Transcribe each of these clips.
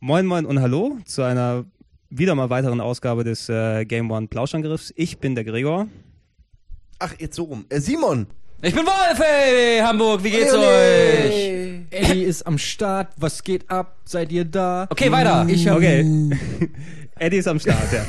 Moin Moin und Hallo zu einer wieder mal weiteren Ausgabe des äh, Game One Plauschangriffs. Ich bin der Gregor. Ach, jetzt so rum. Äh, Simon! Ich bin Wolf, hey, Hamburg, wie geht's Ole, euch? Eddie ist am Start. Was geht ab? Seid ihr da? Okay, weiter. Ich hab, Okay. Eddie ist am Start, ja.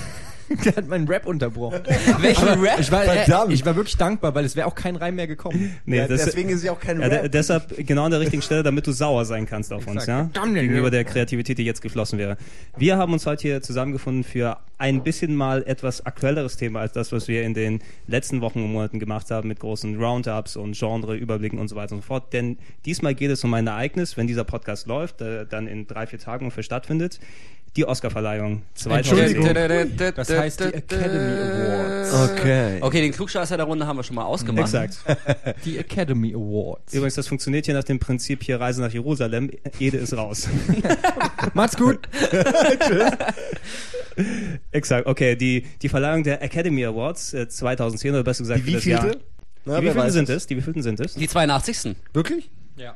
Der hat meinen Rap unterbrochen. Welchen Rap? Ich war, äh, Verdammt. ich war wirklich dankbar, weil es wäre auch kein Reim mehr gekommen. Nee, Ja, das, deswegen ist ja auch kein ja, Rap. deshalb genau an der richtigen Stelle, damit du sauer sein kannst auf uns, ja? Verdammt, ja. Gegenüber der Kreativität, die jetzt geflossen wäre. Wir haben uns heute hier zusammengefunden für ein bisschen mal etwas aktuelleres Thema als das, was wir in den letzten Wochen und Monaten gemacht haben mit großen Roundups und Genre-Überblicken und so weiter und so fort. Denn diesmal geht es um ein Ereignis, wenn dieser Podcast läuft, dann in drei, vier Tagen ungefähr stattfindet. Die Oscarverleihung 2010. Entschuldigung. Das heißt die Academy Awards. Okay. Okay, den Klugscheißer der Runde haben wir schon mal ausgemacht. Exakt. Die Academy Awards. Übrigens, das funktioniert hier nach dem Prinzip hier Reise nach Jerusalem. Ede ist raus. Macht's gut. Exakt, okay. Die, die Verleihung der Academy Awards äh, 2010 oder besser gesagt Die für das Jahr. Na, Die wievielten sind es? es? Die wievielten sind es? Die 82. Wirklich?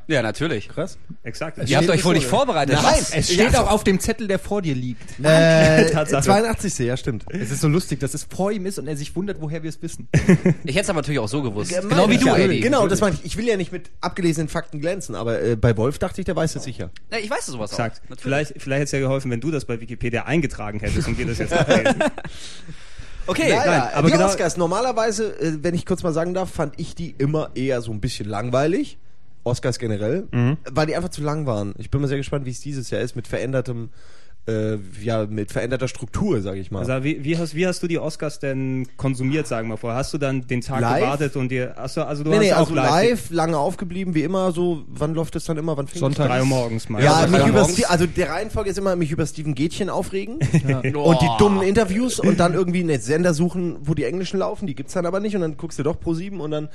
Ja, natürlich. Krass. Exakt. Ihr habt euch wohl so, nicht vorbereitet. Nein. Was? Es steht auch auf dem Zettel, der vor dir liegt. Äh, Tatsache. 82. Ja, stimmt. Es ist so lustig, dass es vor ihm ist und er sich wundert, woher wir es wissen. Ich hätte es aber natürlich auch so gewusst. Ja, genau wie meine du, ich ja. Eddie. Genau, das meine ich. Ich will ja nicht mit abgelesenen Fakten glänzen, aber äh, bei Wolf dachte ich, der weiß es sicher. Ja, ich weiß sowas Exakt. auch. Natürlich. Vielleicht, vielleicht hätte es ja geholfen, wenn du das bei Wikipedia eingetragen hättest und wir das jetzt ablesen. Okay. Naja, nein, aber die genau- Oscars, normalerweise, äh, wenn ich kurz mal sagen darf, fand ich die immer eher so ein bisschen langweilig. Oscars generell, weil die einfach zu lang waren. Ich bin mal sehr gespannt, wie es dieses Jahr ist mit verändertem, äh, ja, mit veränderter Struktur, sage ich mal. Also, wie, wie, hast, wie hast du die Oscars denn konsumiert, sagen wir vor? Hast du dann den Tag Live? gewartet und dir, achso, also du nee, hast nee, auch also live, live, lange aufgeblieben, wie immer, so, wann läuft es dann immer, wann fängt Sonntag. drei Uhr morgens mal. Ja, Ja, mich über also der Reihenfolge ist immer mich über Steven Gätchen aufregen Oh. und die dummen Interviews und dann irgendwie einen Sender suchen, wo die Englischen laufen, die gibt's dann aber nicht und dann guckst du doch pro sieben und dann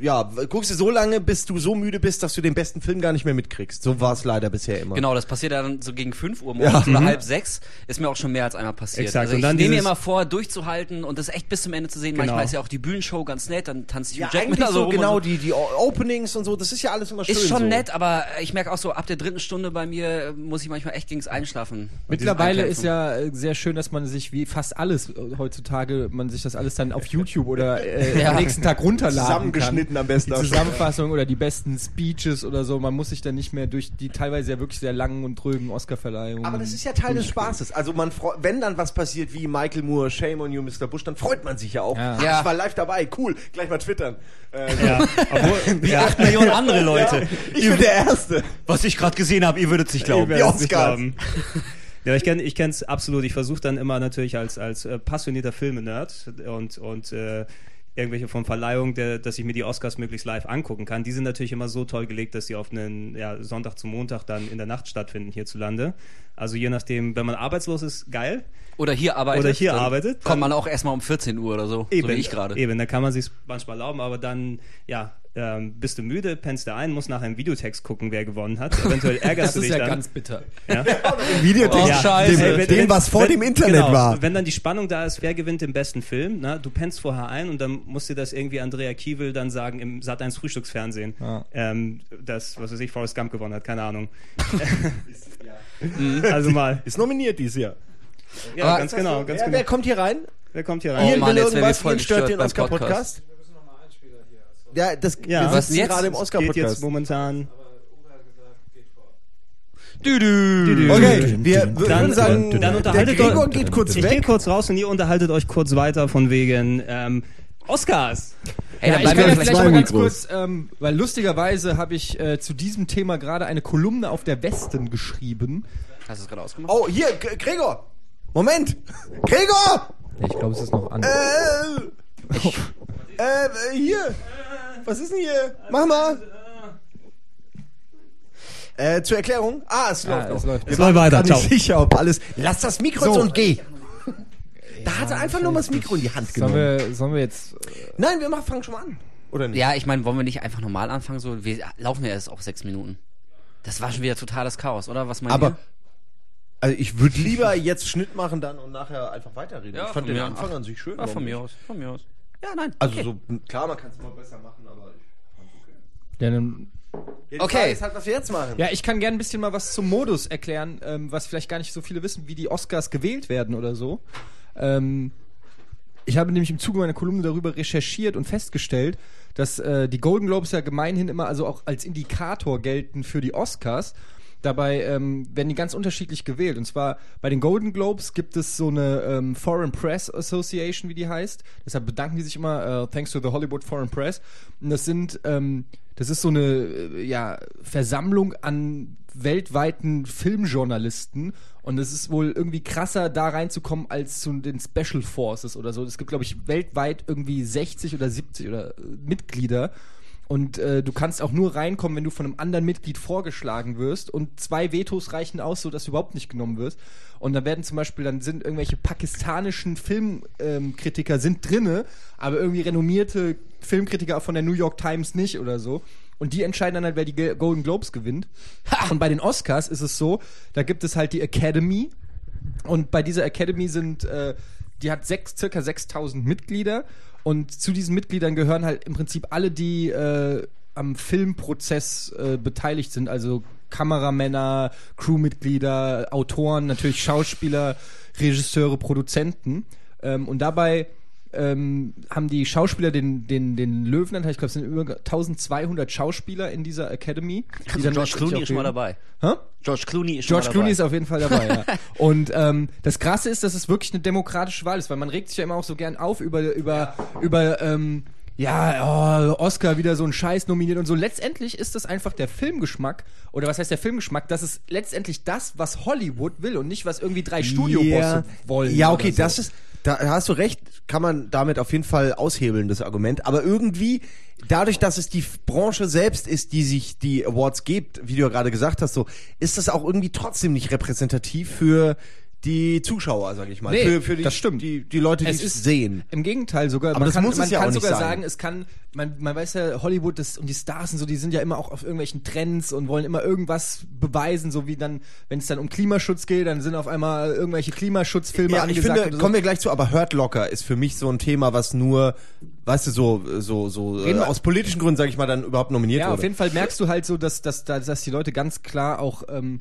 ja, guckst du so lange, bis du so müde bist, dass du den besten Film gar nicht mehr mitkriegst. So war es leider bisher immer. Genau, das passiert ja dann so gegen 5 Uhr morgens oder halb sechs. Ist mir auch schon mehr als einmal passiert. Exakt. Also Und ich dann nehme mir immer vor, durchzuhalten und das echt bis zum Ende zu sehen. Genau. Manchmal ist ja auch die Bühnenshow ganz nett, dann tanzt Hugh Ja, Jackman eigentlich da so genau und so. die die Openings und so, das ist ja alles immer schön. Ist schon so. nett, aber ich merke auch so, ab der dritten Stunde bei mir muss ich manchmal echt gegens Einschlafen. Mittlerweile ist ja äh, sehr schön, dass man sich wie fast alles äh, heutzutage, man sich das alles dann auf YouTube oder äh, Ja. am nächsten Tag runterladen Zusammengeschnitten kann. am besten Die. Zusammenfassung oder die besten Speeches oder so. Man muss sich dann nicht mehr durch die teilweise ja wirklich sehr langen und trögen Oscarverleihungen. Aber das ist ja Teil des Spaßes. Also man wenn dann was passiert wie Michael Moore, Shame on You, Mr. Bush, dann freut man sich ja auch. Ja. Ja. Ich war live dabei, cool. Gleich mal twittern. Äh, Ja, obwohl, Wie acht Millionen andere Leute. ich bin der Erste. Was ich gerade gesehen habe, ihr würdet es nicht Ich werde Die Oscars. glauben. Ja, ich kenne ich kenn's absolut. Ich versuche dann immer natürlich als als äh, passionierter Filme-Nerd und und äh, irgendwelche von Verleihungen, der, dass ich mir die Oscars möglichst live angucken kann. Die sind natürlich immer so toll gelegt, dass sie auf einen ja, Sonntag zum Montag dann in der Nacht stattfinden hierzulande. Also je nachdem, wenn man arbeitslos ist, geil. Oder hier arbeitet. Oder hier arbeitet, Kommt man auch erstmal um 14 Uhr oder so. So wie ich gerade. Eben, da kann man sich manchmal erlauben, aber dann, ja, ähm, bist du müde, pennst du ein, musst nachher im Videotext gucken, wer gewonnen hat. Eventuell ärgerst das du ist dich ja dann. ganz bitter. ja. Videotext. Oh, Scheiße. Dem, Wenn- dem was vor wenn- dem Internet genau, war. Wenn dann die Spannung da ist, wer gewinnt den besten Film, na, du pennst vorher ein und dann musst dir das irgendwie Andrea Kiewel dann sagen im Sat 1 Frühstücksfernsehen, Ja. ähm, das, was weiß ich, Forrest Gump gewonnen hat, keine Ahnung. also mal. Ist nominiert dieses Jahr. Ja, Aber- ganz genau, ganz wer, genau. wer kommt hier rein? Wer kommt hier Oh rein? Ian Mann, jetzt werden wir voll Ian stört den gestört beim Oscar-Podcast. Ja, das, Ja. wir Was jetzt? gerade im geht jetzt momentan. Dü -dü. Okay, wir würden sagen, dann der unterhaltet Gregor euch- geht kurz Ich gehe weg. kurz raus und ihr unterhaltet euch kurz weiter von wegen ähm, Oscars. Ey, dann ich bleiben kann ja vielleicht mal ganz kurz, ähm, weil lustigerweise habe ich äh, zu diesem Thema gerade eine Kolumne auf der Westen geschrieben. Hast du es gerade ausgemacht? Oh, hier, G Gregor. Moment. Gregor! Ich glaube, es ist noch an. Äh, äh, hier. Was ist denn hier? Mach mal. Äh, zur Erklärung. Ah, es läuft Ah, noch. es läuft. Wir Es läuft weiter, ciao. nicht sicher, ob alles... Lass das Mikro So. jetzt und geh. Da hat er einfach nur mal das Mikro in die Hand Sollen genommen. wir, sollen wir jetzt. äh, Nein, wir machen, fangen schon mal an. Oder nicht? Ja, ich meine, wollen wir nicht einfach normal anfangen? So, wir laufen ja erst auf sechs Minuten. Das war schon wieder totales Chaos, oder? Was meint Aber ihr? also ich würde lieber jetzt Schnitt machen dann und nachher einfach weiterreden. Ja, ich fand von den mir Anfang an sich schön. Ja, von mir aus, von mir aus. Ja, nein. Also okay. so klar, man kann es immer besser machen, aber ich fand's okay. Ja, dann Ja, Okay. Frage ist halt, was wir jetzt machen. Ja, ich kann gerne ein bisschen mal was zum Modus erklären, ähm, was vielleicht gar nicht so viele wissen, wie die Oscars gewählt werden oder so. Ähm, ich habe nämlich im Zuge meiner Kolumne darüber recherchiert und festgestellt, dass äh, die Golden Globes ja gemeinhin immer also auch als Indikator gelten für die Oscars. Dabei ähm, werden die ganz unterschiedlich gewählt. Und zwar bei den Golden Globes gibt es so eine ähm, Foreign Press Association, wie die heißt. Deshalb bedanken die sich immer, äh, thanks to the Hollywood Foreign Press. Und das sind, ähm, das ist so eine äh, ja, Versammlung an weltweiten Filmjournalisten. Und es ist wohl irgendwie krasser, da reinzukommen als zu den Special Forces oder so. Es gibt, glaube ich, weltweit irgendwie 60 oder 70 oder äh, Mitglieder. Und äh, du kannst auch nur reinkommen, wenn du von einem anderen Mitglied vorgeschlagen wirst. Und zwei Vetos reichen aus, so dass du überhaupt nicht genommen wirst. Und dann werden zum Beispiel, dann sind irgendwelche pakistanischen Filmkritiker sind drinne, aber irgendwie renommierte Filmkritiker von der New York Times nicht oder so. Und die entscheiden dann halt, wer die Golden Globes gewinnt. Und bei den Oscars ist es so, da gibt es halt die Academy. Und bei dieser Academy sind, äh, die hat sechs, circa 6000 Mitglieder. Und zu diesen Mitgliedern gehören halt im Prinzip alle, die äh, am Filmprozess äh, beteiligt sind. Also Kameramänner, Crewmitglieder, Autoren, natürlich Schauspieler, Regisseure, Produzenten. Ähm, und dabei ähm, haben die Schauspieler den, den, den Löwenanteil, ich glaube, es sind über 1200 Schauspieler in dieser Academy. die Also George Clooney ist mal dabei. Hä? George Clooney ist George mal dabei. Clooney ist auf jeden Fall dabei, ja. Und ähm, das Krasse ist, dass es wirklich eine demokratische Wahl ist, weil man regt sich ja immer auch so gern auf über, über, über, ähm, ja, oh, Oscar wieder so ein Scheiß nominiert und so. Letztendlich ist das einfach der Filmgeschmack, oder was heißt der Filmgeschmack? Das ist letztendlich das, was Hollywood will und nicht, was irgendwie drei Studiobosse wollen. Ja, okay, so. das ist, da hast du recht, kann man damit auf jeden Fall aushebeln, das Argument. Aber irgendwie, dadurch, dass es die Branche selbst ist, die sich die Awards gibt, wie du ja gerade gesagt hast, so, ist das auch irgendwie trotzdem nicht repräsentativ für die Zuschauer, sag ich mal. Nee, für, für die, das stimmt. Die, die Leute, die Es es ist- sehen. Im Gegenteil sogar. Aber man das kann, muss es man ja kann auch nicht sogar sein. sagen, es kann, man, man weiß ja, Hollywood das, und die Stars und so, die sind ja immer auch auf irgendwelchen Trends und wollen immer irgendwas beweisen, so wie dann, wenn es dann um Klimaschutz geht, dann sind auf einmal irgendwelche Klimaschutzfilme Ja, ich angesagt. finde, oder so. kommen wir gleich zu, aber Hurt Locker ist für mich so ein Thema, was nur, weißt du, so, so, so, äh, aus politischen Gründen, sag ich mal, dann überhaupt nominiert Ja, wurde. auf jeden Fall merkst du halt so, dass, dass, dass, dass die Leute ganz klar auch, ähm,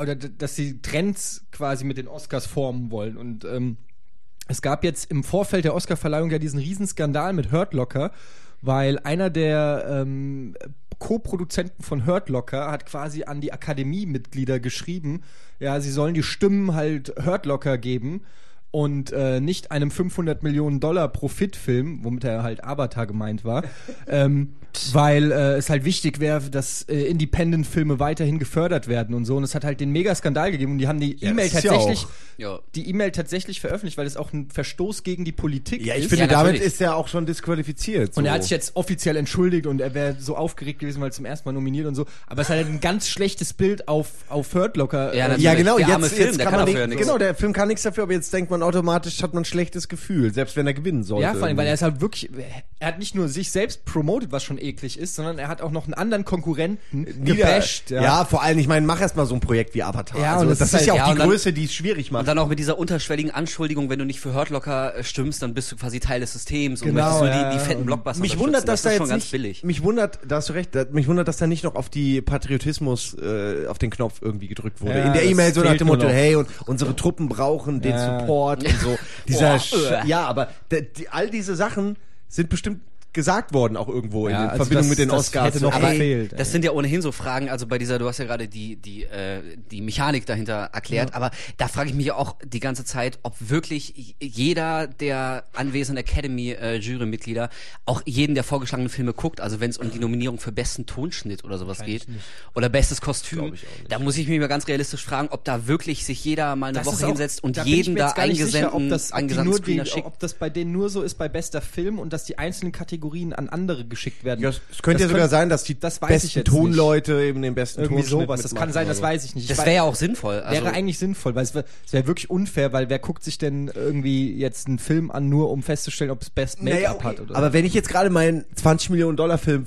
oder dass sie Trends quasi mit den Oscars formen wollen. Und ähm, es gab jetzt im Vorfeld der Oscarverleihung ja diesen Riesenskandal mit Hurt Locker, weil einer der ähm, Co-Produzenten von Hurt Locker hat quasi an die Akademiemitglieder geschrieben, ja, sie sollen die Stimmen halt Hurt Locker geben und äh, nicht einem 500 Millionen Dollar Profitfilm, womit er halt Avatar gemeint war, ähm, weil äh, es halt wichtig wäre, dass äh, Independent-Filme weiterhin gefördert werden und so. Und es hat halt den Mega-Skandal gegeben und die haben die Ja, E-Mail tatsächlich, Ja. die E-Mail tatsächlich veröffentlicht, weil es auch ein Verstoß gegen die Politik ja, ich ist. finde, Ja, damit natürlich. ist er auch schon disqualifiziert. So. Und er hat sich jetzt offiziell entschuldigt und er wäre so aufgeregt gewesen, weil er zum ersten Mal nominiert und so. Aber es hat halt ein ganz schlechtes Bild auf, auf Hurt Locker. Ja, äh. Ja, genau, Der jetzt, arme Film, jetzt der kann man dafür nicht. Genau, der Film kann nichts dafür, aber jetzt denkt man automatisch, hat man ein schlechtes Gefühl, selbst wenn er gewinnen sollte. Ja, vor allem, weil er ist halt wirklich, er hat nicht nur sich selbst promotet, was schon eklig ist, sondern er hat auch noch einen anderen Konkurrenten Nieder- gebasht. Ja. vor allem, ich meine, mach erst mal so ein Projekt wie Avatar. Ja, also, und das, das ist, ist halt- ja auch ja, die und dann- Größe, die es schwierig macht. Und dann auch mit dieser unterschwelligen Anschuldigung, wenn du nicht für Hurt Locker äh, stimmst, dann bist du quasi Teil des Systems und Genau, möchtest nur ja, die, die fetten und Blockbuster mich wundert, dass das da ist jetzt schon ganz nicht, billig. mich wundert, da hast du recht, da, mich wundert, dass da nicht noch auf die Patriotismus äh, auf den Knopf irgendwie gedrückt wurde. Ja, In der E-Mail so nach dem nur Motto, hey, und unsere Truppen brauchen den Ja. Support und so. Dieser. Sch- ja, aber all diese Sachen sind bestimmt gesagt worden auch irgendwo Ja, in also Verbindung das- mit den das Oscars. hätte noch Aber gefehlt, ey. das sind ja ohnehin so Fragen, also bei dieser, du hast ja gerade die, die, äh, die Mechanik dahinter erklärt, aber da frage ich mich ja auch die ganze Zeit, ob wirklich jeder der anwesenden Academy-Jury-Mitglieder auch jeden der vorgeschlagenen Filme guckt, also wenn es um die Nominierung für besten Tonschnitt oder sowas geht oder bestes Kostüm, da muss ich mich mal ganz realistisch fragen, ob da wirklich sich jeder mal eine Das Woche ist auch- hinsetzt und jeden da nicht sicher, ob das, eingesandten Screener schickt. ob das bei denen nur so ist bei bester Film und dass die einzelnen Kategorien Kategorien an andere geschickt werden. Ja, es könnte ja Das sogar könnt- sein, dass die das weiß ich besten jetzt Tonleute eben den besten Irgendwie Tonschnitt sowas. Das kann sein, das so. weiß ich nicht. Ich Das wäre ja auch sinnvoll. Also, wäre eigentlich sinnvoll, weil es wäre wär wirklich unfair, weil wer guckt sich denn irgendwie jetzt einen Film an, nur um festzustellen, ob es Best Make-up Naja, okay. hat oder Aber wenn ich jetzt gerade meinen 20 Millionen Dollar Film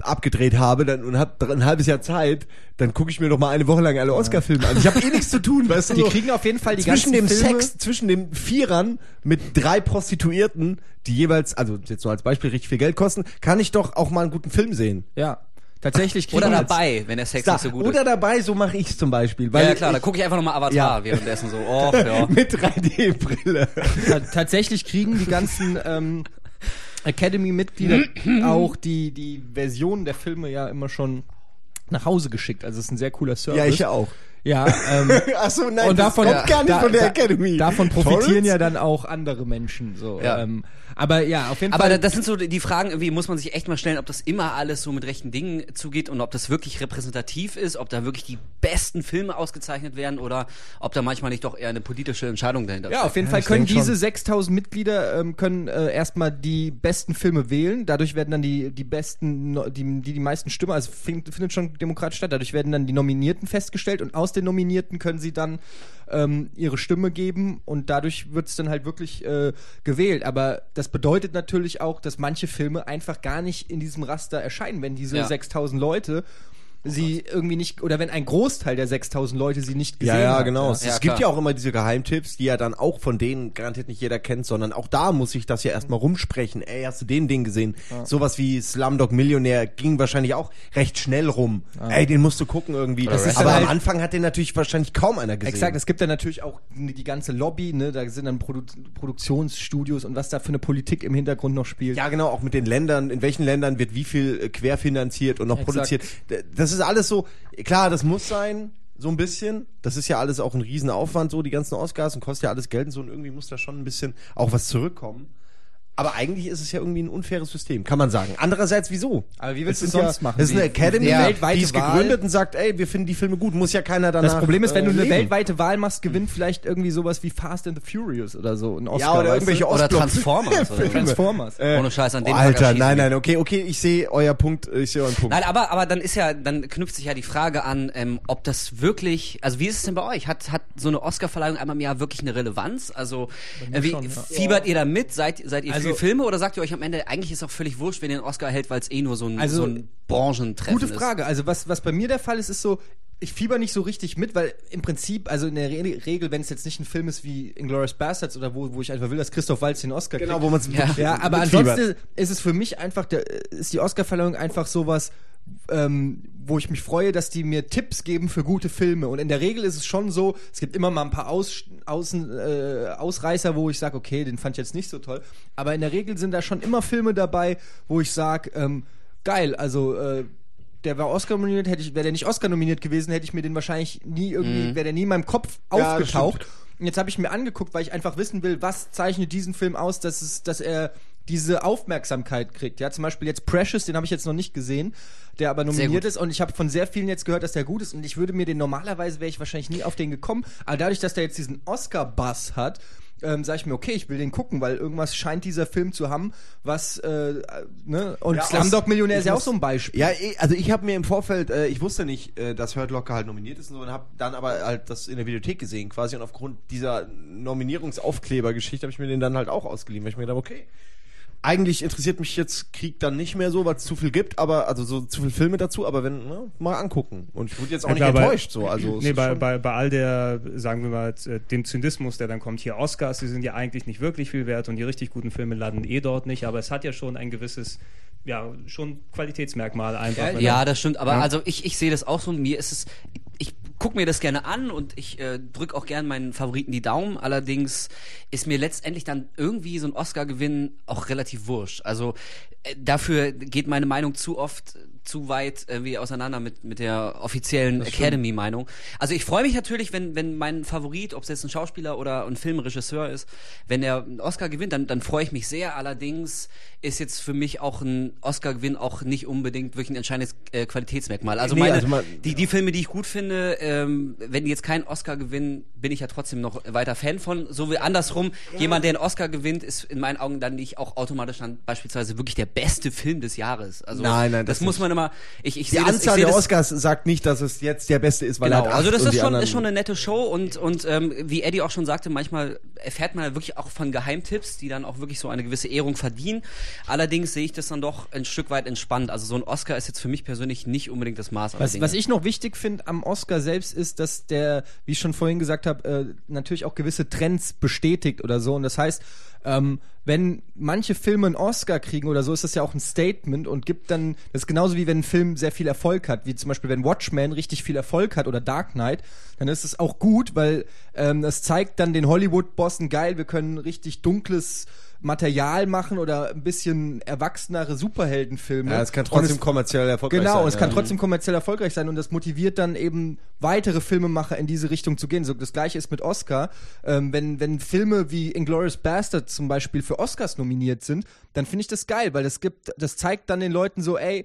abgedreht habe dann, und habe ein halbes Jahr Zeit, dann gucke ich mir doch mal eine Woche lang alle Oscar-Filme an. Ich habe eh nichts zu tun, weißt du? Die so. kriegen auf jeden Fall die zwischen dem ganzen Filme- Sex, zwischen den Vierern mit drei Prostituierten, die jeweils, also jetzt nur als Beispiel, richtig viel Geld kosten, kann ich doch auch mal einen guten Film sehen. Ja. Tatsächlich oder kriegen- dabei, wenn der Sex Da, nicht so gut oder ist. dabei, so mache ich zum Beispiel. Ja, Weil ja, klar, da gucke ich einfach nochmal Avatar Ja. währenddessen so. Oh, ja. mit 3D-Brille. Ta tatsächlich kriegen die ganzen ähm, Academy-Mitglieder auch die, die Versionen der Filme ja immer schon nach Hause geschickt. Also es ist ein sehr cooler Service. Ja, ich ja auch. Ja, ähm, Achso, nein, und das davon, kommt gar nicht da- von der da- Academy. Davon profitieren Torrents? ja dann auch andere Menschen. So. Ja. Ähm, aber ja, auf jeden Aber Fall. da- das sind so die Fragen, irgendwie muss man sich echt mal stellen, ob das immer alles so mit rechten Dingen zugeht und ob das wirklich repräsentativ ist, ob da wirklich die besten Filme ausgezeichnet werden oder ob da manchmal nicht doch eher eine politische Entscheidung dahinter Ja, auf jeden Fall ich können diese schon. 6000 Mitglieder ähm, können äh, erstmal die besten Filme wählen. Dadurch werden dann die die besten die die, die meisten Stimmen, also find, findet schon demokratisch statt. Dadurch werden dann die Nominierten festgestellt und aus den Nominierten können sie dann ähm, ihre Stimme geben und dadurch wird es dann halt wirklich äh, gewählt. Aber das bedeutet natürlich auch, dass manche Filme einfach gar nicht in diesem Raster erscheinen, wenn diese Ja. 6000 Leute sie irgendwie nicht oder wenn ein Großteil der 6000 Leute sie nicht gesehen Ja, ja, hat. genau. Ja. Es, Ja, gibt klar. ja auch immer diese Geheimtipps, die ja dann auch von denen garantiert nicht jeder kennt, sondern auch da muss ich das ja erstmal rumsprechen. Ey, hast du den Ding gesehen? Sowas wie Slumdog Millionär ging wahrscheinlich auch recht schnell rum. Ey, den musst du gucken irgendwie. Das ist Aber dann am halt- Anfang hat den natürlich wahrscheinlich kaum einer gesehen. Exakt, es gibt dann natürlich auch die ganze Lobby, ne, da sind dann Produ Produktionsstudios und was da für eine Politik im Hintergrund noch spielt. Ja, genau, auch mit den Ländern, in welchen Ländern wird wie viel äh, querfinanziert und noch Exakt. produziert. Das ist alles so, klar, das muss sein, so ein bisschen. Das ist ja alles auch ein Riesenaufwand, so die ganzen Oscars und kostet ja alles Geld und so und irgendwie muss da schon ein bisschen auch was zurückkommen. Aber eigentlich ist es ja irgendwie ein unfaires System, kann man sagen. Andererseits, wieso? Aber wie willst Es du ist sonst ja, machen? Es ist eine Academy, die die, weltweite ist Wahl- gegründet und sagt, ey, wir finden die Filme gut, muss ja keiner danach Das Problem ist, wenn du äh, eine leben. weltweite Wahl machst, gewinnt vielleicht irgendwie sowas wie Fast and the Furious oder so. Ein Oscar, Ja, oder irgendwelche du? Oder Transformers. oder so. Transformers. Äh, Ohne Scheiß, an oh, den Alter, nein, nein, okay, okay, ich sehe euer Punkt, ich sehe euren Punkt. Nein, aber, aber dann ist ja, dann knüpft sich ja die Frage an, ähm, ob das wirklich, also wie ist es denn bei euch? Hat, hat so eine Oscarverleihung einmal im Jahr wirklich eine Relevanz? Also, äh, wie, schon, ja. fiebert ihr da mit? Seid, seid ihr Also- für Filme oder sagt ihr euch am Ende, eigentlich ist auch völlig wurscht, wenn ihr einen Oscar erhält, weil es eh nur so ein, Also, so ein Branchentreffen Gute ist? Frage. Also was, was bei mir der Fall ist, ist so, ich fieber nicht so richtig mit, weil im Prinzip, also in der Re Regel, wenn es jetzt nicht ein Film ist wie Inglourious Bastards oder wo, wo ich einfach will, dass Christoph Waltz den Oscar genau, kriegt. wo man es Ja. Ja, aber mitfiebert. ansonsten ist es für mich einfach, der, ist die Oscarverleihung einfach sowas, ähm, wo ich mich freue, dass die mir Tipps geben für gute Filme. Und in der Regel ist es schon so, es gibt immer mal ein paar Aus, Außen, äh, Ausreißer, wo ich sage, okay, den fand ich jetzt nicht so toll. Aber in der Regel sind da schon immer Filme dabei, wo ich sage, ähm, geil, also äh, der war Oscar nominiert, hätte ich, wäre der nicht Oscar nominiert gewesen, hätte ich mir den wahrscheinlich nie irgendwie, wäre der nie in meinem Kopf Ja, aufgetaucht. Und jetzt habe ich mir angeguckt, weil ich einfach wissen will, was zeichnet diesen Film aus, dass, es, dass er diese Aufmerksamkeit kriegt. Ja, zum Beispiel jetzt Precious, den habe ich jetzt noch nicht gesehen, der aber nominiert ist. Und ich habe von sehr vielen jetzt gehört, dass der gut ist. Und ich würde mir den normalerweise wäre ich wahrscheinlich nie auf den gekommen, aber dadurch, dass der jetzt diesen Oscar-Bass hat, ähm, sage ich mir, okay, ich will den gucken, weil irgendwas scheint dieser Film zu haben, was, äh, ne, und Ja, Slumdog Millionär ist ja auch so ein Beispiel. Ja, eh, also ich habe mir im Vorfeld, äh, ich wusste nicht, äh, dass Hurt Locker halt nominiert ist und so, und habe dann aber halt das in der Videothek gesehen quasi. Und aufgrund dieser Nominierungsaufkleber-Geschichte habe ich mir den dann halt auch ausgeliehen, weil ich mir gedacht, okay, eigentlich interessiert mich jetzt Krieg dann nicht mehr so, weil es zu viel gibt, aber also so zu viele Filme dazu, aber wenn, ne, mal angucken. Und ich wurde jetzt auch Ja, nicht klar, bei- enttäuscht, so, also nee, bei, bei, bei all der, sagen wir mal, äh, dem Zynismus, der dann kommt, hier Oscars, die sind ja eigentlich nicht wirklich viel wert und die richtig guten Filme landen eh dort nicht, aber es hat ja schon ein gewisses, ja, schon Qualitätsmerkmal einfach. Ja, Ja, das stimmt. Aber Ja. also ich, ich sehe das auch so. Mir ist es, gucke mir das gerne an und ich äh, drücke auch gerne meinen Favoriten die Daumen. Allerdings ist mir letztendlich dann irgendwie so ein Oscar-Gewinn auch relativ wurscht. Also äh, dafür geht meine Meinung zu oft zu weit irgendwie auseinander mit, mit der offiziellen Academy-Meinung. Also ich freue mich natürlich, wenn, wenn mein Favorit, ob es jetzt ein Schauspieler oder ein Filmregisseur ist, wenn er einen Oscar gewinnt, dann, dann freue ich mich sehr. Allerdings ist jetzt für mich auch ein Oscar-Gewinn auch nicht unbedingt wirklich ein entscheidendes äh, Qualitätsmerkmal. Also Nee, meine, also man- die, die Filme, die ich gut finde, ähm, wenn die jetzt keinen Oscar gewinnen, bin ich ja trotzdem noch weiter Fan von. So wie andersrum, jemand, der einen Oscar gewinnt, ist in meinen Augen dann nicht auch automatisch dann beispielsweise wirklich der beste Film des Jahres. Also Nein, nein, das, das muss man immer. Ich, ich Die sehe das, ich Anzahl der das, Oscars sagt nicht, dass es jetzt der beste ist, weil Genau, er hat also das ist die schon, ist schon eine nette Show und, und ähm, wie Eddie auch schon sagte, manchmal erfährt man ja wirklich auch von Geheimtipps, die dann auch wirklich so eine gewisse Ehrung verdienen. Allerdings sehe ich das dann doch ein Stück weit entspannt. Also so ein Oscar ist jetzt für mich persönlich nicht unbedingt das Maß Was, was ich noch wichtig finde am Oscar selbst ist, dass der, wie ich schon vorhin gesagt habe, äh, natürlich auch gewisse Trends bestätigt oder so. Und das heißt, ähm, wenn manche Filme einen Oscar kriegen oder so, ist das ja auch ein Statement und gibt dann, das ist genauso wie wenn ein Film sehr viel Erfolg hat, wie zum Beispiel wenn Watchmen richtig viel Erfolg hat oder Dark Knight, dann ist es auch gut, weil ähm, das zeigt dann den Hollywood-Bossen geil, wir können richtig dunkles Material machen oder ein bisschen erwachsenere Superheldenfilme. Ja, es kann trotzdem kommerziell erfolgreich Genau, sein. und es kann ja. trotzdem kommerziell erfolgreich sein und das motiviert dann eben weitere Filmemacher in diese Richtung zu gehen. So, das gleiche ist mit Oscar. Ähm, wenn, wenn Filme wie Inglourious Bastard zum Beispiel für Oscars nominiert sind, dann finde ich das geil, weil das gibt, das zeigt dann den Leuten so, ey,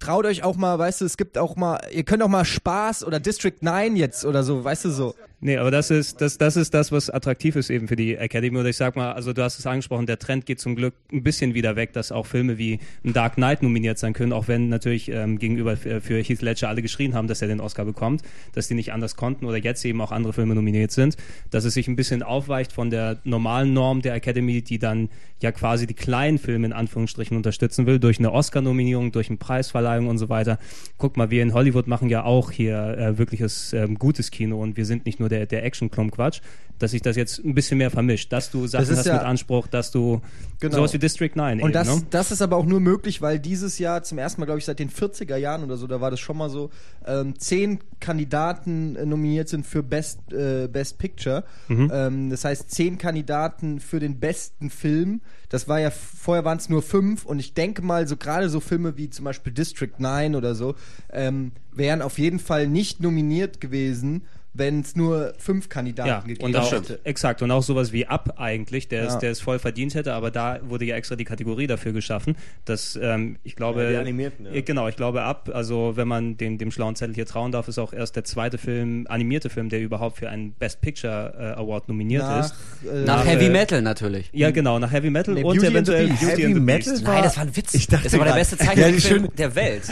traut euch auch mal, weißt du, es gibt auch mal, ihr könnt auch mal Spaß oder District 9 jetzt oder so, weißt du so. Nee, aber das ist, das, das ist das, was attraktiv ist eben für die Academy. Oder ich sag mal, also du hast es angesprochen, der Trend geht zum Glück ein bisschen wieder weg, dass auch Filme wie Dark Knight nominiert sein können, auch wenn natürlich ähm, gegenüber für, für Heath Ledger alle geschrien haben, dass er den Oscar bekommt, dass die nicht anders konnten oder jetzt eben auch andere Filme nominiert sind, dass es sich ein bisschen aufweicht von der normalen Norm der Academy, die dann ja quasi die kleinen Filme in Anführungsstrichen unterstützen will, durch eine Oscar-Nominierung, durch eine Preisverleihung und so weiter. Guck mal, wir in Hollywood machen ja auch hier äh, wirkliches ähm, gutes Kino und wir sind nicht nur der, der Action-Klump-Quatsch, dass sich das jetzt ein bisschen mehr vermischt, dass du Sachen hast ja- mit Anspruch, dass du Genau. sowas wie District 9 Und eben, das, ne? das ist aber auch nur möglich, weil dieses Jahr zum ersten Mal, glaube ich, seit den 40er Jahren oder so, da war das schon mal so, ähm, zehn Kandidaten äh, nominiert sind für Best, äh, Best Picture. Ähm, das heißt, zehn Kandidaten für den besten Film. Das war ja, vorher waren es nur fünf und ich denke mal, so gerade so Filme wie zum Beispiel District 9 oder so, ähm, wären auf jeden Fall nicht nominiert gewesen, wenn es nur fünf Kandidaten Ja, gegeben und auch, hätte. exakt. Und auch sowas wie Up eigentlich, der, Ja. es, der es voll verdient hätte, aber da wurde ja extra die Kategorie dafür geschaffen, dass ähm, ich glaube. Ja, die animierten, ja. Ja, Genau, ich glaube Up, also wenn man den, dem schlauen Zettel hier trauen darf, ist auch erst der zweite Film, animierte Film, der überhaupt für einen Best Picture äh, Award nominiert Nach, ist. äh, Nach nach, Heavy äh, Metal natürlich. Ja, genau, nach Heavy Metal Nee, und Beauty and the eventuell Beast. Beauty Heavy and the Metal Beast. war- Nein, das war ein Witz. Ich dachte das war der beste Ja, Zeichentrickfilm schön- der Welt.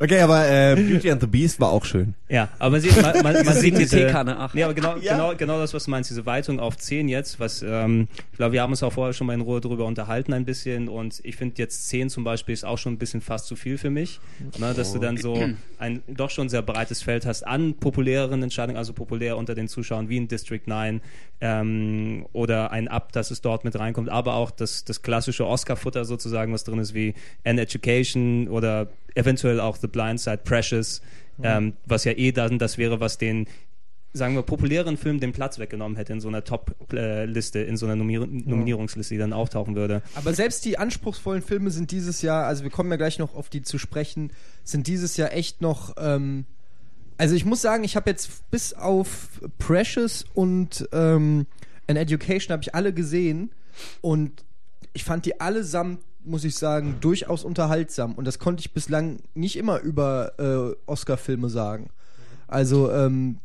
Okay, aber äh, Beauty and the Beast war auch schön. Ja, aber man sieht, man, man, man sieht Die Teekanne, ach. Nee, aber genau, Ja. genau, genau das, was du meinst, diese Weitung auf 10 jetzt, was, ähm, ich glaube, wir haben uns auch vorher schon mal in Ruhe drüber unterhalten ein bisschen und ich finde jetzt 10 zum Beispiel ist auch schon ein bisschen fast zu viel für mich, ne, dass du dann so ein doch schon sehr breites Feld hast an populäreren Entscheidungen, also populär unter den Zuschauern wie ein District 9 ähm, oder ein Up, dass es dort mit reinkommt, aber auch das, das klassische Oscar-Futter sozusagen, was drin ist, wie An Education oder eventuell auch The Blind Side, Precious, ähm, was ja eh dann das wäre, was den sagen wir, populären Film den Platz weggenommen hätte in so einer Top-Liste, in so einer Nominier Nominierungsliste, die dann auftauchen würde. Aber selbst die anspruchsvollen Filme sind dieses Jahr, also wir kommen ja gleich noch auf die zu sprechen, sind dieses Jahr echt noch. Ähm, also ich muss sagen, ich habe jetzt bis auf Precious und ähm, An Education habe ich alle gesehen und ich fand die allesamt, muss ich sagen, durchaus unterhaltsam und das konnte ich bislang nicht immer über äh, Oscar-Filme sagen. Also ähm,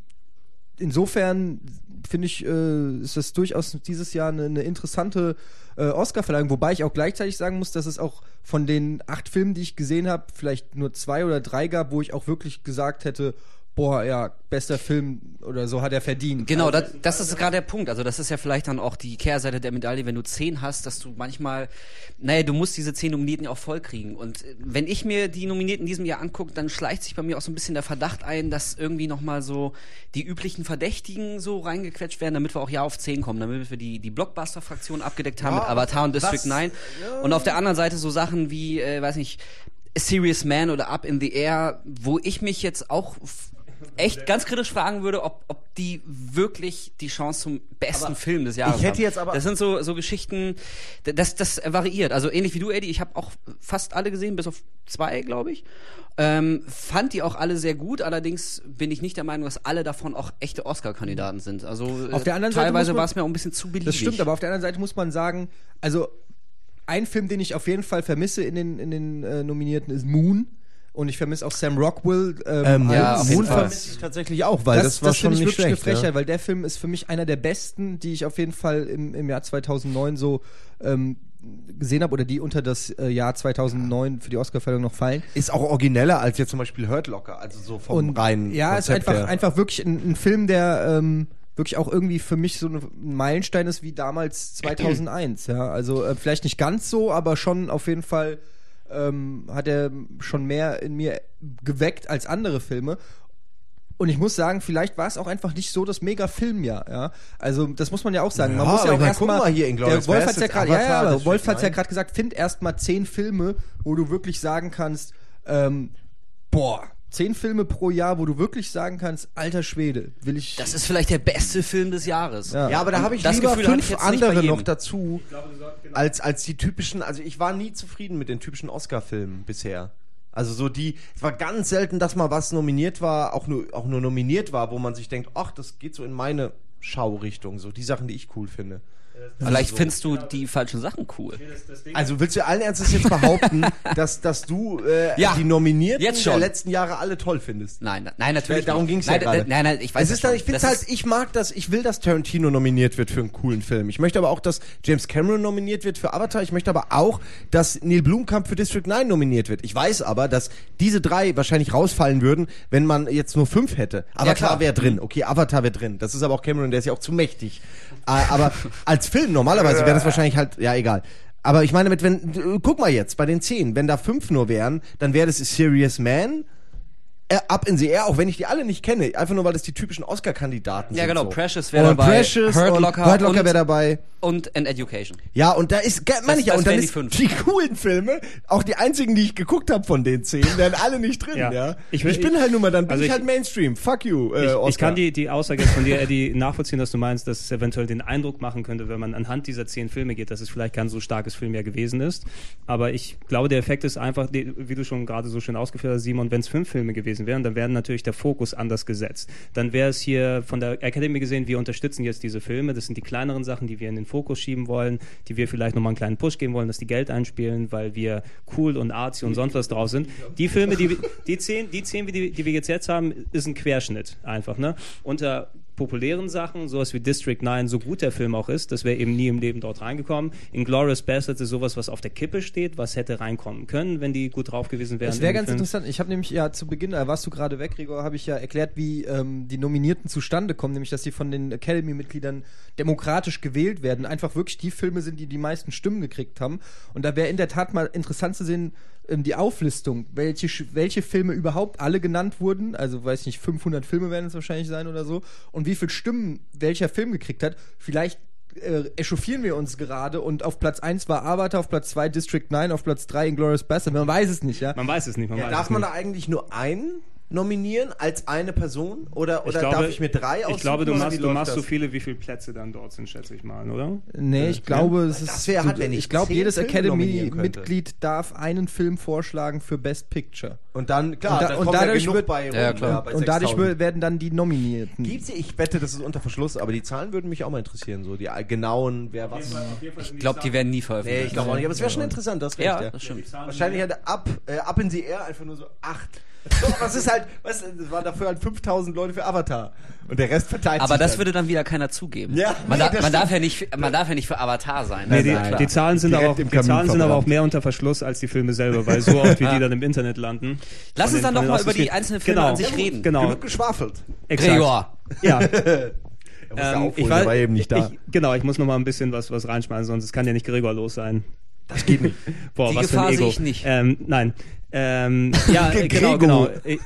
insofern finde ich, äh, ist das durchaus dieses Jahr eine, eine interessante äh, Oscar-Verleihung, wobei ich auch gleichzeitig sagen muss, dass es auch von den acht Filmen, die ich gesehen habe, vielleicht nur zwei oder drei gab, wo ich auch wirklich gesagt hätte, boah, ja, bester Film oder so hat er verdient. Genau, Also, das, das ist gerade der Punkt. Also das ist ja vielleicht dann auch die Kehrseite der Medaille, wenn du zehn hast, dass du manchmal, naja, du musst diese zehn Nominierten ja auch voll kriegen. Und äh, wenn ich mir die Nominierten in diesem Jahr angucke, dann schleicht sich bei mir auch so ein bisschen der Verdacht ein, dass irgendwie nochmal so die üblichen Verdächtigen so reingequetscht werden, damit wir auch ja auf zehn kommen, damit wir die, die Blockbuster-Fraktion abgedeckt haben Ja, mit Avatar und District was- 9. Und auf der anderen Seite so Sachen wie, äh, weiß nicht, A Serious Man oder Up in the Air, wo ich mich jetzt auch echt ganz kritisch fragen würde, ob, ob die wirklich die Chance zum besten Film des Jahres ich hätte haben. jetzt aber- Das sind so, so Geschichten, das, das variiert. Also ähnlich wie du, Eddie, ich habe auch fast alle gesehen, bis auf zwei, glaube ich. Ähm, fand die auch alle sehr gut, allerdings bin ich nicht der Meinung, dass alle davon auch echte Oscar-Kandidaten sind. Also Auf äh, der anderen Seite teilweise war es mir auch ein bisschen zu beliebig. Das stimmt, aber auf der anderen Seite muss man sagen, also ein Film, den ich auf jeden Fall vermisse in den, in den äh, Nominierten, ist Moon. Und ich vermisse auch Sam Rockwell. Ähm, Ähm, Ja, ja, auf jeden Moon Fall. vermisse ich tatsächlich auch, weil das, das, war das schon ich nicht schlecht. gefrechert, ja. weil der Film ist für mich einer der besten, die ich auf jeden Fall im, im Jahr 2009 so ähm, gesehen habe oder die unter das äh, Jahr 2009 für die Oscarverleihung noch fallen. Ist auch origineller als jetzt zum Beispiel Hurt Locker, also so vom reinen ja, Konzept ist einfach, her. einfach wirklich ein, ein Film, der ähm, wirklich auch irgendwie für mich so ein Meilenstein ist wie damals 2001. ja, also äh, vielleicht nicht ganz so, aber schon auf jeden Fall ähm, hat er schon mehr in mir geweckt als andere Filme. Und ich muss sagen, vielleicht war es auch einfach nicht so das Mega-Filmjahr, ja. Also, das muss man ja auch sagen. man Ja, muss ja auch erstmal. hier, Inglourious Der Wolf hat's ja gerade, ja, ja, Wolf hat's ja 9. gerade gesagt, find erstmal zehn Filme, wo du wirklich sagen kannst, ähm, boah, zehn Filme pro Jahr, wo du wirklich sagen kannst, alter Schwede, will ich. Das ist vielleicht der beste Film des Jahres. Ja. Ja, aber da habe ich Das lieber Gefühl ich fünf bei andere noch dazu, als, als die typischen, also ich war nie zufrieden mit den typischen Oscar-Filmen bisher. Also so die, es war ganz selten, dass mal was nominiert war, auch nur, auch nur nominiert war, wo man sich denkt, ach, das geht so in meine Schaurichtung, so die Sachen, die ich cool finde. Vielleicht findest du die falschen Sachen cool. Also willst du allen Ernstes jetzt behaupten, dass, dass du äh, Ja, die Nominierten jetzt der schon. letzten Jahre alle toll findest? Nein, nein, natürlich. Darum nicht. ging's ja gerade. Nein, nein, ich weiß es ja ist dann, ich finde halt, ich mag das, ich will, dass Tarantino nominiert wird für einen coolen Film. Ich möchte aber auch, dass James Cameron nominiert wird für Avatar. Ich möchte aber auch, dass Neil Blomkamp für District 9 nominiert wird. Ich weiß aber, dass diese drei wahrscheinlich rausfallen würden, wenn man jetzt nur fünf hätte. Avatar klar. wäre drin. Okay, Avatar wäre drin. Das ist aber auch Cameron, der ist ja auch zu mächtig. Äh, aber als Film normalerweise wäre das wahrscheinlich halt, ja, egal. Aber ich meine, mit wenn, guck mal jetzt, bei den zehn, wenn da fünf nur wären, dann wäre das Serious Man, Up in the Air, auch wenn ich die alle nicht kenne, einfach nur weil das die typischen Oscar-Kandidaten Ja, sind. genau, so. Precious wäre dabei, Precious Hurt Locker Hurt Locker wäre dabei. und An Education. Ja, und da ist, meine ich ja, und dann die ist fünf. die coolen Filme, auch die einzigen, die ich geguckt habe von den zehn, wären alle nicht drin, ja. Ja. Ich, Ich bin halt nur mal, dann bin also ich, ich- halt Mainstream. Fuck you, äh, Ich, Oscar. ich kann die, die Aussage jetzt von dir, Eddie, nachvollziehen, dass du meinst, dass es eventuell den Eindruck machen könnte, wenn man anhand dieser zehn Filme geht, dass es vielleicht kein so starkes Filmjahr gewesen ist. Aber ich glaube, der Effekt ist einfach, die- wie du schon gerade so schön ausgeführt hast, Simon, wenn es fünf Filme gewesen wären, dann wäre natürlich der Fokus anders gesetzt. Dann wäre es hier von der Academy gesehen, wir unterstützen jetzt diese Filme. Das sind die kleineren Sachen, die wir in den Fokus schieben wollen, die wir vielleicht nochmal einen kleinen Push geben wollen, dass die Geld einspielen, weil wir cool und artsy und sonst was drauf sind. Die Filme, die, die zehn, die zehn, die, wir jetzt jetzt haben, ist ein Querschnitt einfach. Ne? Unter populären Sachen, sowas wie District 9, so gut der Film auch ist, das wäre eben nie im Leben dort reingekommen. Inglourious Bastards ist sowas, was auf der Kippe steht, was hätte reinkommen können, wenn die gut drauf gewesen wären. Das wäre in ganz Film. interessant. Ich habe nämlich ja zu Beginn, da warst du gerade weg, Gregor, habe ich ja erklärt, wie ähm, die Nominierten zustande kommen, nämlich dass sie von den Academy-Mitgliedern demokratisch gewählt werden, einfach wirklich die Filme sind, die die meisten Stimmen gekriegt haben. Und da wäre in der Tat mal interessant zu sehen, ähm, die Auflistung, welche, welche Filme überhaupt alle genannt wurden, also weiß nicht, 500 Filme werden es wahrscheinlich sein oder so, und wie viele Stimmen welcher Film gekriegt hat. Vielleicht äh, echauffieren wir uns gerade und auf Platz 1 war Avatar, auf Platz 2 District 9, auf Platz 3 Inglourious Bastard. Man weiß es nicht, ja. Man weiß es nicht. Man ja, weiß darf es man nicht. da eigentlich nur einen nominieren als eine Person? Oder, oder glaube- darf ich mir drei aussuchen? Ich glaube, du oder machst, du machst so viele, wie viele Plätze dann dort sind, schätze ich mal, oder? Nee, ich glaube, es ist. Das wär halt, wenn ich ich glaube, jedes Academy-Mitglied darf einen Film vorschlagen für Best Picture. Und dann, klar, Und da- dann und ja dadurch genug wird- bei Ja, klar. bei Und dadurch 6000. werden dann die Nominierten. Gibt's, ich wette, das ist unter Verschluss, aber die Zahlen würden mich auch mal interessieren, so die genauen, wer was. Ich glaube, die werden nie Nee, veröffentlicht. ich glaube auch nicht, aber es wäre schon interessant, das recht, ja, ja. das stimmt. Wahrscheinlich hätte ab, äh, ab in the air einfach nur so acht. So, was ist halt, was, das waren dafür halt 5000 Leute für Avatar. Und der Rest verteilt Aber sich das dann. würde dann wieder keiner zugeben. Ja, man, nee, da, man, darf ja nicht, für- man darf ja nicht für Avatar sein. Nee, die, Nein, klar. die Zahlen sind, aber auch, die Zahlen sind aber auch mehr unter Verschluss als die Filme selber, weil so oft wie die dann im Internet landen. Lass uns dann doch mal über die einzelnen Filme genau. an sich reden. Genau. Genug geschwafelt. Exakt. Gregor. Ja. Er Ähm, ich weiß, war eben nicht da. Ich, genau, ich muss noch mal ein bisschen was, was reinschmeißen, sonst es kann ja nicht Gregor los sein. das geht nicht. Boah, Die was Gefahr für ein Ego. sehe ich nicht. Ähm, nein. Ähm, ja, äh, genau, genau. Ich,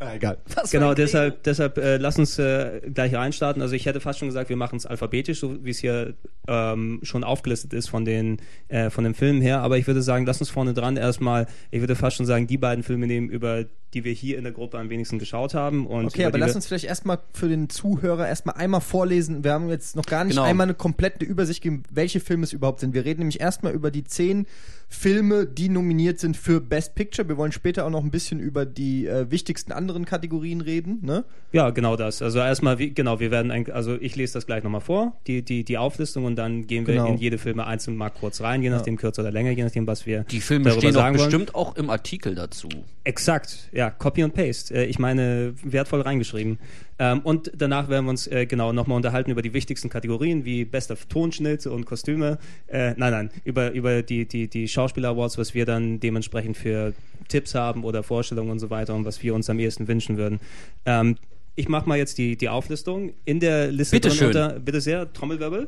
Ah, egal. Was Genau, deshalb, deshalb äh, lass uns äh, gleich reinstarten. Also ich hätte fast schon gesagt, wir machen es alphabetisch, so wie es hier ähm, schon aufgelistet ist von den äh, von den Filmen her. Aber ich würde sagen, lass uns vorne dran erstmal, ich würde fast schon sagen, die beiden Filme nehmen, über die wir hier in der Gruppe am wenigsten geschaut haben. Und Okay, aber lass uns vielleicht erstmal für den Zuhörer erstmal einmal vorlesen. Wir haben jetzt noch gar nicht Genau. einmal eine komplette Übersicht gegeben, welche Filme es überhaupt sind. Wir reden nämlich erstmal über die zehn Filme, die nominiert sind für Best Picture. Wir wollen später auch noch ein bisschen über die äh, wichtigsten anderen Kategorien reden. Ne? Ja, genau das. Also erstmal, wie, genau, wir werden, ein, also ich lese das gleich nochmal vor, die, die, die Auflistung und dann gehen wir Genau. in jede Filme einzeln mal kurz rein, je nachdem kürzer oder länger, je nachdem, was wir Die Filme darüber stehen sagen wollen. bestimmt auch im Artikel dazu. Exakt, ja, Copy und Paste. Äh, ich meine, wertvoll reingeschrieben. Ähm, und danach werden wir uns äh, genau nochmal unterhalten über die wichtigsten Kategorien, wie bester Tonschnitt und Kostüme. Äh, nein, nein, über, über die, die, die Schauspieler-Awards, was wir dann dementsprechend für Tipps haben oder Vorstellungen und so weiter und was wir uns am ehesten wünschen würden. Ähm, ich mache mal jetzt die, die Auflistung. In der Liste Bitte schön. unter, bitte sehr, Trommelwirbel.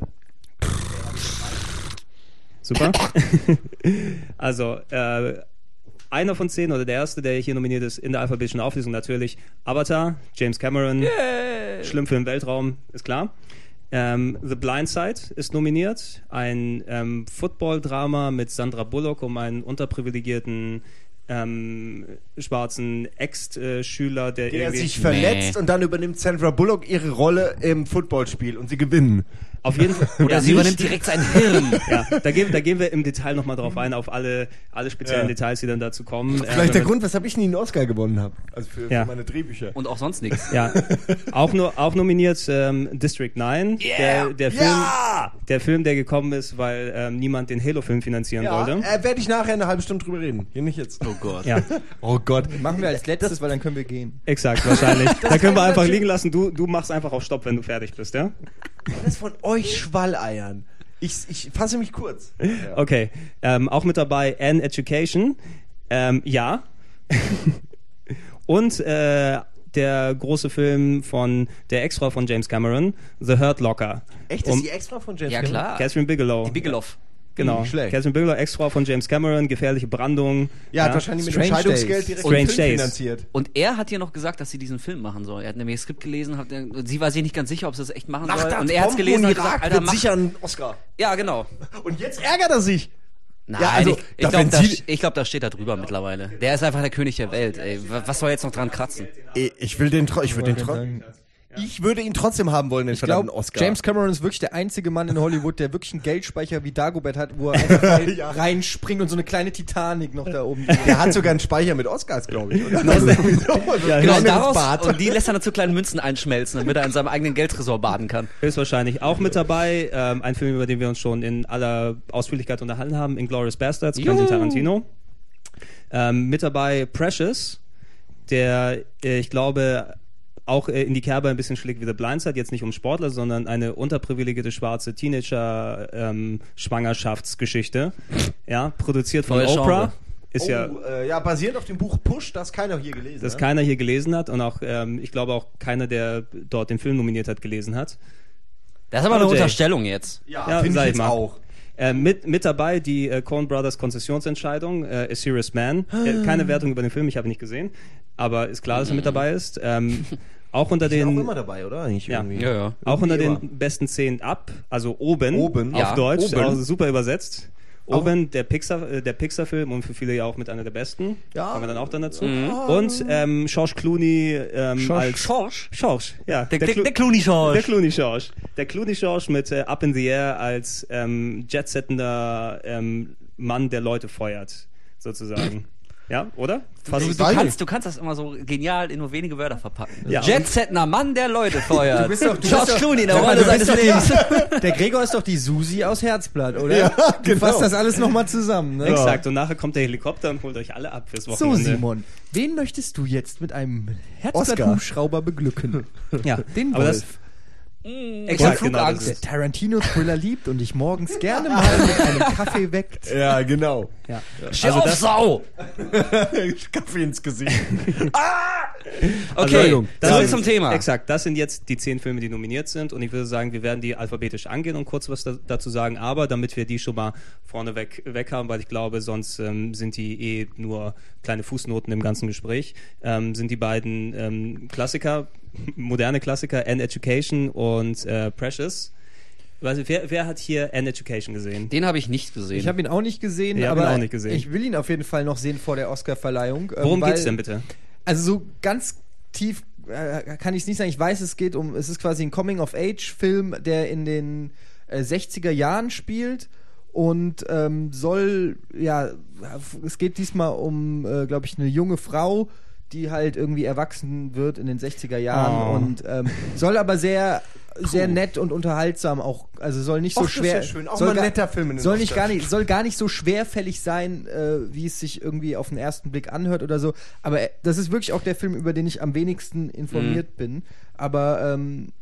Super. also, äh, einer von zehn oder der erste, der hier nominiert ist, in der alphabetischen Auflistung natürlich. Avatar, James Cameron, schlimm für den Weltraum, ist klar. Ähm, The Blind Side ist nominiert, ein ähm, Football-Drama mit Sandra Bullock um einen unterprivilegierten ähm, schwarzen Ex-Schüler, der, Der sich verletzt und dann übernimmt Sandra Bullock ihre Rolle im Footballspiel und sie gewinnen. Auf jeden Fall Oder ja, sie übernimmt direkt sein Hirn. Ja, da gehen, da gehen wir im Detail nochmal drauf ein, auf alle, alle speziellen Ja. Details, die dann dazu kommen. Vielleicht Äh, der Grund, weshalb ich nie einen Oscar gewonnen habe. Also für, Ja. für meine Drehbücher. Und auch sonst nichts. Ja, auch, nur, auch nominiert ähm, District 9, der, der, Film, Ja! der Film, der gekommen ist, weil ähm, niemand den Halo-Film finanzieren Ja, wollte. äh, werde ich nachher eine halbe Stunde drüber reden. Hier nicht jetzt. Oh Gott. Ja, Oh Gott. Machen wir als letztes, weil dann können wir gehen. exakt, wahrscheinlich. da können wir einfach liegen lassen. Du, du machst einfach auf Stopp, wenn du fertig bist, ja? Das von euch Schwalleiern. Ich, ich fasse mich kurz. Ja. Okay. Ähm, auch mit dabei An Education. Ähm, ja. Und äh, der große Film von der Ex-Frau von James Cameron, The Hurt Locker. Echt? Ist Um- die extra von James Ja, Cameron? klar. Catherine Bigelow. Die Bigelow. Genau. Schlecht. Catherine Bigelow, Ex-Frau von James Cameron, gefährliche Brandung. Ja, hat wahrscheinlich mit Strange Scheidungsgeld Days. direkt Strange den Film Days. finanziert. Und er hat ihr noch gesagt, dass sie diesen Film machen soll. Er hat nämlich das Skript gelesen, hat, und sie war sich nicht ganz sicher, ob sie das echt machen soll. Nacht Und er hat es gelesen und gesagt, Alter, wird mach. sicher ein Oscar. Ja, genau. Und jetzt ärgert er sich. Nein, Ja, also, ich, ich glaube, da, glaub, da steht da drüber mittlerweile. Der ist einfach der König der Welt. Ey. Wa- Was soll jetzt noch dran kratzen? Ich ich will den, ich würde den Ich tro- ich würde ihn trotzdem haben wollen, den Ich verdammten glaube, Oscar. James Cameron ist wirklich der einzige Mann in Hollywood, der wirklich einen Geldspeicher wie Dagobert hat, wo er einfach rein, Ja. reinspringt und so eine kleine Titanic noch da oben. Der hat sogar einen Speicher mit Oscars, glaube ich. Oder? So ein Genau, daraus, Bad. und die lässt er dann zu kleinen Münzen einschmelzen, damit er in seinem eigenen Geldtresor baden kann. Höchstwahrscheinlich auch mit dabei. Ähm, ein Film, über den wir uns schon in aller Ausführlichkeit unterhalten haben, Inglourious Bastards, Quentin Juhu. Tarantino. Ähm, mit dabei Precious, der, äh, ich glaube, auch äh, in die Kerbe ein bisschen schlägt wie The Blind Side, jetzt nicht um Sportler, sondern eine unterprivilegierte schwarze Teenager-Schwangerschaftsgeschichte. ja, produziert von Neues Oprah. Genre. Ist oh, ja, äh, ja, basiert auf dem Buch Push, das keiner hier gelesen das hat. keiner hier gelesen hat und auch, ähm, ich glaube auch keiner, der dort den Film nominiert hat, gelesen hat. Das ist aber eine. Unterstellung jetzt. Ja, Ja, finde ich ich jetzt mal. auch. Äh, mit, mit dabei die äh, Coen Brothers Konzessionsentscheidung, äh, A Serious Man. Äh, keine Wertung über den Film, ich habe ihn nicht gesehen. Aber ist klar, dass er mit dabei ist. Ähm, auch unter sind auch den, immer dabei, oder? Eigentlich Ja. irgendwie. Ja, ja. auch unter den besten zehn ab, also oben, Oben. auf Ja, Deutsch, oben. also super übersetzt. Oben, der Pixar, äh, der Pixar-Film und für viele ja auch mit einer der besten. Ja. Kommen wir dann auch dann dazu. Mhm. Und ähm, George Clooney ähm, als Schorsch. George, ja. Der, der, Clo- der Clooney Schorsch. der Clooney George. Der Clooney George mit äh, Up in the Air als ähm, jetsettender ähm, Mann, der Leute feuert, sozusagen. Ja, oder? Du, du, kannst, du kannst das immer so genial in nur wenige Wörter verpacken. Ja. Jetsetner Mann, der Leute feuert. Du bist doch- du George bist doch- Clooney in der Rolle seines doch- Lebens. Der Gregor ist doch die Susi aus Herzblatt, oder? Ja, Du genau. fasst das alles nochmal zusammen, ne? Exakt. Und nachher kommt der Helikopter und holt euch alle ab fürs So, Wochenende. Simon, wen möchtest du jetzt mit einem. Herzblatt-Hubschrauber beglücken? Ja, Den aber Wolf. Das, Exakt, genau, Flugangst. das der Tarantino-Thriller liebt und dich morgens gerne mal mit einem Kaffee weckt. Ja, genau. ja. Steh Also auf, das- Sau! Kaffee ins Gesicht. Okay, Entschuldigung. Das zurück sind- zum Thema. Exakt, das sind jetzt die zehn Filme, die nominiert sind und ich würde sagen, wir werden die alphabetisch angehen und kurz was da, dazu sagen, aber damit wir die schon mal vorneweg weg haben, weil ich glaube, sonst ähm, sind die eh nur kleine Fußnoten im ganzen Gespräch, ähm, sind die beiden ähm, Klassiker, moderne Klassiker, An Education und äh, Precious. Nicht, wer, wer hat hier An Education gesehen? Den habe ich nicht gesehen. Ich habe ihn auch nicht gesehen, Ich hab ihn aber auch nicht gesehen. ich will ihn auf jeden Fall noch sehen vor der Oscar-Verleihung. ähm, Worum weil- geht's denn bitte? also so ganz tief äh, kann ich es nicht sagen. Ich weiß, es geht um, es ist quasi ein Coming-of-Age-Film, der in den äh, 60er Jahren spielt und ähm, soll, ja, es geht diesmal um, äh, glaube ich, eine junge Frau, die halt irgendwie erwachsen wird in den 60er Jahren Oh. und ähm, soll aber sehr sehr nett und unterhaltsam auch also soll nicht so Och, das ist schwer ja schön. Auch soll mal gar- netter Film in soll nicht gar nicht soll gar nicht so schwerfällig sein äh, wie es sich irgendwie auf den ersten Blick anhört oder so. Aber äh, das ist wirklich auch der Film über den ich am wenigsten informiert bin. Aber ähm,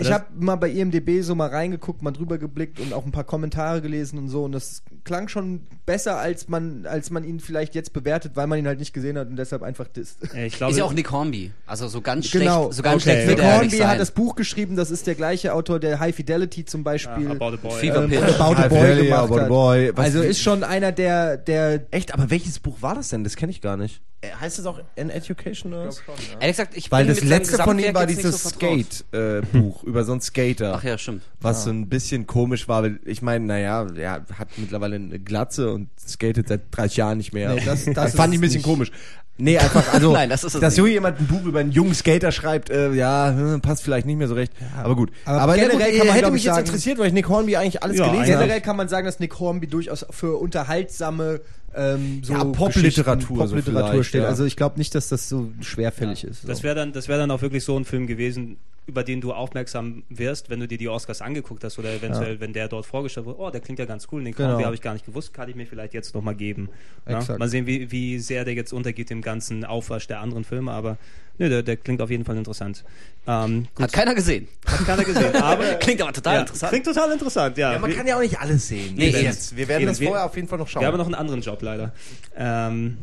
ich habe mal bei IMDb so mal reingeguckt, mal drüber geblickt und auch ein paar Kommentare gelesen und so und das klang schon besser, als man, als man ihn vielleicht jetzt bewertet, weil man ihn halt nicht gesehen hat und deshalb einfach disst. Ich glaube, Ist ja auch Nick Hornby. Also so ganz Genau, schlecht, so ganz okay. schlecht wird Nick er Hornby nicht sein. hat das Buch geschrieben, das ist der gleiche Autor, der High Fidelity zum Beispiel About a Boy. Fever ähm, About a High Boy gemacht About a hat. Boy. Was- also ist schon einer der, der Echt, aber welches Buch war das denn? Das kenne ich gar nicht. Äh, Heißt das auch An Education oder was? Ehrlich gesagt, ich Weil bin das letzte von ihm war dieses so. Skate-Buch über so einen Skater. Ach ja, stimmt. Was so ein bisschen komisch war, weil ich meine, naja, er hat mittlerweile eine Glatze und skatet seit 30 Jahren nicht mehr. Nee, das- das fand ist ich ein bisschen nicht- komisch. Nee, einfach, also, Nein, das ist es dass so jemand ein Buch über einen jungen Skater schreibt, äh, ja, hm, passt vielleicht nicht mehr so recht. aber gut. aber Aber, generell generell kann man, hätte mich ich, jetzt sagen- interessiert, weil ich Nick Hornby eigentlich alles Ja, gelesen habe. generell kann man sagen, dass Nick Hornby durchaus für unterhaltsame ähm, so Ja, Popliteratur so Popliteratur vielleicht, steht. ja. Also ich glaube nicht, dass das so schwerfällig ist. Das So. wäre dann, das wäre dann auch wirklich so ein Film gewesen, über den du aufmerksam wirst, wenn du dir die Oscars angeguckt hast oder eventuell, wenn der dort vorgestellt wurde. Oh, der klingt ja ganz cool. Den Genau. Habe ich gar nicht gewusst, kann ich mir vielleicht jetzt noch mal geben. Ja? Exakt. Mal sehen, wie, wie sehr der jetzt untergeht im ganzen Aufwasch der anderen Filme, aber nö, der, der klingt auf jeden Fall interessant. Ähm, gut, Hat keiner gesehen. hat keiner gesehen, aber Klingt aber total ja, interessant. Klingt total interessant, ja. Ja, man Wir- kann ja auch nicht alles sehen. Nee, eben. jetzt. Wir werden Eben, das wir- vorher auf jeden Fall noch schauen. wir haben noch einen anderen Job leider. Ähm,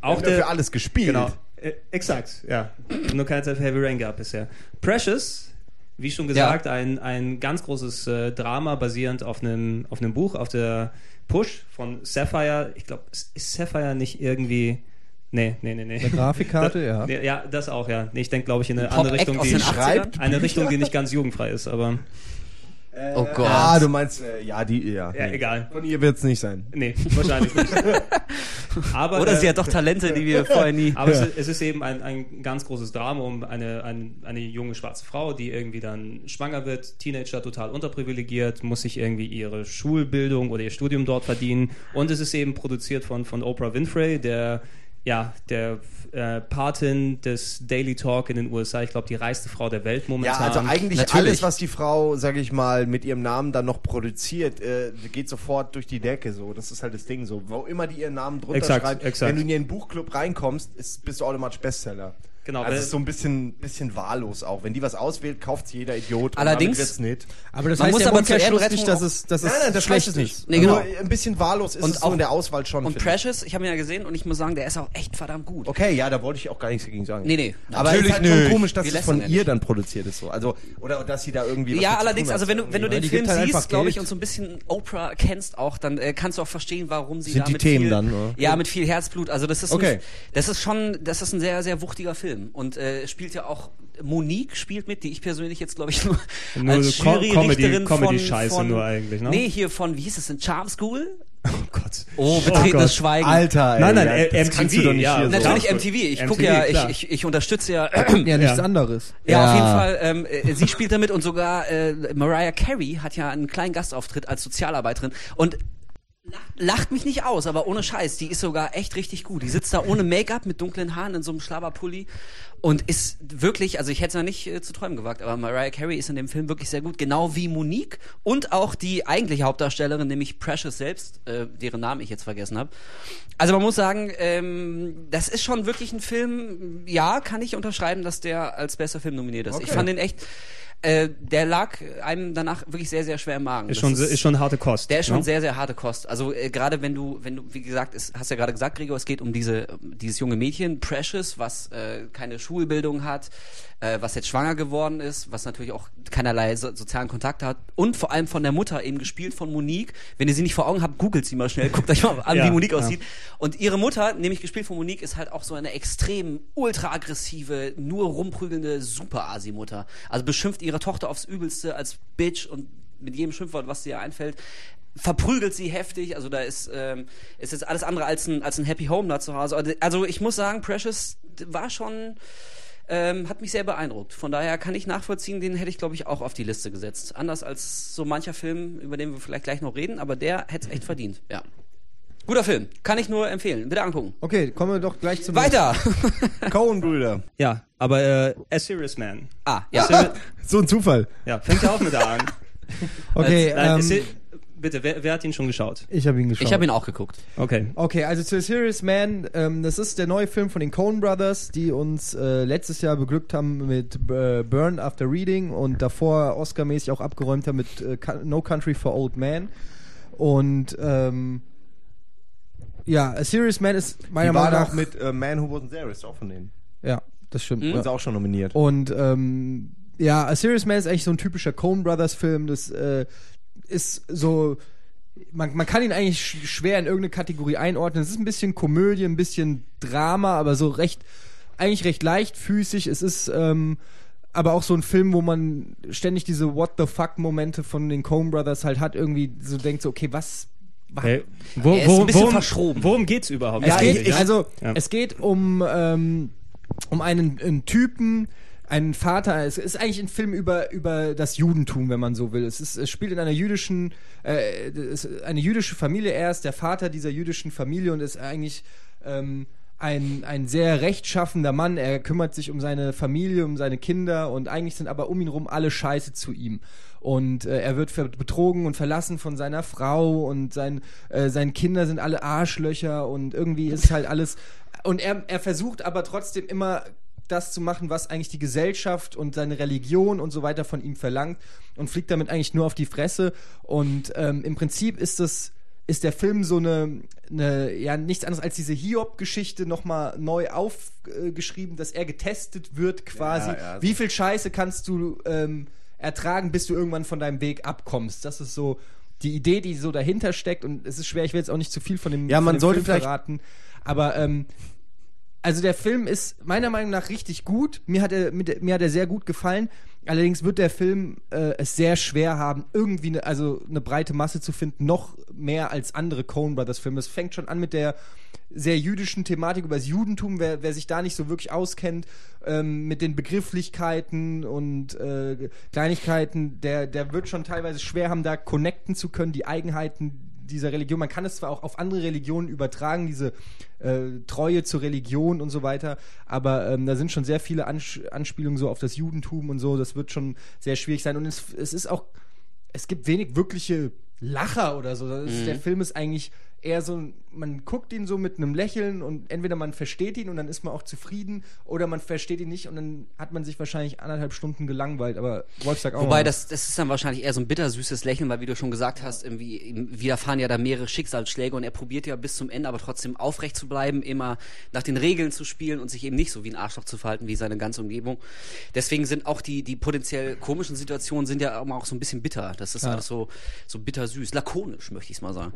Wir auch haben der, dafür alles gespielt. Genau. Äh, exakt, ja. Nur keine Zeit für Heavy Rain gehabt bisher. Precious, wie schon gesagt, ein, ein ganz großes äh, Drama basierend auf einem auf einem Buch, auf der Push von Sapphire. Ich glaube, ist Sapphire nicht irgendwie. Nee, nee, nee, nee. Eine Grafikkarte, ja. Nee, ja, das auch, ja. Nee, ich denke, glaube ich, in eine Pop-Act andere Richtung, aus die den 80ern? schreibt eine Richtung, die nicht ganz jugendfrei ist, aber Oh Gott. Ah, du meinst, äh, ja, die, ja. ja, nee. egal. Von ihr wird es nicht sein. Nee, wahrscheinlich nicht. aber, Oder äh, sie hat doch Talente, die wir vorher nie. Aber es, es ist eben ein, ein ganz großes Drama um eine, ein, eine junge schwarze Frau, die irgendwie dann schwanger wird, Teenager total unterprivilegiert, muss sich irgendwie ihre Schulbildung oder ihr Studium dort verdienen. Und es ist eben produziert von, von Oprah Winfrey, der ja, der äh, Patin des Daily Talk in den USA, ich glaube, die reichste Frau der Welt Ja, momentan. also eigentlich Natürlich. alles, was die Frau, sage ich mal, mit ihrem Namen dann noch produziert, äh, geht sofort durch die Decke. So, das ist halt das Ding. So, wo immer die ihren Namen drunter Exakt, schreibt, exakt. wenn du in ihren Buchclub reinkommst, ist, bist du automatisch Bestseller. Genau, Also ist so ein bisschen, bisschen wahllos auch. Wenn die was auswählt, kauft jeder Idiot. Allerdings- nicht. Aber das Man heißt muss ja aber Ehrenrettung nicht, dass es, dass Nein, nein, das schlecht es nicht. Nee, genau. Nur ein bisschen wahllos ist Und es so auch- in der Auswahl schon. Und. Precious, ich habe ihn ja gesehen und ich muss sagen, der ist auch echt verdammt gut. Okay, ja, da wollte ich auch gar nichts dagegen sagen. Nee, nee, Aber es ist natürlich halt schon nicht. komisch, dass Wir es von ihr dann produziert ist. So. Also, oder dass sie da irgendwie. was Ja, allerdings, also wenn du, wenn du den Film halt siehst, glaube ich, und so ein bisschen Oprah kennst auch, dann äh, kannst du auch verstehen, warum sie Sind da die mit Themen viel, dann, oder? Ja, mit viel Herzblut. Also das ist, das ist schon, das ist ein sehr, sehr wuchtiger Film und äh, spielt ja auch Monique spielt mit, die ich persönlich jetzt glaube ich nur, Nur als so Jury-Richterin Comedy- von, Comedy-Scheiße von, nur eigentlich, ne? Nee, hier von, wie hieß es, in Charm School? oh Gott. Oh, betretenes Gott. Schweigen. Alter, ey, Nein, nein, ja, das MTV, kannst du doch nicht ja, hier so. Natürlich Ja. MTV. Ich gucke ja, ich, klar. ich, ich unterstütze ja ja nichts Ja. anderes. Ja, Ja. auf jeden Fall. Ähm, äh, sie spielt damit und sogar äh, Mariah Carey hat ja einen kleinen Gastauftritt als Sozialarbeiterin und lacht, mich nicht aus, aber ohne Scheiß, die ist sogar echt richtig gut. Die sitzt da ohne Make-up mit dunklen Haaren in so einem Schlabberpulli und ist wirklich, also ich hätte es ja nicht äh, zu träumen gewagt, aber Mariah Carey ist in dem Film wirklich sehr gut, genau wie Monique und auch die eigentliche Hauptdarstellerin, nämlich Precious selbst, äh, deren Namen ich jetzt vergessen habe. Also man muss sagen, ähm, das ist schon wirklich ein Film, ja, kann ich unterschreiben, dass der als bester Film nominiert ist. Ich Okay. fand den echt, äh, der lag einem danach wirklich sehr, sehr schwer im Magen. Ist Das schon, ist schon harte Kost. der ist schon ne? sehr, sehr harte Kost. Also äh, gerade wenn du, wenn du, wie gesagt, es, hast ja gerade gesagt, Gregor, es geht um diese, dieses junge Mädchen, Precious, was äh, keine Schulbildung hat, äh, was jetzt schwanger geworden ist, was natürlich auch keinerlei so, sozialen Kontakt hat und vor allem von der Mutter eben gespielt von Monique. Wenn ihr sie nicht vor Augen habt, googelt sie mal schnell, guckt euch mal an, Ja, wie Monique ja. aussieht. Und ihre Mutter, nämlich gespielt von Monique, ist halt auch so eine extrem ultra aggressive, nur rumprügelnde Super-Asi-Mutter. Also beschimpft ihre Tochter aufs Übelste als Bitch und mit jedem Schimpfwort, was dir einfällt. verprügelt sie heftig. Also da ist, ähm, ist jetzt alles andere als ein, als ein Happy Home da zu Hause. Also, also ich muss sagen, Precious war schon, ähm, hat mich sehr beeindruckt. Von daher kann ich nachvollziehen, den hätte ich, glaube ich, auch auf die Liste gesetzt. Anders als so mancher Film, über den wir vielleicht gleich noch reden, aber der hätte es echt verdient, ja. Guter Film, kann ich nur empfehlen. Bitte angucken. Okay, kommen wir doch gleich zum Weiter! Cohen-Brüder. Ja, aber äh, A Serious Man. ah, ja. So ein Zufall. ja, fängt ja auch mit A an. Okay, Äh, ähm, bitte, wer, wer hat ihn schon geschaut? ich habe ihn geschaut. Ich habe ihn auch geguckt. Okay. Okay, also zu A Serious Man, ähm, das ist der neue Film von den Coen Brothers, die uns äh, letztes Jahr beglückt haben mit äh, Burn After Reading und davor Oscar-mäßig auch abgeräumt haben mit äh, No Country for Old Men. Und ähm, ja, A Serious Man ist meiner Meinung nach auch mit äh, Man Who Wasn't There, ist auch von denen. Ja, das stimmt. Mhm. Ja. Ist auch schon nominiert. Und ähm, ja, A Serious Man ist eigentlich so ein typischer Coen Brothers Film. Das äh, ist so. Man, man kann ihn eigentlich sch schwer in irgendeine Kategorie einordnen. Es ist ein bisschen Komödie, ein bisschen Drama, aber so recht, eigentlich recht leichtfüßig. Es ist ähm, aber auch so ein Film, wo man ständig diese What the fuck Momente von den Coen Brothers halt hat. Irgendwie so denkt so, okay, was. wa- Hey, wo, Er ist wo, ein bisschen worum, verschroben. Worum geht's überhaupt? es eigentlich, geht, also Ja. es geht um um, um einen, einen Typen, einen Vater. Es ist eigentlich ein Film über über das Judentum, wenn man so will. Es ist es spielt in einer jüdischen äh, eine jüdische Familie. Er ist der Vater dieser jüdischen Familie und ist eigentlich ähm, ein, ein sehr rechtschaffender Mann. Er kümmert sich um seine Familie, um seine Kinder und eigentlich sind aber um ihn rum alle Scheiße zu ihm. Und äh, er wird betrogen und verlassen von seiner Frau und sein, äh, seine Kinder sind alle Arschlöcher und irgendwie ist halt alles. Und er, er versucht aber trotzdem immer das zu machen, was eigentlich die Gesellschaft und seine Religion und so weiter von ihm verlangt und fliegt damit eigentlich nur auf die Fresse. Und ähm, im Prinzip ist das ist der Film so eine, eine ja nichts anderes als diese Hiob-Geschichte nochmal neu aufgeschrieben, dass er getestet wird quasi. Ja, ja. Wie viel Scheiße kannst du ähm, ertragen, bis du irgendwann von deinem Weg abkommst? Das ist so die Idee, die so dahinter steckt und es ist schwer, ich will jetzt auch nicht zu viel von dem, Ja, man sollte Film vielleicht- verraten, aber ähm, also der Film ist meiner Meinung nach richtig gut. Mir hat er, mit, mir hat er sehr gut gefallen. Allerdings wird der Film äh, es sehr schwer haben, irgendwie eine, also eine breite Masse zu finden, noch mehr als andere Coen Brothers Filme. Es fängt schon an mit der sehr jüdischen Thematik über das Judentum. Wer, wer sich da nicht so wirklich auskennt, ähm, mit den Begrifflichkeiten und äh, Kleinigkeiten, der, der wird schon teilweise schwer haben, da connecten zu können, die Eigenheiten dieser Religion. Man kann es zwar auch auf andere Religionen übertragen, diese äh, Treue zur Religion und so weiter, aber ähm, da sind schon sehr viele Ans Anspielungen so auf das Judentum und so. Das wird schon sehr schwierig sein. Und es, es ist auch, es gibt wenig wirkliche Lacher oder so. Das ist, Der Film ist eigentlich eher so, man guckt ihn so mit einem Lächeln und entweder man versteht ihn und dann ist man auch zufrieden oder man versteht ihn nicht und dann hat man sich wahrscheinlich anderthalb Stunden gelangweilt. Aber Wolf sagt auch Wobei das, das ist dann wahrscheinlich eher so ein bittersüßes Lächeln, weil wie du schon gesagt hast, irgendwie widerfahren ja da mehrere Schicksalsschläge und er probiert ja bis zum Ende aber trotzdem aufrecht zu bleiben, immer nach den Regeln zu spielen und sich eben nicht so wie ein Arschloch zu verhalten wie seine ganze Umgebung. Deswegen sind auch die, die potenziell komischen Situationen sind ja immer auch so ein bisschen bitter. Das ist alles so, so bittersüß, lakonisch, möchte ich es mal sagen.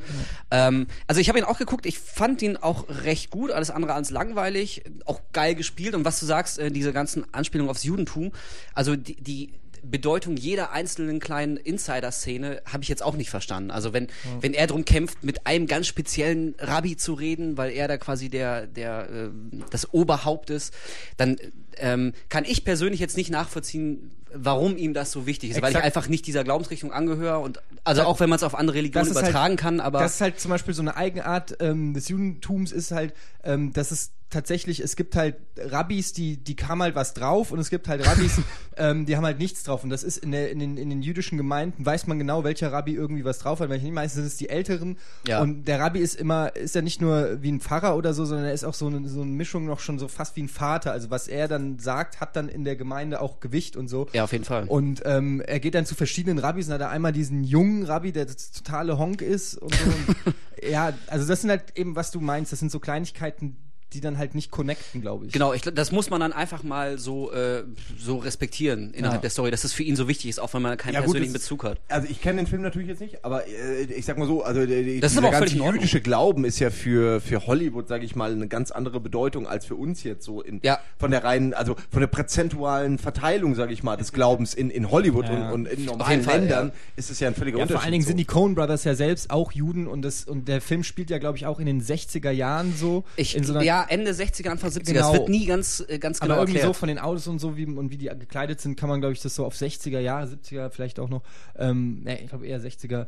Ähm, also ich habe ihn auch geguckt, ich fand ihn auch recht gut, alles andere als langweilig, auch geil gespielt. Und was du sagst, äh, diese ganzen Anspielungen aufs Judentum, also die, die Bedeutung jeder einzelnen kleinen Insider-Szene habe ich jetzt auch nicht verstanden. Also wenn, wenn er drum kämpft, mit einem ganz speziellen Rabbi zu reden, weil er da quasi der, der äh, das Oberhaupt ist, dann ähm, kann ich persönlich jetzt nicht nachvollziehen, warum ihm das so wichtig ist, weil ich Exakt. einfach nicht dieser Glaubensrichtung angehöre und also auch wenn man es auf andere Religionen ist übertragen halt, kann, aber das ist halt zum Beispiel so eine Eigenart ähm, des Judentums ist halt, ähm, dass es tatsächlich, es gibt halt Rabbis, die, die haben halt was drauf und es gibt halt Rabbis, ähm, die haben halt nichts drauf. Und das ist in, der, in, den, in den jüdischen Gemeinden, weiß man genau, welcher Rabbi irgendwie was drauf hat, welche nicht. Meistens sind es die Älteren. Ja. Und der Rabbi ist immer, ist ja nicht nur wie ein Pfarrer oder so, sondern er ist auch so eine, so eine Mischung noch schon so fast wie ein Vater. Also was er dann sagt, hat dann in der Gemeinde auch Gewicht und so. ja auf jeden Fall. Und ähm, er geht dann zu verschiedenen Rabbis und hat da einmal diesen jungen Rabbi, der das totale Honk ist und so. Ja, also das sind halt eben, was du meinst, das sind so Kleinigkeiten, die dann halt nicht connecten, glaube ich. Genau, ich, das muss man dann einfach mal so, äh, so respektieren innerhalb Ja. der Story, dass es für ihn so wichtig ist, auch wenn man keinen Ja, gut, persönlichen das- Bezug hat. Also ich kenne den Film natürlich jetzt nicht, aber äh, ich sag mal so, also der, der, Das auch ganze jüdische Glauben ist ja für für Hollywood, sage ich mal, eine ganz andere Bedeutung als für uns jetzt so in Ja. von der reinen, also von der prozentualen Verteilung, sage ich mal, des Glaubens in in Hollywood Ja. und, und in normalen Fall, Ländern ja. ist es ja ein völliger Ja, Unterschied. vor allen Dingen sind so. die Coen Brothers ja selbst auch Juden und das und der Film spielt ja, glaube ich, auch in den 60er Jahren so. Ich, in so einer, ja, Ende 60er, Anfang 70er. Genau. Das wird nie ganz, äh, ganz genau aber irgendwie so erklärt. von den Autos und so wie und wie die gekleidet sind, kann man, glaube ich, das so auf 60er Jahre, 70er vielleicht auch noch, ähm, ne, ich glaube eher 60er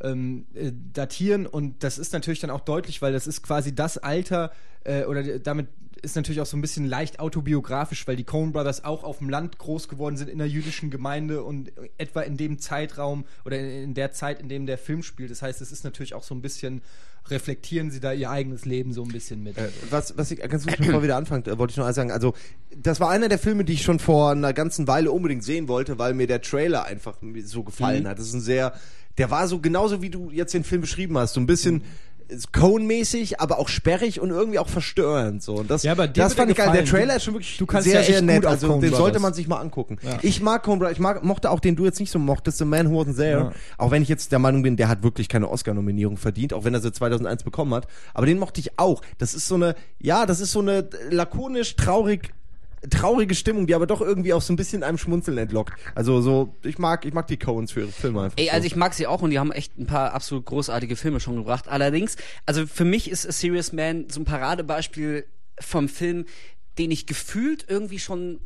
ähm, äh, datieren und das ist natürlich dann auch deutlich, weil das ist quasi das Alter äh, oder damit ist natürlich auch so ein bisschen leicht autobiografisch, weil die Coen Brothers auch auf dem Land groß geworden sind in der jüdischen Gemeinde und etwa in dem Zeitraum oder in, der Zeit, in dem der Film spielt. Das heißt, es ist natürlich auch so ein bisschen reflektieren sie da ihr eigenes Leben so ein bisschen mit. Äh, was, was ich ganz kurz bevor wir wieder anfangen, äh, wollte ich noch eins sagen. Also, das war einer der Filme, die ich schon vor einer ganzen Weile unbedingt sehen wollte, weil mir der Trailer einfach so gefallen Mhm. hat. Das ist ein sehr, der war so genauso wie du jetzt den Film beschrieben hast, so ein bisschen. Mhm. Cone-mäßig, aber auch sperrig und irgendwie auch verstörend so. Und das, Ja, aber das fand ich geil. Der. Trailer ist schon wirklich du kannst sehr, ja sehr nett. Also den sollte man sich mal angucken. Ja. Ich mag Brothers, ich mag, mochte auch den du jetzt nicht so mochtest, The Man Who Wasn't There. Ja. Auch wenn ich jetzt der Meinung bin, der hat wirklich keine Oscar-Nominierung verdient, auch wenn er sie 2001 bekommen hat. Aber den mochte ich auch. Das ist so eine, ja, das ist so eine lakonisch traurig traurige Stimmung, die aber doch irgendwie auch so ein bisschen einem Schmunzeln entlockt. Also so, ich mag, ich mag die Coens für ihre Filme einfach. Ey, so. also ich mag sie auch und die haben echt ein paar absolut großartige Filme schon gebracht. Allerdings, also für mich ist A Serious Man so ein Paradebeispiel vom Film, den ich gefühlt irgendwie schon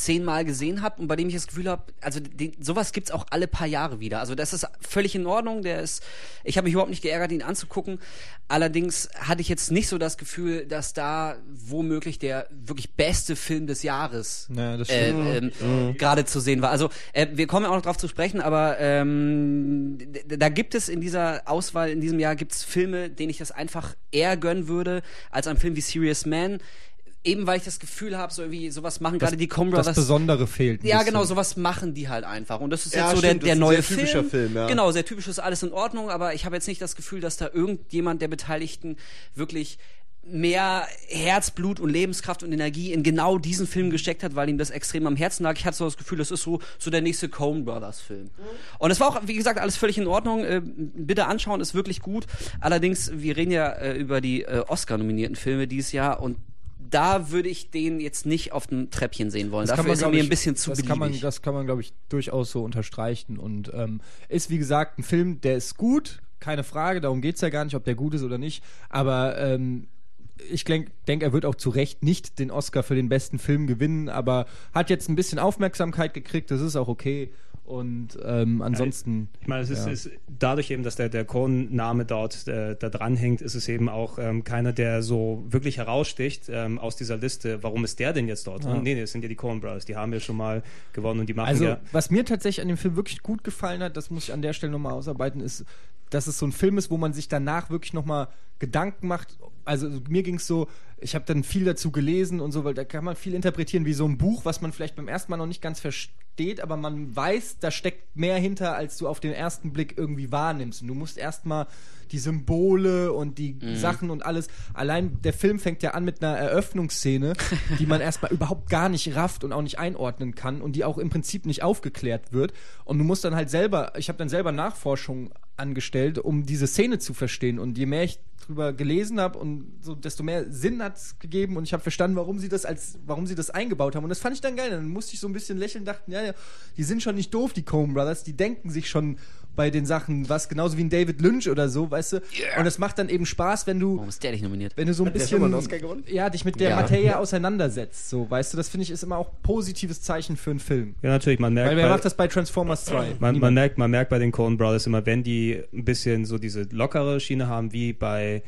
zehnmal gesehen habe und bei dem ich das Gefühl habe, also den, sowas gibt's auch alle paar Jahre wieder. Also das ist völlig in Ordnung. Der ist, ich habe mich überhaupt nicht geärgert, ihn anzugucken. Allerdings hatte ich jetzt nicht so das Gefühl, dass da womöglich der wirklich beste Film des Jahres Ja, äh, ähm, gerade zu sehen war. Also äh, wir kommen ja auch noch drauf zu sprechen, aber ähm, da gibt es in dieser Auswahl in diesem Jahr gibt's Filme, denen ich das einfach eher gönnen würde als ein Film wie Serious Man. Eben weil ich das Gefühl habe, so irgendwie sowas machen gerade die Coen das Brothers. Besondere fehlt. Ja, bisschen. genau, sowas machen die halt einfach. Und das ist Ja, jetzt so der, stimmt, das der ist ein neue sehr typischer Film, ja. Genau, sehr typisch ist alles in Ordnung, aber ich habe jetzt nicht das Gefühl, dass da irgendjemand der Beteiligten wirklich mehr Herzblut und Lebenskraft und Energie in genau diesen Film gesteckt hat, weil ihm das extrem am Herzen lag. Ich hatte so das Gefühl, das ist so, so der nächste Coen Brothers Film. Und es war auch, wie gesagt, alles völlig in Ordnung. Äh, bitte anschauen, ist wirklich gut. Allerdings, wir reden ja äh, über die äh, Oscar-nominierten Filme dieses Jahr und da würde ich den jetzt nicht auf dem Treppchen sehen wollen. Dafür ist er mir ein bisschen zu das kann man, beliebig. das kann man, glaube ich, durchaus so unterstreichen. Und ähm, ist, wie gesagt, ein Film, der ist gut, keine Frage, darum geht es ja gar nicht, ob der gut ist oder nicht. Aber ähm, ich denke, denk, er wird auch zu Recht nicht den Oscar für den besten Film gewinnen, aber hat jetzt ein bisschen Aufmerksamkeit gekriegt, das ist auch okay. Und ähm, ansonsten. Ich meine, es ist, Ja. ist dadurch eben, dass der, der Cohen-Name dort äh, da dran hängt, ist es eben auch ähm, keiner, der so wirklich heraussticht ähm, aus dieser Liste. Warum ist der denn jetzt dort? Ja. Nee, nee, das sind ja die Coen Brothers. Die haben ja schon mal gewonnen und die machen Also, ja. was mir tatsächlich an dem Film wirklich gut gefallen hat, das muss ich an der Stelle nochmal ausarbeiten, ist, dass es so ein Film ist, wo man sich danach wirklich nochmal Gedanken macht. Also mir ging es so, ich habe dann viel dazu gelesen und so, weil da kann man viel interpretieren, wie so ein Buch, was man vielleicht beim ersten Mal noch nicht ganz versteht, aber man weiß, da steckt mehr hinter, als du auf den ersten Blick irgendwie wahrnimmst. Und du musst erstmal die Symbole und die Sachen und alles. Allein der Film fängt ja an mit einer Eröffnungsszene, die man erstmal überhaupt gar nicht rafft und auch nicht einordnen kann und die auch im Prinzip nicht aufgeklärt wird. Und du musst dann halt selber, ich habe dann selber Nachforschung angestellt, um diese Szene zu verstehen. Und je mehr ich drüber gelesen habe und so, desto mehr Sinn hat es gegeben und ich habe verstanden, warum sie das als, warum sie das eingebaut haben. Und das fand ich dann geil. Dann musste ich so ein bisschen lächeln, dachten, ja, ja, die sind schon nicht doof, die Coen Brothers, die denken sich schon bei den Sachen was, genauso wie ein David Lynch oder so, weißt du. Und es macht dann eben Spaß, wenn du Warum ist der nicht nominiert? wenn du so ein Hat der bisschen ja, dich mit der Ja. Materie auseinandersetzt, so, weißt du, das finde ich ist immer auch positives Zeichen für einen Film. Ja, natürlich, man merkt. Weil wer bei- macht das bei Transformers 2? Man, man, merkt, man merkt bei den Coen Brothers immer, wenn die ein bisschen so diese lockere Schiene haben, wie bei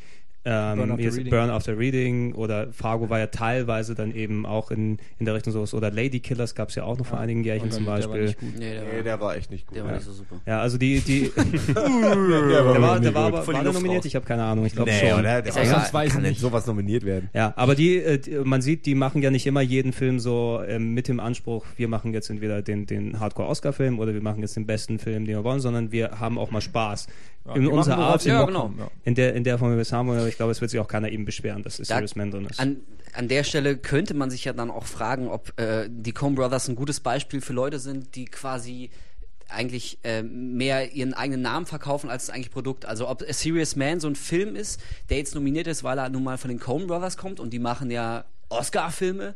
ähm, Burn After ist- Reading. Burn After Reading oder Fargo war ja teilweise dann eben auch in, in der Richtung sowas. Oder Lady Killers gab es ja auch noch vor einigen Jährchen zum der war Beispiel. nicht gut. Nee, der war, Nee, der war echt nicht gut. der war Ja. nicht so super. Ja, also die, die Der der war, der war, aber, war der nominiert? raus. Ich habe keine Ahnung, ich glaube Nee, schon. oder? Der war weiß Kann nicht sowas nominiert werden. Ja, aber die, äh, die, man sieht, die machen ja nicht immer jeden Film so ähm, mit dem Anspruch, wir machen jetzt entweder den, den Hardcore-Oscar-Film oder wir machen jetzt den besten Film, den wir wollen, sondern wir haben auch mal Spaß. Ja, in unserer Art, Ja, genau. in der, in der Form, wie wir es haben. Ich glaube, es wird sich auch keiner eben beschweren, dass Serious Man drin ist. An, an der Stelle könnte man sich ja dann auch fragen, ob äh, die Coen Brothers ein gutes Beispiel für Leute sind, die quasi eigentlich äh, mehr ihren eigenen Namen verkaufen als das eigentliche Produkt. Also ob A Serious Man so ein Film ist, der jetzt nominiert ist, weil er nun mal von den Coen Brothers kommt und die machen ja Oscar-Filme,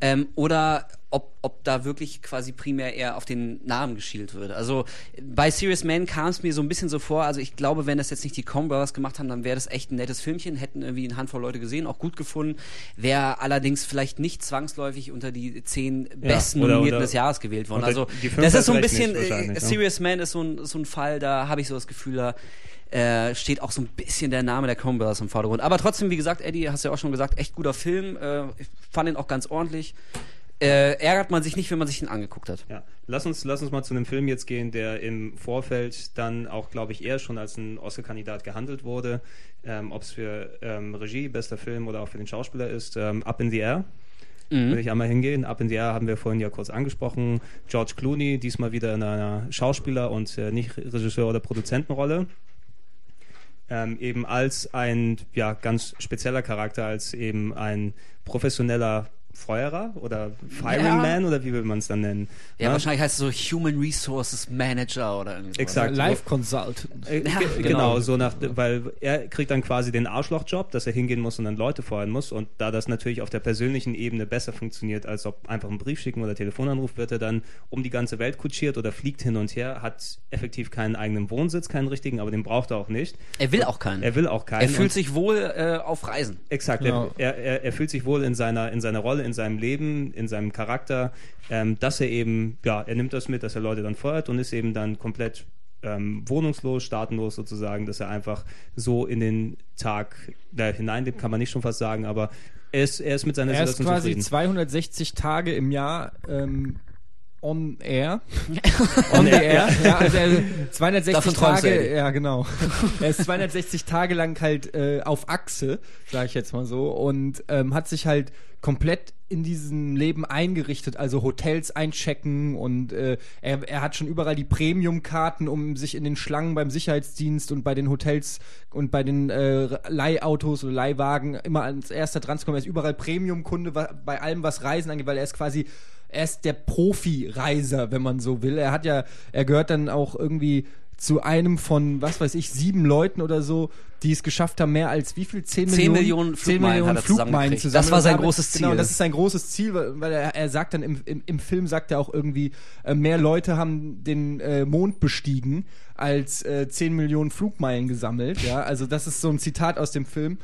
ähm, oder ob, ob da wirklich quasi primär eher auf den Namen geschielt wird. Also bei Serious Man kam es mir so ein bisschen so vor, also ich glaube, wenn das jetzt nicht die Coen Brothers gemacht haben, dann wäre das echt ein nettes Filmchen, hätten irgendwie eine Handvoll Leute gesehen, auch gut gefunden, wäre allerdings vielleicht nicht zwangsläufig unter die zehn besten oder- Nominierten oder- des Jahres gewählt worden. Also das ist so ein bisschen, äh, ne? Serious Man ist so ein, so ein Fall, da habe ich so das Gefühl, da äh, steht auch so ein bisschen der Name der Coen Brothers im Vordergrund. Aber trotzdem, wie gesagt, Eddie, hast du ja auch schon gesagt, echt guter Film. Äh, ich fand ihn auch ganz ordentlich. Äh, ärgert man sich nicht, wenn man sich den angeguckt hat. Ja, lass uns, lass uns mal zu einem Film jetzt gehen, der im Vorfeld dann auch, glaube ich, eher schon als ein Oscar-Kandidat gehandelt wurde. Ähm, Ob es für ähm, Regie, bester Film oder auch für den Schauspieler ist. Ähm, Up in the Air. Will ich einmal hingehen. Up in the Air haben wir vorhin ja kurz angesprochen. George Clooney, diesmal wieder in einer Schauspieler- und äh, nicht Regisseur- oder Produzentenrolle. Ähm, eben als ein ja, ganz spezieller Charakter, als eben ein professioneller Feuerer oder Firing Ja. Oder wie will man es dann nennen? Ja, Ne? wahrscheinlich heißt es so Human Resources Manager oder irgendwie. Exakt. Live Consultant. Äh, Ja, ge- genau. genau, so nach, weil er kriegt dann quasi den Arschlochjob, dass er hingehen muss und dann Leute feuern muss. Und da das natürlich auf der persönlichen Ebene besser funktioniert, als ob einfach ein Brief schicken oder Telefonanruf, wird er dann um die ganze Welt kutschiert oder fliegt hin und her, hat effektiv keinen eigenen Wohnsitz, keinen richtigen, aber den braucht er auch nicht. Er will auch keinen. Er will auch keinen. Er fühlt sich wohl äh, auf Reisen. Exakt, Genau. er, er, er fühlt sich wohl in seiner, in seiner Rolle, in seinem Leben, in seinem Charakter, ähm, dass er eben, ja, er nimmt das mit, dass er Leute dann feuert und ist eben dann komplett ähm, wohnungslos, staatenlos sozusagen, dass er einfach so in den Tag da hineinlebt, kann man nicht schon fast sagen, aber er ist, er ist mit seiner Er ist Situation quasi zufrieden. 260 Tage im Jahr ähm, on air. on the air. Ja, also er, 260 Davon träumst du, Tage, ja genau. er ist 260 Tage lang halt äh, auf Achse, sage ich jetzt mal so, und ähm, hat sich halt komplett in diesem Leben eingerichtet, also Hotels einchecken und äh, er, er hat schon überall die Premium-Karten, um sich in den Schlangen beim Sicherheitsdienst und bei den Hotels und bei den äh, Leihautos oder Leihwagen immer als erster dran zu kommen. Er ist überall Premium-Kunde bei allem, was Reisen angeht, weil er ist quasi er ist der Profi-Reiser, wenn man so will. Er hat ja, er gehört dann auch irgendwie zu einem von, was weiß ich, sieben Leuten oder so, die es geschafft haben, mehr als wie viel? Zehn, 10 Millionen, Millionen 10 Flugmeilen Millionen hat er Flugmeilen zusammengekriegt. zu Das war sein damit- großes Genau, Ziel. das ist sein großes Ziel, weil weil er, er sagt dann im, im, im Film, sagt er auch irgendwie, äh, mehr Leute haben den äh, Mond bestiegen als äh, 10 Millionen Flugmeilen gesammelt. Ja, also das ist so ein Zitat aus dem Film.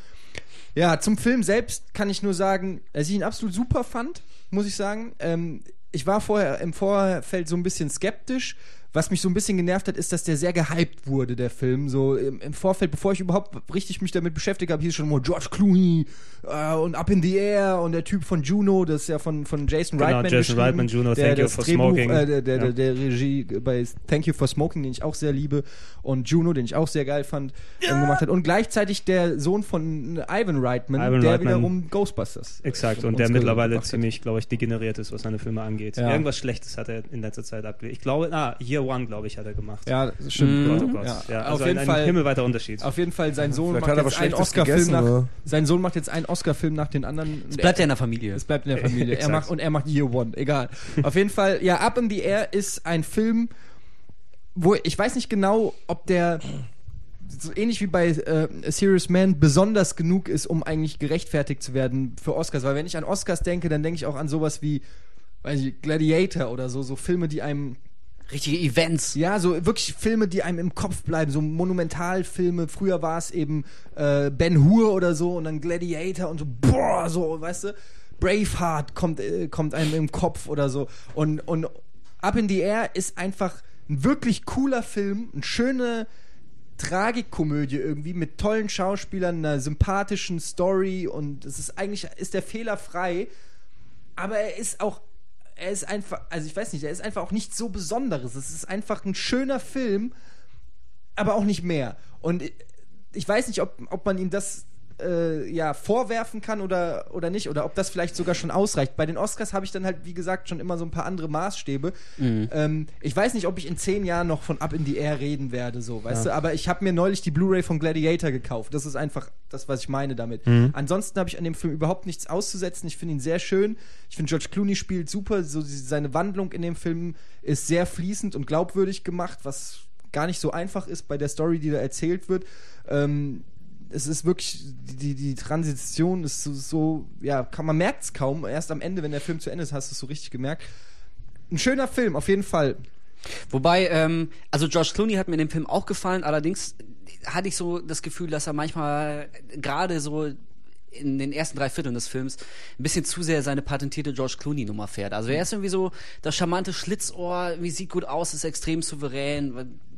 Ja, zum Film selbst kann ich nur sagen, dass ich ihn absolut super fand, muss ich sagen. Ähm, ich war vorher im Vorfeld so ein bisschen skeptisch. Was mich so ein bisschen genervt hat, ist, dass der sehr gehypt wurde, der Film. So im, im Vorfeld, bevor ich überhaupt richtig mich damit beschäftigt habe, hieß es schon immer George Clooney äh, und Up in the Air und der Typ von Juno, das ist ja von, von Jason Genau, Reitman Jason Reitman, Juno, der Thank You for Drehbuch, Smoking. Äh, der, der, Ja. der, der Regie bei Thank You for Smoking, den ich auch sehr liebe, und Juno, den ich auch sehr geil fand, ähm, gemacht hat. Und gleichzeitig der Sohn von Ivan Reitman, Ivan der Reitman. wiederum Ghostbusters. Exakt, äh, und der mittlerweile ziemlich, glaube ich, degeneriert ist, was seine Filme angeht. Ja. Irgendwas Schlechtes hat er in letzter Zeit abgelegt. Ich glaube, ah, Year One, glaube ich, hat er gemacht. Ja, das stimmt. Gott, oh Gott. Ja, Ja, auf also jeden ein, Fall- ein himmelweiter Unterschied. Auf jeden Fall, sein Sohn Vielleicht macht jetzt einen Oscar-Film nach. Sein Sohn macht jetzt einen Oscar-Film nach den anderen. Es bleibt ja in der Familie. Es bleibt in der Familie. er macht, und er macht Year One. Egal. Auf jeden Fall, ja, Up in the Air ist ein Film, wo ich weiß nicht genau, ob der so ähnlich wie bei äh, A Serious Man besonders genug ist, um eigentlich gerechtfertigt zu werden für Oscars. Weil wenn ich an Oscars denke, dann denke ich auch an sowas wie weiß ich, Gladiator oder so, so Filme, die einem Richtige Events. ja, so wirklich Filme, die einem im Kopf bleiben, so Monumentalfilme. Früher war es eben äh, Ben Hur oder so und dann Gladiator und so, boah, so, weißt du? Braveheart kommt, äh, kommt einem im Kopf oder so. Und, und Up in the Air ist einfach ein wirklich cooler Film, eine schöne Tragikkomödie irgendwie mit tollen Schauspielern, einer sympathischen Story und es ist eigentlich, ist der Fehler frei, aber er ist auch, er ist einfach, also ich weiß nicht, er ist einfach auch nichts so Besonderes. Es ist einfach ein schöner Film, aber auch nicht mehr. Und ich weiß nicht, ob, ob man ihm das äh, ja, vorwerfen kann oder, oder nicht, oder ob das vielleicht sogar schon ausreicht. Bei den Oscars habe ich dann halt, wie gesagt, schon immer so ein paar andere Maßstäbe. Mhm. Ähm, ich weiß nicht, ob ich in zehn Jahren noch von Up in the Air reden werde, so, weißt du, aber ich habe mir neulich die Blu-ray von Gladiator gekauft. Das ist einfach das, was ich meine damit. Mhm. Ansonsten habe ich an dem Film überhaupt nichts auszusetzen. Ich finde ihn sehr schön. Ich finde, George Clooney spielt super. So, seine Wandlung in dem Film ist sehr fließend und glaubwürdig gemacht, was gar nicht so einfach ist bei der Story, die da erzählt wird. Ähm, es ist wirklich, die, die, Transition ist so, so ja, kann, man merkt es kaum. Erst am Ende, wenn der Film zu Ende ist, hast du es so richtig gemerkt. Ein schöner Film, auf jeden Fall. Wobei, ähm, also George Clooney hat mir in dem Film auch gefallen, allerdings hatte ich so das Gefühl, dass er manchmal gerade so in den ersten drei Vierteln des Films ein bisschen zu sehr seine patentierte George Clooney-Nummer fährt. Also er ist irgendwie so das charmante Schlitzohr, wie sieht gut aus, ist extrem souverän,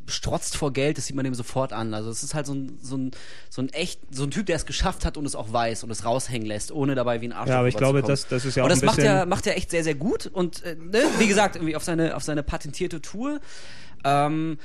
strotzt vor Geld, das sieht man dem sofort an. Also es ist halt so ein, so ein, so ein echt, so ein Typ, der es geschafft hat und es auch weiß und es raushängen lässt, ohne dabei wie ein Arsch Ja, aber ich glaube, das, das ist ja auch und das ein macht er, macht er echt sehr, sehr gut. Und äh, ne, wie gesagt, irgendwie auf seine, auf seine patentierte Tour. Ähm,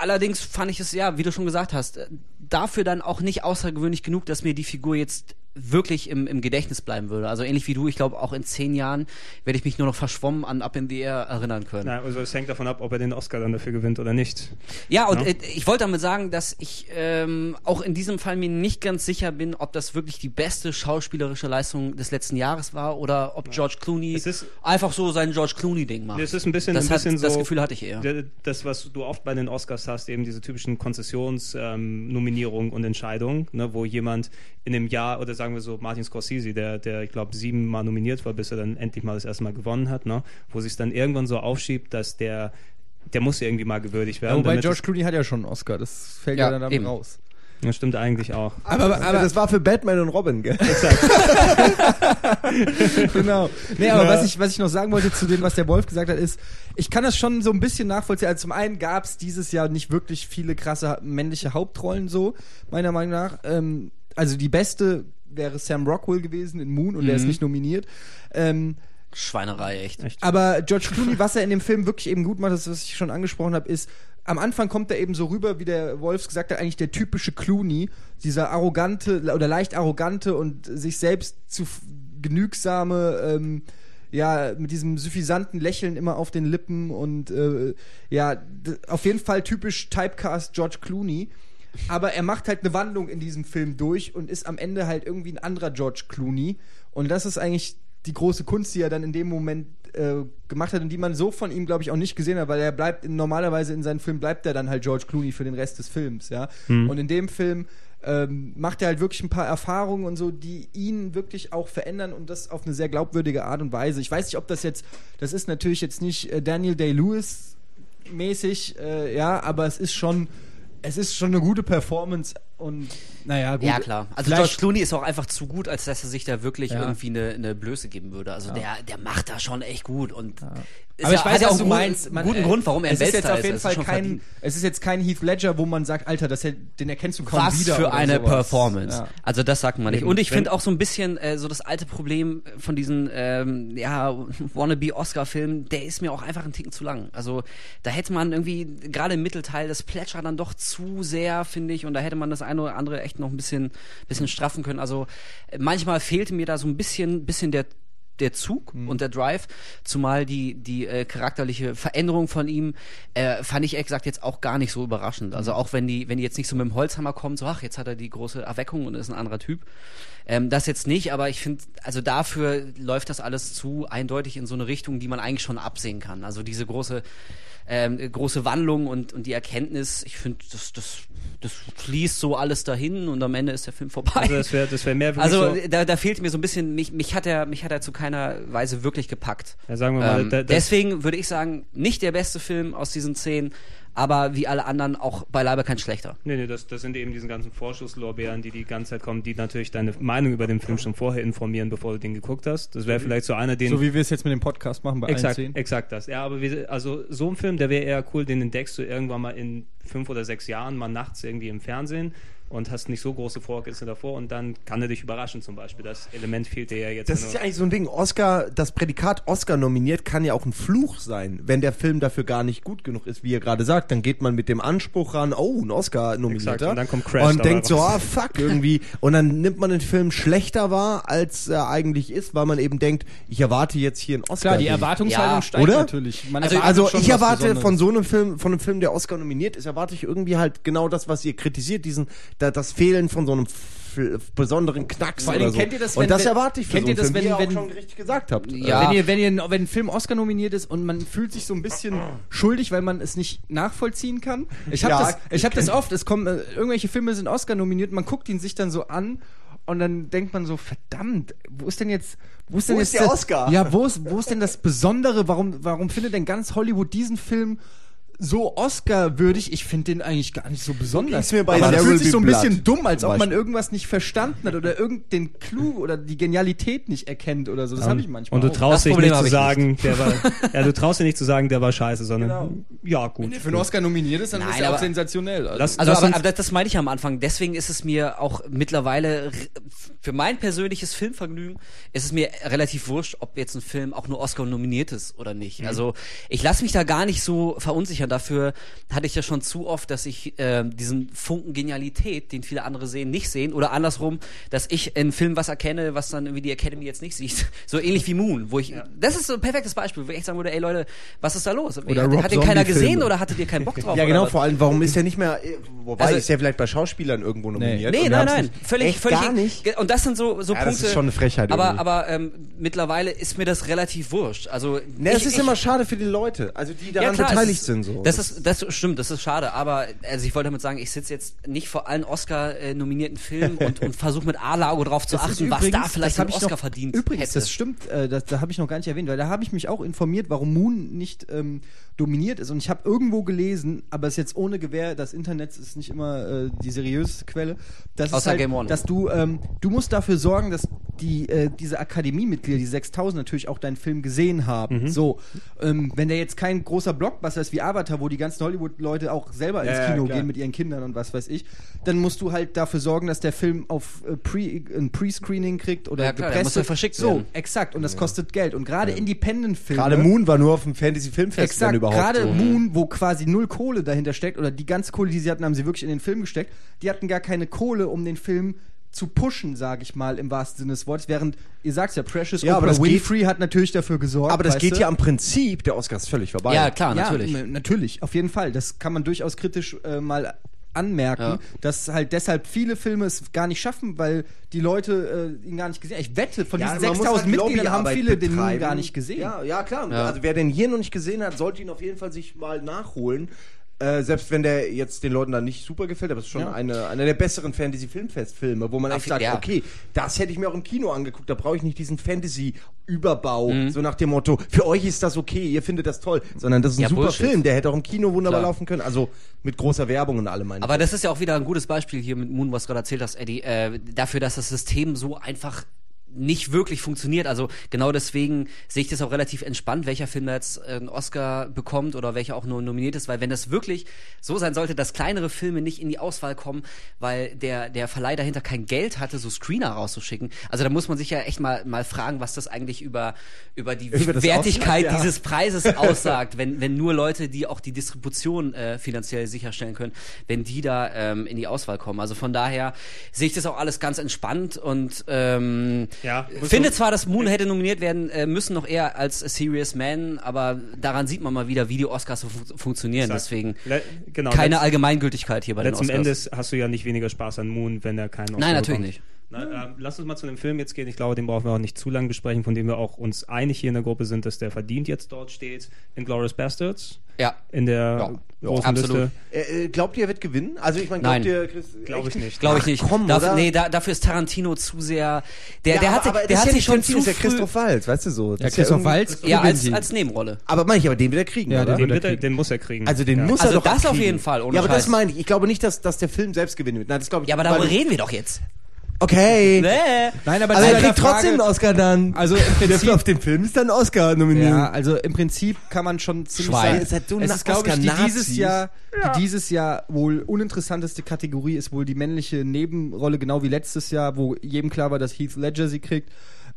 allerdings fand ich es, ja, wie du schon gesagt hast, äh, dafür dann auch nicht außergewöhnlich genug, dass mir die Figur jetzt wirklich im, im Gedächtnis bleiben würde. Also ähnlich wie du, ich glaube, auch in zehn Jahren werde ich mich nur noch verschwommen an Up in the Air erinnern können. Na, also es hängt davon ab, ob er den Oscar dann dafür gewinnt oder nicht. Ja, und Ja. äh, ich wollte damit sagen, dass ich ähm, auch in diesem Fall mir nicht ganz sicher bin, ob das wirklich die beste schauspielerische Leistung des letzten Jahres war oder ob George Clooney ist- einfach so sein George Clooney-Ding macht. Es ist ein bisschen, das, ein bisschen hat, so. das Gefühl hatte ich eher. Das, was du oft bei den Oscars hast, eben diese typischen Konzessionsnominierungen ähm, und Entscheidungen, ne, wo jemand in einem Jahr, oder sagen wir so, Martin Scorsese, der, der ich glaube, siebenmal nominiert war, bis er dann endlich mal das erste Mal gewonnen hat, ne, wo sich dann irgendwann so aufschiebt, dass der, der muss ja irgendwie mal gewürdigt werden. Wobei damit George Clooney hat ja schon einen Oscar, das fällt Ja, ja, dann damit eben. raus. Das stimmt eigentlich auch. Aber, aber das war für Batman und Robin, gell? genau. Nee, aber was, ich, was ich noch sagen wollte zu dem, was der Wolf gesagt hat, ist, ich kann das schon so ein bisschen nachvollziehen. Also zum einen gab es dieses Jahr nicht wirklich viele krasse männliche Hauptrollen so, meiner Meinung nach. Ähm, also die beste wäre Sam Rockwell gewesen in Moon und der ist Mhm. nicht nominiert. Ähm, Schweinerei, echt. Echt. aber George Clooney, was er in dem Film wirklich eben gut macht, das, was ich schon angesprochen habe, ist, am Anfang kommt er eben so rüber, wie der Wolfs gesagt hat, eigentlich der typische Clooney, dieser arrogante oder leicht arrogante und sich selbst zu genügsame, ähm, ja, mit diesem suffisanten Lächeln immer auf den Lippen und äh, ja, auf jeden Fall typisch Typecast George Clooney. Aber er macht halt eine Wandlung in diesem Film durch und ist am Ende halt irgendwie ein anderer George Clooney. Und das ist eigentlich die große Kunst, die er dann in dem Moment äh, gemacht hat und die man so von ihm, glaube ich, auch nicht gesehen hat, weil er bleibt in, normalerweise in seinen Filmen bleibt er dann halt George Clooney für den Rest des Films, ja. Und in dem Film ähm, macht er halt wirklich ein paar Erfahrungen und so, die ihn wirklich auch verändern und das auf eine sehr glaubwürdige Art und Weise. Ich weiß nicht, ob das jetzt, das ist natürlich jetzt nicht äh, Daniel Day-Lewis mäßig, äh, ja, aber es ist schon, es ist schon eine gute Performance und naja, gut. Ja, klar. Also Vielleicht- George Clooney ist auch einfach zu gut, als dass er sich da wirklich Ja. irgendwie eine, eine Blöße geben würde. Also der, der macht da schon echt gut und ist Aber ja, ich weiß, ja was auch du einen meinst. Man, guten äh, Grund, warum er es ist jetzt auf jeden ist. Fall ist kein, es ist jetzt kein Heath Ledger, wo man sagt, Alter, das, den erkennst du kaum Was wieder. für oder eine sowas. Performance. Ja. Also das sagt man nicht. Und ich finde auch so ein bisschen äh, so das alte Problem von diesen ähm, ja wannabe Oscar-Filmen, der ist mir auch einfach ein Ticken zu lang. Also da hätte man irgendwie gerade im Mittelteil das plätschert dann doch zu sehr, finde ich, und da hätte man das eine oder andere echt noch ein bisschen bisschen straffen können. Also manchmal fehlte mir da so ein bisschen bisschen der der Zug und der Drive, zumal die die äh, charakterliche Veränderung von ihm äh, fand ich ehrlich gesagt jetzt auch gar nicht so überraschend. Also auch wenn die wenn die jetzt nicht so mit dem Holzhammer kommen, so ach jetzt hat er die große Erweckung und ist ein anderer Typ. Ähm, das jetzt nicht, aber ich finde, also dafür läuft das alles zu eindeutig in so eine Richtung, die man eigentlich schon absehen kann. Also diese große ähm, große Wandlung und, und die Erkenntnis, ich finde, das, das, das fließt so alles dahin und am Ende ist der Film vorbei. Also das wäre das wär mehr Also so, da, da fehlt mir so ein bisschen, mich, mich hat er, mich hat er zu keiner Weise wirklich gepackt. ja, sagen wir mal, Ähm, da, deswegen würde ich sagen, nicht der beste Film aus diesen zehn, aber wie alle anderen auch beileibe kein schlechter. Nee, nee, das, das sind eben diese ganzen Vorschusslorbeeren, die die ganze Zeit kommen, die natürlich deine Meinung über den Film schon vorher informieren, bevor du den geguckt hast. Das wäre vielleicht so einer, den... So wie wir es jetzt mit dem Podcast machen bei exakt, exakt das. Ja, aber wie, also so ein Film, der wäre eher cool, den entdeckst du irgendwann mal in fünf oder sechs Jahren, mal nachts irgendwie im Fernsehen und hast nicht so große Vorkenntnisse davor und dann kann er dich überraschen zum Beispiel. Das Element fehlt dir ja jetzt. Das ist ja eigentlich so ein Ding. Oscar, das Prädikat Oscar nominiert kann ja auch ein Fluch sein. Wenn der Film dafür gar nicht gut genug ist, wie ihr gerade sagt, dann geht man mit dem Anspruch ran, oh, ein Oscar nominierter. Exakt, und dann kommt Crash Und denkt so, ah, fuck, irgendwie. Und dann nimmt man den Film schlechter wahr, als er eigentlich ist, weil man eben denkt, ich erwarte jetzt hier einen Oscar. Klar, die Erwartungshaltung Ja, steigt oder? natürlich. Man Also- Also ich erwarte von so einem Film, von einem Film, der Oscar nominiert ist, erwarte ich irgendwie halt genau das, was ihr kritisiert, diesen, da, das Fehlen von so einem besonderen Knacks Vor oder so. kennt ihr das, Und wenn- das wenn- erwarte ich für kennt so ihr das, Film, wie wenn- ihr wenn- auch schon richtig gesagt habt. Ja. Wenn ihr, wenn ihr, wenn ein Film Oscar nominiert ist und man fühlt sich so ein bisschen schuldig, weil man es nicht nachvollziehen kann. Ich habe Ja, das, ich habe das oft. Es kommen äh, irgendwelche Filme sind Oscar nominiert, man guckt ihn sich dann so an und dann denkt man so verdammt, wo ist denn jetzt, wo ist denn Wo jetzt ist der Oscar? Ja, wo ist, wo ist denn das Besondere? Warum, warum findet denn ganz Hollywood diesen Film so Oscar-würdig? Ich finde den eigentlich gar nicht so besonders. mir bei Aber There fühlt sich so ein Blood bisschen dumm, als ob man irgendwas nicht verstanden hat oder irgendeinen Clou oder die Genialität nicht erkennt oder so. Das habe ich manchmal. Und du auch. traust dich nicht zu sagen, der war, ja, du traust dir nicht zu sagen, der war scheiße, sondern ja, gut. Wenn er für einen Oscar nominiert ist, dann Nein, ist er auch aber- sensationell. Also, Lass- Also, lass aber, aber das, meine ich am Anfang. Deswegen ist es mir auch mittlerweile für mein persönliches Filmvergnügen ist es mir relativ wurscht, ob jetzt ein Film auch nur Oscar nominiert ist oder nicht. Mhm. Also ich lasse mich da gar nicht so verunsichern. Dafür hatte ich ja schon zu oft, dass ich äh, diesen Funken Genialität, den viele andere sehen, nicht sehen oder andersrum, dass ich in Film was erkenne, was dann irgendwie die Academy jetzt nicht sieht. So ähnlich wie Moon, wo ich das ist so ein perfektes Beispiel, wo ich echt sagen würde, ey Leute, was ist da los? Oder hat Rob hat den keiner gesehen oder hattet ihr keinen Bock drauf? Ja, genau, vor allem, warum ist er nicht mehr, äh, wobei Also- ist er vielleicht bei Schauspielern irgendwo nominiert? Nee, nein, nein, völlig, Echt völlig. gar nicht. Und das sind so, so Ja, das Punkte. ist schon eine Frechheit Aber, irgendwie. aber ähm, mittlerweile ist mir das relativ wurscht. Also Ne, ich, es ist ich, immer schade für die Leute, also die daran ja, klar, beteiligt ist, sind. So. Das ist, das stimmt, das ist schade. Aber also ich wollte damit sagen, ich sitze jetzt nicht vor allen Oscar-nominierten Filmen und, und versuche mit A-Auge drauf zu Das achten, was übrigens- da vielleicht ich Oscar noch- verdient Übrigens, hätte. das stimmt, äh, das, da habe ich noch gar nicht erwähnt, weil da habe ich mich auch informiert, warum Moon nicht ähm, dominiert ist. Und ich habe irgendwo gelesen, aber es ist jetzt ohne Gewähr, das Internet ist nicht immer äh, die seriöse Quelle, dass, Außer halt, Game One. dass du, ähm, du musst dafür sorgen, dass die, äh, diese Akademiemitglieder, die 6000 natürlich auch deinen Film gesehen haben. So, ähm, wenn der jetzt kein großer Blockbuster ist wie Avatar, wo die ganzen Hollywood-Leute auch selber ins Ja, Kino klar. gehen mit ihren Kindern und was weiß ich, dann musst du halt dafür sorgen, dass der Film auf äh, Pre, ein Pre-Screening kriegt oder Ja, klar, gepresst muss ja wird. verschickt so, werden. exakt. Und das kostet Geld. Und gerade Independent-Filme. Gerade Moon war nur auf dem Fantasy-Filmfest, wenn Exakt, überhaupt. gerade so. Moon, wo quasi null Kohle dahinter steckt, oder die ganze Kohle, die sie hatten, haben sie wirklich in den Film gesteckt. Die hatten gar keine Kohle, um den Film zu pushen, sage ich mal, im wahrsten Sinne des Wortes. Während, ihr sagt's ja, Precious Ja, aber Oprah das geht- Winfrey hat natürlich dafür gesorgt. Aber das geht du? ja am Prinzip der Oscars völlig vorbei. ja, klar, ja, natürlich. m- natürlich, auf jeden Fall. Das kann man durchaus kritisch äh, mal anmerken, Ja. dass halt deshalb viele Filme es gar nicht schaffen, weil die Leute äh, ihn gar nicht gesehen haben. Ich wette, von Ja, diesen man muss 6000 halt Mitgliedern haben viele den betreiben. gar nicht gesehen. Ja, ja klar. Ja. Also wer den hier noch nicht gesehen hat, sollte ihn auf jeden Fall sich mal nachholen. Äh, selbst wenn der jetzt den Leuten dann nicht super gefällt, aber es ist schon Ja. eine, einer der besseren Fantasy-Filmfest-Filme, wo man Auf- echt sagt, ja. okay, das hätte ich mir auch im Kino angeguckt, da brauche ich nicht diesen Fantasy-Überbau, Mhm. so nach dem Motto, für euch ist das okay, ihr findet das toll, sondern das ist ein Ja, super Bullshit. Film, der hätte auch im Kino wunderbar Klar. laufen können, also mit großer Werbung und allem meine Aber ich. das ist ja auch wieder ein gutes Beispiel hier mit Moon, was du gerade erzählt hast, Eddie, äh, dafür, dass das System so einfach nicht wirklich funktioniert. Also genau deswegen sehe ich das auch relativ entspannt, welcher Film da jetzt äh, einen Oscar bekommt oder welcher auch nur nominiert ist, weil wenn das wirklich so sein sollte, dass kleinere Filme nicht in die Auswahl kommen, weil der, der Verleih dahinter kein Geld hatte, so Screener rauszuschicken. Also da muss man sich ja echt mal, mal fragen, was das eigentlich über, über die Über Wertigkeit aussagt, ja. dieses Preises aussagt, wenn, wenn nur Leute, die auch die Distribution äh, finanziell sicherstellen können, wenn die da ähm, in die Auswahl kommen. Also von daher sehe ich das auch alles ganz entspannt und ähm, Ja, finde zwar, dass Moon hätte nominiert werden äh, müssen, noch eher als Serious Man, aber daran sieht man mal wieder, wie die Oscars so fun funktionieren. Exakt. Deswegen Le genau, keine Allgemeingültigkeit hier bei den Letzten Oscars. Endes hast du ja nicht weniger Spaß an Moon, wenn er keinen Oscar Nein, natürlich bekommt. nicht. Na, ähm, lass uns mal zu dem Film jetzt gehen. Ich glaube, den brauchen wir auch nicht zu lange besprechen, von dem wir auch uns einig hier in der Gruppe sind, dass der verdient jetzt dort steht. In Glorious Bastards. Ja. In der Ja. großen Absolut. Liste. Äh, äh, glaubt ihr, er wird gewinnen? Also ich meine, glaubt Nein. ihr, Chris? Glaube ich nicht. Glaube ich nicht. komm, dafür, oder? nee, da, dafür ist Tarantino zu sehr. Der, Ja, der hat, sich- aber der das hat ja sich schon zu ist ja. Christoph Waltz, weißt du so. Das Ja, ist Christoph Waltz Ja, als, als Nebenrolle. Aber meine ich, aber den wird er kriegen, Ja, oder? den Den, wird er kriegen. den muss er kriegen. Also den ja. muss Also er doch das auf jeden Fall, Ja, aber das meine ich. Ich glaube nicht, dass, dass der Film selbst gewinnen wird. Nein, das glaube ich Ja, aber darüber reden wir doch jetzt. Okay. Nee. Nein, aber Aber zu er kriegt trotzdem einen Oscar dann. Also im Prinzip auf dem Film ist dann ein Oscar nominiert. Ja, also im Prinzip kann man schon ziemlich Schwein. sagen, Es so es ist, glaube ich, die dieses Jahr, die dieses Jahr wohl uninteressanteste Kategorie ist wohl die männliche Nebenrolle, genau wie letztes Jahr, wo jedem klar war, dass Heath Ledger sie kriegt.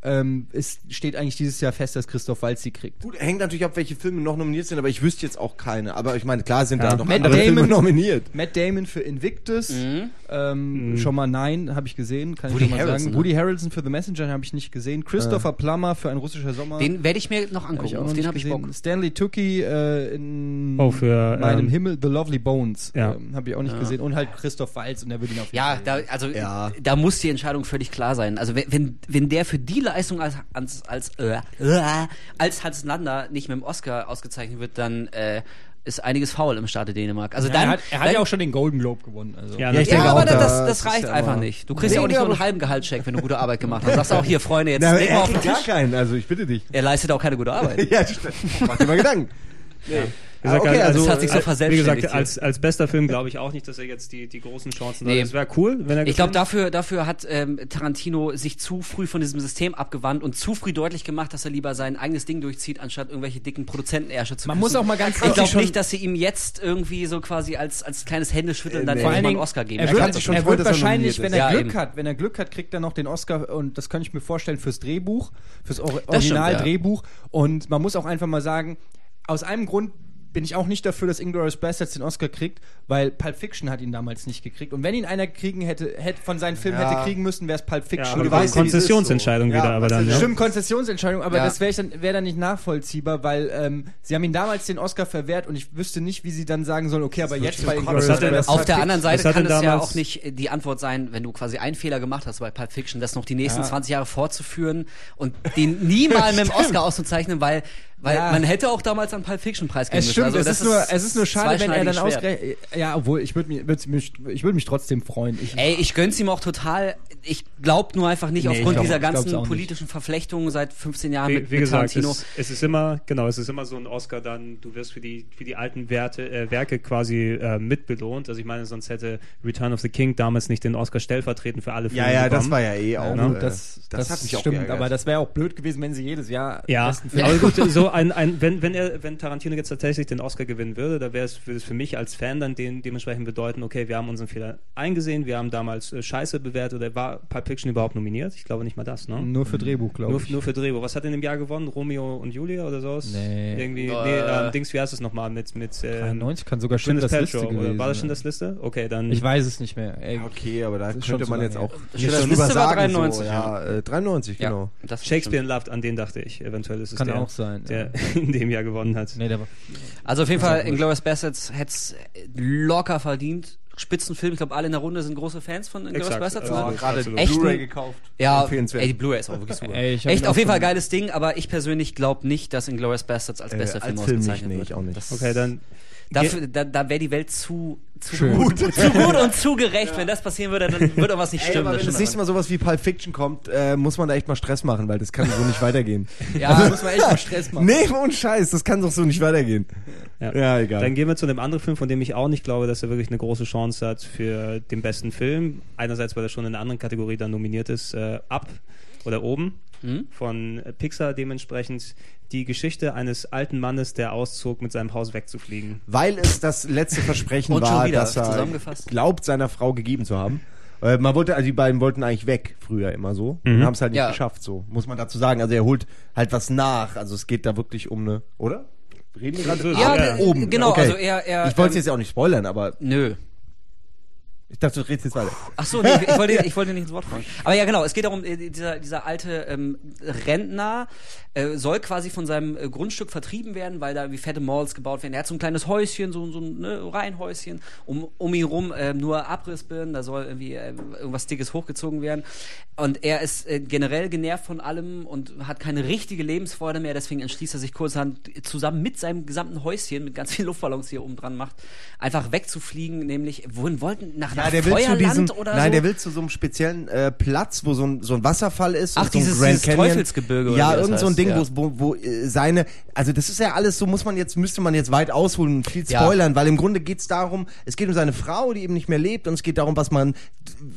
Ähm, es steht eigentlich dieses Jahr fest, dass Christoph Waltz sie kriegt. Gut, hängt natürlich ab, welche Filme noch nominiert sind, aber ich wüsste jetzt auch keine. Aber ich meine, klar sind Ja. da noch Matt andere Filme Damon- nominiert. Matt Damon für Invictus, Mhm. ähm, schon mal nein, habe ich gesehen, kann Woody ich schon mal Harrelson, sagen. ne? Woody Harrelson für The Messenger habe ich nicht gesehen. Christopher Plummer für ein russischer Sommer. Den werde ich mir noch Hab angucken. auch Auf den habe ich. Bock. Stanley Tucci äh, in Oh, für, meinem ähm, Himmel, The Lovely Bones. Ja. Ähm, habe ich auch nicht gesehen. Und halt Christoph Waltz und der würde ihn auf jeden Ja, da, also Ja. da muss die Entscheidung völlig klar sein. Also wenn, wenn, wenn der für die Leistung als als als, äh, äh, als Hans Lander nicht mit dem Oscar ausgezeichnet wird, dann äh, ist einiges faul im Staate Dänemark. Also Ja, dann, er hat, er hat dann, ja auch schon den Golden Globe gewonnen. Also. Ja, Ja, ich ja, denke aber auch, das, da- das, das reicht einfach nicht. Du kriegst Nee, ja auch nicht nur einen halben Gehaltscheck, wenn du gute Arbeit gemacht hast. Du sagst auch hier, Freunde, jetzt Na, er auf den kriegt gar Tisch. keinen, also ich bitte dich. Er leistet auch keine gute Arbeit. ja, stimmt. Mach dir mal Gedanken. Nee. Gesagt, Ah, okay, also, das hat sich so äh, Wie verselbstständigt gesagt, als, als bester Film glaube ich auch nicht, dass er jetzt die, die großen Chancen Nee. hat. Es wäre cool, wenn er Ich glaube, dafür, dafür hat ähm, Tarantino sich zu früh von diesem System abgewandt und zu früh deutlich gemacht, dass er lieber sein eigenes Ding durchzieht, anstatt irgendwelche dicken Produzentenärsche zu Man küssen. muss auch mal ganz Ich glaube nicht, dass sie ihm jetzt irgendwie so quasi als, als kleines Händeschütteln Äh, dann nee. Vor allen einen Oscar geben. Er Er wird, schon er wird wahrscheinlich, wenn er. Ja, Glück eben. hat, wenn er Glück hat, kriegt er noch den Oscar und das könnte ich mir vorstellen fürs Drehbuch, fürs Originaldrehbuch. Und man muss auch einfach mal sagen, aus einem Grund bin ich auch nicht dafür, dass Inglourious Basterds den Oscar kriegt, weil Pulp Fiction hat ihn damals nicht gekriegt. Und wenn ihn einer kriegen hätte, hätte von seinen Filmen Ja. hätte kriegen müssen, wäre es Pulp ja, Fiction. aber du weißt ja, Konzessionsentscheidung so. wieder, Ja, aber dann. Ja. Stimmt, Konzessionsentscheidung, aber Ja. das wäre dann, wär dann nicht nachvollziehbar, weil ähm, sie haben ihm damals den Oscar verwehrt und ich wüsste nicht, wie sie dann sagen sollen, okay, aber jetzt bei Inglourious Basterds- Auf der anderen Seite kann es ja auch nicht die Antwort sein, wenn du quasi einen Fehler gemacht hast bei Pulp Fiction, das noch die nächsten Ja. 20 Jahre fortzuführen und den nie mal mit dem Oscar auszuzeichnen, weil, weil Ja. man hätte auch damals einen Pulp Fiction Preis geben Es stimmt, müssen. Also es, das ist nur, es ist nur schade, wenn er dann ausgerechnet. Ja, obwohl, ich würde mich, würd mich, ich würd mich trotzdem freuen. Ich, Ey, ich gönn's ihm auch total. Ich glaub nur einfach nicht Nee, aufgrund glaub- dieser ganzen auch politischen Verflechtungen seit 15 Jahren Wie, mit, wie mit gesagt, Tarantino. es, es ist immer, genau, es ist immer so ein Oscar dann, du wirst für die, für die alten Werte, äh, Werke quasi äh, mitbelohnt. Also ich meine, sonst hätte Return of the King damals nicht den Oscar stellvertretend für alle Filme Ja, ja, das bekommen. war ja eh auch. ne? äh, das, das, hat mich auch stimmt, geärgert. aber das wäre auch blöd gewesen, wenn sie jedes Jahr Ja, besten Film aber gut, so ein, ein wenn, wenn er, wenn Tarantino jetzt tatsächlich den Oscar gewinnen würde, da wäre es, würde es für mich als Fan dann den, dementsprechend bedeuten, okay, wir haben unseren Fehler eingesehen, wir haben damals äh, Scheiße bewertet, oder war Pulp Fiction überhaupt nominiert? Ich glaube nicht mal das, ne? Nur für Drehbuch, glaube ich. nur für Drehbuch. Was hat in dem Jahr gewonnen? Romeo und Julia oder sowas? Nee. Irgendwie, Äh, nee, ähm, Dings, wie heißt es nochmal mit, mit ähm, 93 kann sogar schon das Liste gewesen oder war das schon das Liste? Okay, dann. Ich weiß es nicht mehr. Ey, Okay, aber da könnte man jetzt auch Das nicht Liste drüber war sagen. 93, so, ja, äh, 93, ja, genau. das Shakespeare in. Love, an den dachte ich. Eventuell ist es Kann der, auch sein, der in dem Jahr gewonnen hat. nee, der war. Also auf jeden Fall, auch wurscht. Inglourious Basterds hätte locker verdient. Spitzenfilm, ich glaube, alle in der Runde sind große Fans von Inglourious Basterds. also ne? gerade absolut. Echt Blu-ray gekauft. Ja, ey, die Blu-ray ist auch wirklich super. Ey, Echt, auf jeden Fall geiles Ding, aber ich persönlich glaube nicht, dass Inglourious Basterds als Äh, bester Film als Film nicht, ausgezeichnet nee, wird. ich auch nicht. Das, Okay, dann. Dafür, da da wäre die Welt zu, zu Schön. gut. zu gut und zu gerecht. Wenn das passieren würde, dann würde irgendwas nicht Ey, stimmen. aber wenn das nächste Mal sowas wie Pulp Fiction kommt, äh, muss man da echt mal Stress machen, weil das kann so nicht weitergehen. ja, muss man echt mal Stress machen. Nee, ohne Scheiß, das kann doch so nicht weitergehen. Ja. Ja, egal. Dann gehen wir zu einem anderen Film, von dem ich auch nicht glaube, dass er wirklich eine große Chance hat für den besten Film. Einerseits, weil er schon in einer anderen Kategorie dann nominiert ist, äh, Up oder Oben Hm? von Pixar. Dementsprechend die Geschichte eines alten Mannes, der auszog, mit seinem Haus wegzufliegen. Weil es das letzte Versprechen war, wieder, dass er zusammengefasst. glaubt, seiner Frau gegeben zu haben. Äh, Man wollte, also die beiden wollten eigentlich weg, früher immer so. Mhm. Und haben es halt nicht Ja. geschafft, so. Muss man dazu sagen. Also er holt halt was nach. Also es geht da wirklich um eine, oder? Reden wir gerade? Ja, ja. oben. genau, okay. also er- er, Ich wollte es ähm, jetzt auch nicht spoilern, aber Nö. Ich dachte, du redest jetzt weiter. Ach so, nee, ich, wollte, ich wollte nicht ins Wort fallen. Aber ja, genau, es geht darum, äh, dieser, dieser alte ähm, Rentner äh, soll quasi von seinem äh, Grundstück vertrieben werden, weil da wie fette Malls gebaut werden. Er hat so ein kleines Häuschen, so, so ein ne, Reihenhäuschen, um, um ihn rum äh, nur Abrissbirnen, da soll irgendwie äh, irgendwas Dickes hochgezogen werden. Und er ist äh, generell genervt von allem und hat keine richtige Lebensfreude mehr, deswegen entschließt er sich kurzerhand zusammen mit seinem gesamten Häuschen, mit ganz vielen Luftballons hier oben dran macht, einfach wegzufliegen, nämlich, wohin wollten? Nach Ja, der will zu diesem, oder nein, so? der will zu so einem speziellen äh, Platz, wo so ein, so ein Wasserfall ist. Ach, so ein dieses- Grand dieses Canyon. Teufelsgebirge oder Ja, irgend so ein heißt, Ding, ja. wo, wo, äh, seine, also das ist ja alles, so muss man jetzt, müsste man jetzt weit ausholen und viel Ja. spoilern, weil im Grunde geht's darum, es geht um seine Frau, die eben nicht mehr lebt und es geht darum, was man,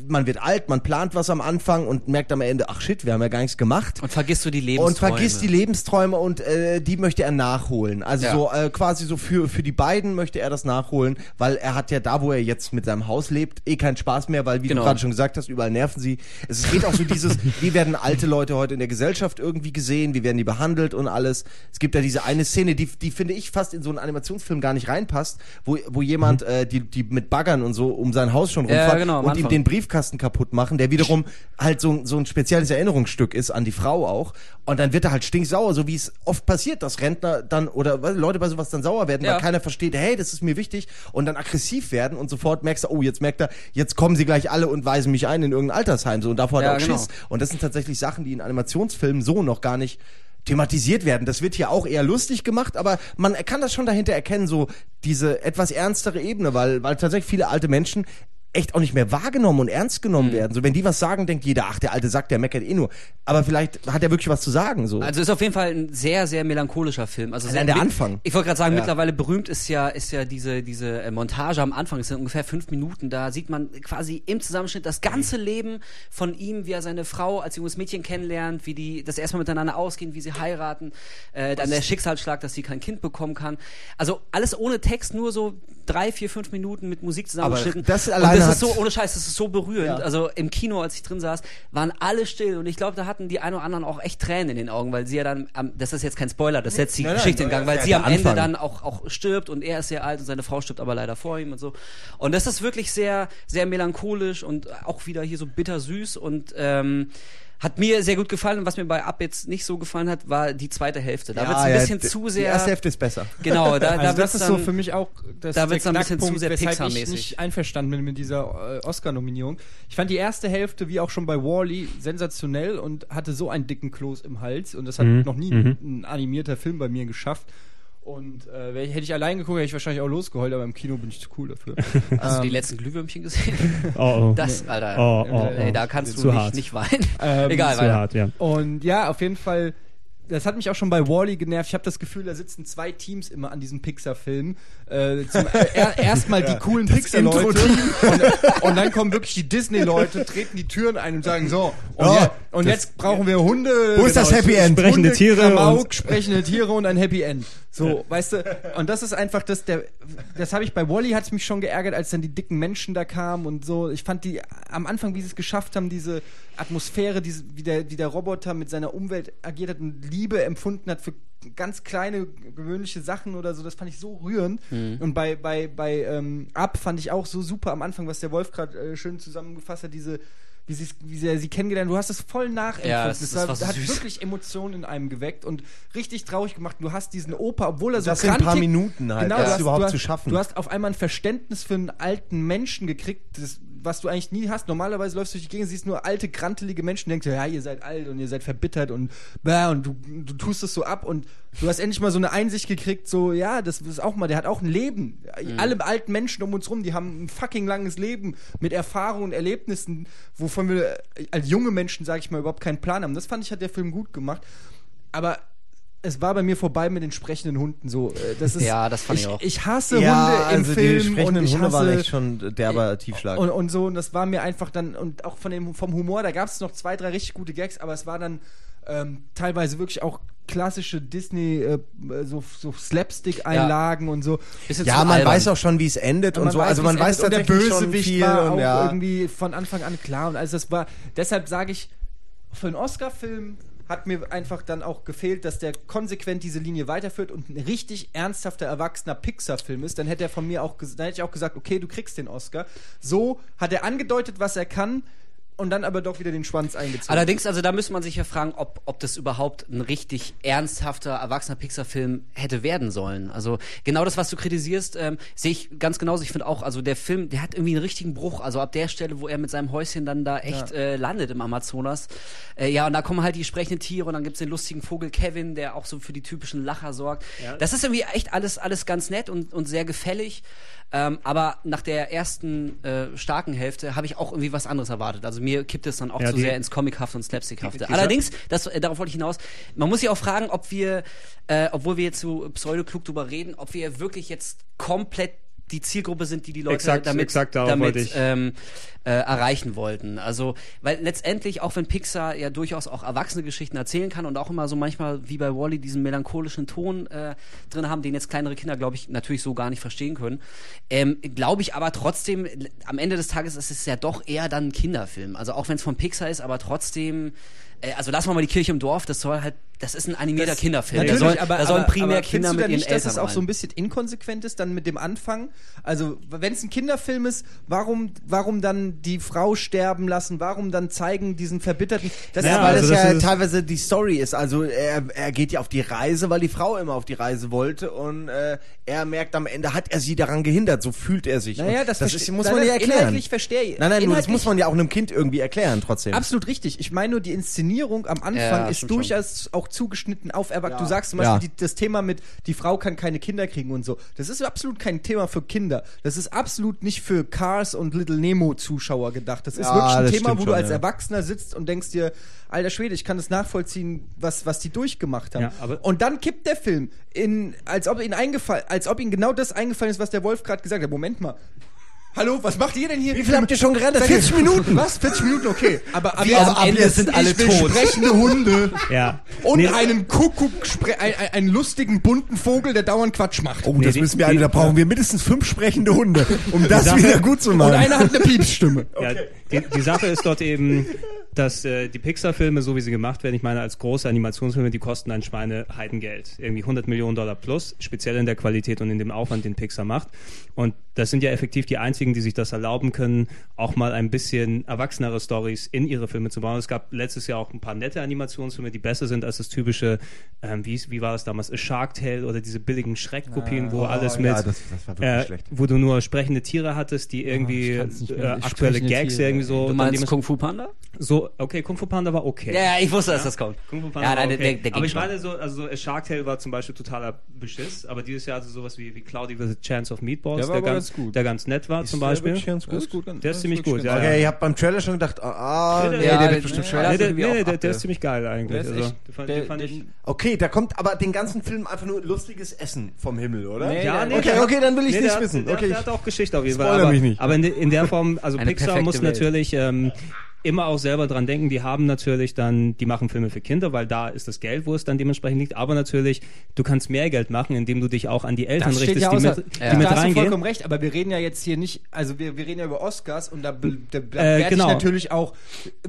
man wird alt, man plant was am Anfang und merkt am Ende, ach shit, wir haben ja gar nichts gemacht. Und vergisst du die Lebensträume. Und vergisst die Lebensträume und äh, die möchte er nachholen. Also Ja. so äh, quasi so für, für die beiden möchte er das nachholen, weil er hat ja da, wo er jetzt mit seinem Haus lebt, eh keinen Spaß mehr, weil wie Genau. du gerade schon gesagt hast, überall nerven sie. Es geht auch so dieses, wie werden alte Leute heute in der Gesellschaft irgendwie gesehen, wie werden die behandelt und alles. Es gibt ja diese eine Szene, die, die finde ich fast in so einen Animationsfilm gar nicht reinpasst, wo, wo jemand, äh, die, die mit Baggern und so um sein Haus schon Mhm. Ja, rumfahren genau, und ihm Anfang. den Briefkasten kaputt machen, der wiederum halt so, so ein spezielles Erinnerungsstück ist an die Frau auch. Und dann wird er halt stinksauer, so wie es oft passiert, dass Rentner dann oder Leute bei sowas dann sauer werden, Ja. weil keiner versteht, hey, das ist mir wichtig und dann aggressiv werden und sofort merkst du, oh, jetzt merkt er, jetzt kommen sie gleich alle und weisen mich ein in irgendein Altersheim so und davor hat Ja, er auch genau. Schiss. Und das sind tatsächlich Sachen, die in Animationsfilmen so noch gar nicht thematisiert werden. Das wird hier auch eher lustig gemacht, aber man kann das schon dahinter erkennen, so diese etwas ernstere Ebene, weil, weil tatsächlich viele alte Menschen echt auch nicht mehr wahrgenommen und ernst Mhm. genommen werden. So, wenn die was sagen, denkt jeder, ach, der alte Sack, der meckert eh nur. Aber vielleicht hat er wirklich was zu sagen, so. Also ist auf jeden Fall ein sehr, sehr melancholischer Film. Also sehr, Allein der Anfang. Ich wollte gerade sagen, Ja. mittlerweile berühmt ist ja, ist ja diese, diese äh, Montage am Anfang. Es sind ungefähr fünf Minuten. Da sieht man quasi im Zusammenschnitt das ganze Leben von ihm, wie er seine Frau als junges Mädchen kennenlernt, wie die das erstmal miteinander ausgehen, wie sie heiraten, äh, dann der Schicksalsschlag, dass sie kein Kind bekommen kann. Also alles ohne Text, nur so drei, vier, fünf Minuten mit Musik zusammengeschnitten. das Und das ist hat- so, ohne Scheiß, das ist so berührend. Ja. Also im Kino, als ich drin saß, waren alle still und ich glaube, da hatten die ein oder anderen auch echt Tränen in den Augen, weil sie ja dann, am, das ist jetzt kein Spoiler, das setzt die Nein, nein, Geschichte in nein, Gang, weil ja, sie am Ende Anfang. dann auch, auch stirbt und er ist sehr alt und seine Frau stirbt aber leider vor ihm und so. Und das ist wirklich sehr, sehr melancholisch und auch wieder hier so bittersüß und ähm, hat mir sehr gut gefallen und was mir bei Up jetzt nicht so gefallen hat, war die zweite Hälfte. Da Ja, wird's ein ja, bisschen zu Die sehr. erste Hälfte ist besser. Genau, da, da Also wird's das ist dann, so für mich auch das da wird's dann ein bisschen zu sehr weshalb ich Pixar-mäßig. nicht einverstanden bin mit dieser äh, Oscar-Nominierung. Ich fand die erste Hälfte, wie auch schon bei Wall-E, sensationell und hatte so einen dicken Kloß im Hals und das hat Mhm. noch nie Mhm. ein animierter Film bei mir geschafft. Und äh, wär- hätte ich allein geguckt, hätte ich wahrscheinlich auch losgeheult, aber im Kino bin ich zu cool dafür. Hast du die Ähm, letzten Glühwürmchen gesehen? Oh, oh. Das, Alter. Oh, oh, oh. Ey, da kannst du nicht, nicht weinen. Ähm, Egal, Zu weiter. hart, ja. Und ja, auf jeden Fall, das hat mich auch schon bei Wally genervt. Ich habe das Gefühl, da sitzen zwei Teams immer an diesem Pixar-Film. Äh, zum- äh, er, Erstmal die coolen Pixar-Leute und, und dann kommen wirklich die Disney-Leute, treten die Türen ein und sagen so, und, Ja, je, und jetzt brauchen wir Hunde. Wo ist das Happy End? Sprechende Hunde, Tiere Klamauk, und- sprechende Tiere und ein Happy End. So, weißt du, und das ist einfach das, der, das habe ich bei Wally hat es mich schon geärgert, als dann die dicken Menschen da kamen und so. Ich fand die am Anfang, wie sie es geschafft haben, diese Atmosphäre, diese, wie, der, wie der Roboter mit seiner Umwelt agiert hat und Liebe empfunden hat für ganz kleine, gewöhnliche Sachen oder so, das fand ich so rührend. Und bei, bei, bei ähm, Up fand ich auch so super am Anfang, was der Wolf gerade äh, schön zusammengefasst hat, diese wie, sie, wie sie sie kennengelernt, du hast es voll nachempfunden. Ja, das- das, das war, war so hat süß. wirklich Emotionen in einem geweckt und richtig traurig gemacht. Du hast diesen Opa, obwohl er so Das in ein paar krantig- Minuten halt, genau, das hast, überhaupt du hast, zu schaffen. Du hast auf einmal ein Verständnis für einen alten Menschen gekriegt, das, was du eigentlich nie hast. Normalerweise läufst du durch die Gegend, siehst nur alte, grantelige Menschen, denkst du, ja, ihr seid alt und ihr seid verbittert und, bäh, und du, du tust es so ab und du hast endlich mal so eine Einsicht gekriegt, so, ja, das ist auch mal, der hat auch ein Leben. Alle alten Menschen um uns rum, die haben ein fucking langes Leben mit Erfahrungen und Erlebnissen, wovon wir als junge Menschen, sage ich mal, überhaupt keinen Plan haben. Das fand ich, hat der Film gut gemacht. Aber es war bei mir vorbei mit den sprechenden Hunden so. äh, Das ist, Ja, das fand ich ich auch. Ich hasse ja, Hunde im also Film die sprechenden und ich Hunde hasse, waren echt schon derber Tiefschlag. und, und so, und das war mir einfach dann, und auch von dem, vom Humor, da gab es noch zwei, drei richtig gute Gags, aber es war dann ähm, teilweise wirklich auch klassische Disney, äh, so, so Slapstick-Einlagen und so. Ja, man albern. weiß auch schon, wie es endet und, so. Also wie man weiß und der schon Bösewicht viel war auch und ja. irgendwie von Anfang an klar. Und also das war, deshalb sage ich, für einen Oscar-Film hat mir einfach dann auch gefehlt, dass der konsequent diese Linie weiterführt und ein richtig ernsthafter, erwachsener Pixar-Film ist. Dann hätte er von mir auch, dann hätte ich auch gesagt, okay, du kriegst den Oscar. So hat er angedeutet, was er kann. Und dann aber doch wieder den Schwanz eingezogen. Allerdings, also da müsste man sich ja fragen, ob, ob das überhaupt ein richtig ernsthafter, erwachsener Pixar-Film hätte werden sollen. Also genau das, was du kritisierst, ähm, sehe ich ganz genauso. Ich finde auch, also der Film, der hat irgendwie einen richtigen Bruch. Also ab der Stelle, wo er mit seinem Häuschen dann da echt Ja. äh, landet im Amazonas. Äh, ja, und da kommen halt die sprechenden Tiere und dann gibt's den lustigen Vogel Kevin, der auch so für die typischen Lacher sorgt. Ja. Das ist irgendwie echt alles, alles ganz nett und, und sehr gefällig. Ähm, aber nach der ersten äh, starken Hälfte habe ich auch irgendwie was anderes erwartet. Also mir kippt es dann auch Ja, zu sehr ins Comichafte und Slapstickhafte. Allerdings, das, äh, darauf wollte ich hinaus, man muss sich auch fragen, ob wir, äh, obwohl wir jetzt so pseudoklug drüber reden, ob wir wirklich jetzt komplett die Zielgruppe sind, die die Leute Exakt, damit, exakt damit ähm, äh, erreichen wollten. Also, weil letztendlich, auch wenn Pixar ja durchaus auch erwachsene Geschichten erzählen kann und auch immer so manchmal wie bei Wally diesen melancholischen Ton äh, drin haben, den jetzt kleinere Kinder, glaube ich, natürlich so gar nicht verstehen können, ähm, glaube ich aber trotzdem, am Ende des Tages ist es ja doch eher dann ein Kinderfilm. Also auch wenn es von Pixar ist, aber trotzdem, äh, also lassen wir mal die Kirche im Dorf, das soll halt, das ist ein animierter Das- Kinderfilm. Da, Natürlich, soll, aber, da sollen aber, primär aber Kinder mit da ihren nicht, dass Eltern es auch so ein bisschen inkonsequent ist dann mit dem Anfang? Also, wenn es ein Kinderfilm ist, warum, warum dann die Frau sterben lassen? Warum dann zeigen diesen verbitterten... Das Ja, Ja, weil also das das ja ist- teilweise die Story ist. Also er, er geht ja auf die Reise, weil die Frau immer auf die Reise wollte und äh, er merkt am Ende, hat er sie daran gehindert. So fühlt er sich. Naja, das, das ist, muss nein, man ja erklären. Inhaltlich verstehe ich. Nein, nein, nur das muss man ja auch einem Kind irgendwie erklären trotzdem. Absolut richtig. Ich meine nur, die Inszenierung am Anfang Ja, ist stimmt schon. durchaus auch zugeschnitten auf Erwachsene. Ja. Du sagst zum Ja. Beispiel die, das Thema mit, die Frau kann keine Kinder kriegen und so. Das ist absolut kein Thema für Kinder. Das ist absolut nicht für Cars und Little Nemo Zuschauer gedacht. Das ist Ja, wirklich ein Thema, wo du als ja. Erwachsener sitzt und denkst dir, alter Schwede, ich kann das nachvollziehen, was, was die durchgemacht haben. Ja, aber- und dann kippt der Film in, als ob ihn eingefallen, als ob ihm genau das eingefallen ist, was der Wolf gerade gesagt hat. Moment mal. Hallo, was macht ihr denn hier? Wie viel habt ihr schon gerannt? Seit 40 Minuten. Was? 40 Minuten, okay. Aber, aber Wie, am aber ab Ende jetzt sind alle ich will tot. sprechende Hunde Ja. und Nee, einen Kuckuck, ein, ein, einen lustigen bunten Vogel, der dauernd Quatsch macht. Oh, Nee, das müssen wir alle, da brauchen wir mindestens fünf sprechende Hunde, um das wieder gut zu machen. Und einer hat eine Piepsstimme. Ja, die, die Sache ist dort eben, dass äh, die Pixar-Filme, so wie sie gemacht werden, ich meine, als große Animationsfilme, die kosten ein Schweineheidengeld. Irgendwie 100 Millionen Dollar plus, speziell in der Qualität und in dem Aufwand, den Pixar macht. Und das sind ja effektiv die einzigen, die sich das erlauben können, auch mal ein bisschen erwachsenere Stories in ihre Filme zu bauen. Es gab letztes Jahr auch ein paar nette Animationsfilme, die besser sind als das typische, ähm, wie, wie war es damals, A Shark Tale oder diese billigen Schreckkopien, wo alles ja, mit, das- das war wirklich äh, schlecht. wo du nur sprechende Tiere hattest, die irgendwie nicht äh, aktuelle Gags Tiere. irgendwie so. Du meinst Kung Fu Panda? so, okay, Kung Fu Panda war okay. Ja, ja, ich wusste, dass das kommt. Kung Fu Panda Ja, nein, war der, okay. der, der aber ging ich meine so, also so A Shark Tale war zum Beispiel totaler Beschiss, aber dieses Jahr hatte sowas wie, wie Cloudy with a Chance of Meatballs, Der der, aber ganz, ganz gut. der ganz nett war zum der Beispiel. wirklich ganz gut? Ist gut. Der ist ziemlich gut, ja. Okay, ich habe beim Trailer schon gedacht, ah, Nee, der der- wird bestimmt schwer. Nee, der, nee, der, der ist ziemlich geil eigentlich. Der ist Also, echt- den fand, der- den fand den- ich, Okay, da kommt aber den ganzen Film einfach nur lustiges Essen vom Himmel, oder? Nee, ja, der- nee, okay, der okay, hat- dann will ich nee, nicht der hat- wissen. Der, Okay, der hat auch Geschichte auf jeden Fall. Aber, mich nicht. aber in, de- in der Form, also Eine Pixar muss natürlich ähm, immer auch selber dran denken, die haben natürlich dann, die machen Filme für Kinder, weil da ist das Geld, wo es dann dementsprechend liegt, aber natürlich, du kannst mehr Geld machen, indem du dich auch an die Eltern Das steht richtest, ja die außer, mit, die Ja. mit da hast du reingehen. vollkommen recht, aber wir reden ja jetzt hier nicht, also wir, wir reden ja über Oscars und da, da, da Äh, genau. ich natürlich auch,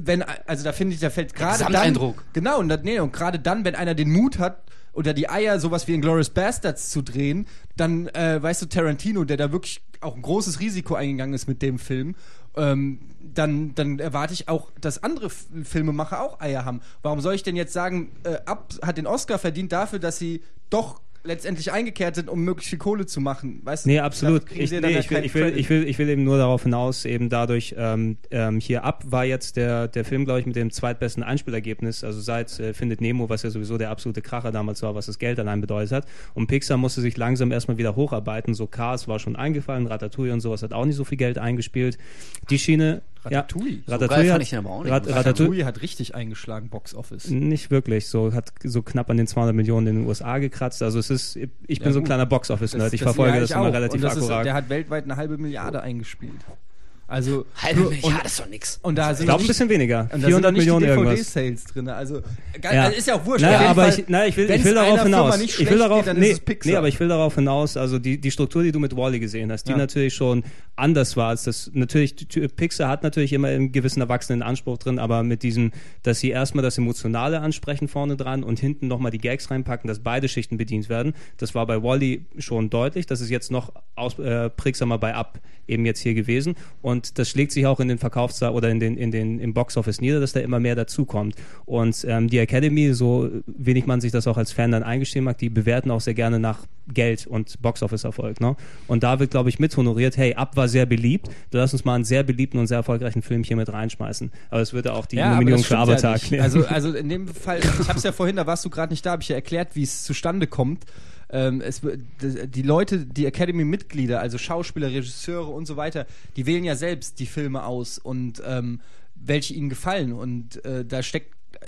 wenn, also da finde ich, da fällt gerade dann, Gesamteindruck. genau, und, nee, und gerade dann, wenn einer den Mut hat, oder die Eier, sowas wie in Glorious Bastards zu drehen, dann, äh, weißt du, Tarantino, der da wirklich auch ein großes Risiko eingegangen ist mit dem Film, ähm, dann, dann erwarte ich auch, dass andere F Filmemacher auch Eier haben. Warum soll ich denn jetzt sagen, äh, ab hat den Oscar verdient dafür, dass sie doch letztendlich eingekehrt sind, um möglichst viel Kohle zu machen? Weißt du? Nee, absolut. Dafür kriegen Ich, nee, ich, will, ich, will, ich, will, ich will eben nur darauf hinaus, eben dadurch, ähm, ähm, hier ab war jetzt der, der Film, glaube ich, mit dem zweitbesten Einspielergebnis, also seit äh, Findet Nemo, was ja sowieso der absolute Kracher damals war, was das Geld allein bedeutet hat. Und Pixar musste sich langsam erstmal wieder hocharbeiten. So Cars war schon eingefallen, Ratatouille und sowas hat auch nicht so viel Geld eingespielt. Die Schiene. Ratatouille? Ja, So Ratatouille fand hat, ich aber auch nicht. Rat, Ratatouille, Ratatouille hat richtig eingeschlagen, Box Office. nicht wirklich, so hat so knapp an den 200 Millionen in den USA gekratzt. Also es ist, ich bin Ja, so ein kleiner Box-Office-Nerd. Ich Das- verfolge ja, das ich immer relativ das ist, akkurat. Der hat weltweit eine halbe Milliarde eingespielt. Also Halbe Milliarde und, ist doch nix. und da sind ich glaube ein bisschen weniger. Und da sind 400 noch nicht Millionen die irgendwas. DVD-Sales drin. Also, ga- Ja. also ist ja auch wurscht. Naja, Auf jeden aber Fall, ich, na, ich will, ich will darauf hinaus. nicht ich will darauf, geht, dann nee, ist es Pixar. nee, aber ich will darauf hinaus, also die, die Struktur, die du mit Wally gesehen hast, die Ja. natürlich schon anders war als das. Natürlich, Pixar hat natürlich immer einen gewissen erwachsenen Anspruch drin, aber mit diesem, dass sie erstmal das Emotionale ansprechen vorne dran und hinten nochmal die Gags reinpacken, dass beide Schichten bedient werden. Das war bei Wally schon deutlich. Das ist jetzt noch aus, äh, prägsamer bei Up eben jetzt hier gewesen. Und Und das schlägt sich auch in den Verkaufszahlen oder in den, in den, im Boxoffice nieder, dass da immer mehr dazukommt. Und ähm, die Academy, so wenig man sich das auch als Fan dann eingestehen mag, die bewerten auch sehr gerne nach Geld und Boxoffice-Erfolg. Ne? Und da wird, glaube ich, mit honoriert, hey, Ab war sehr beliebt, lass uns mal einen sehr beliebten und sehr erfolgreichen Film hier mit reinschmeißen. Aber es würde auch die aber Nominierung für Avatar ja erklären. Also, also in dem Fall, ich habe es ja vorhin, da warst du gerade nicht da, habe ich ja erklärt, wie es zustande kommt. Ähm, es, die Leute, die Academy-Mitglieder, also Schauspieler, Regisseure und so weiter, die wählen ja selbst die Filme aus und ähm, welche ihnen gefallen. Und äh, da steckt äh,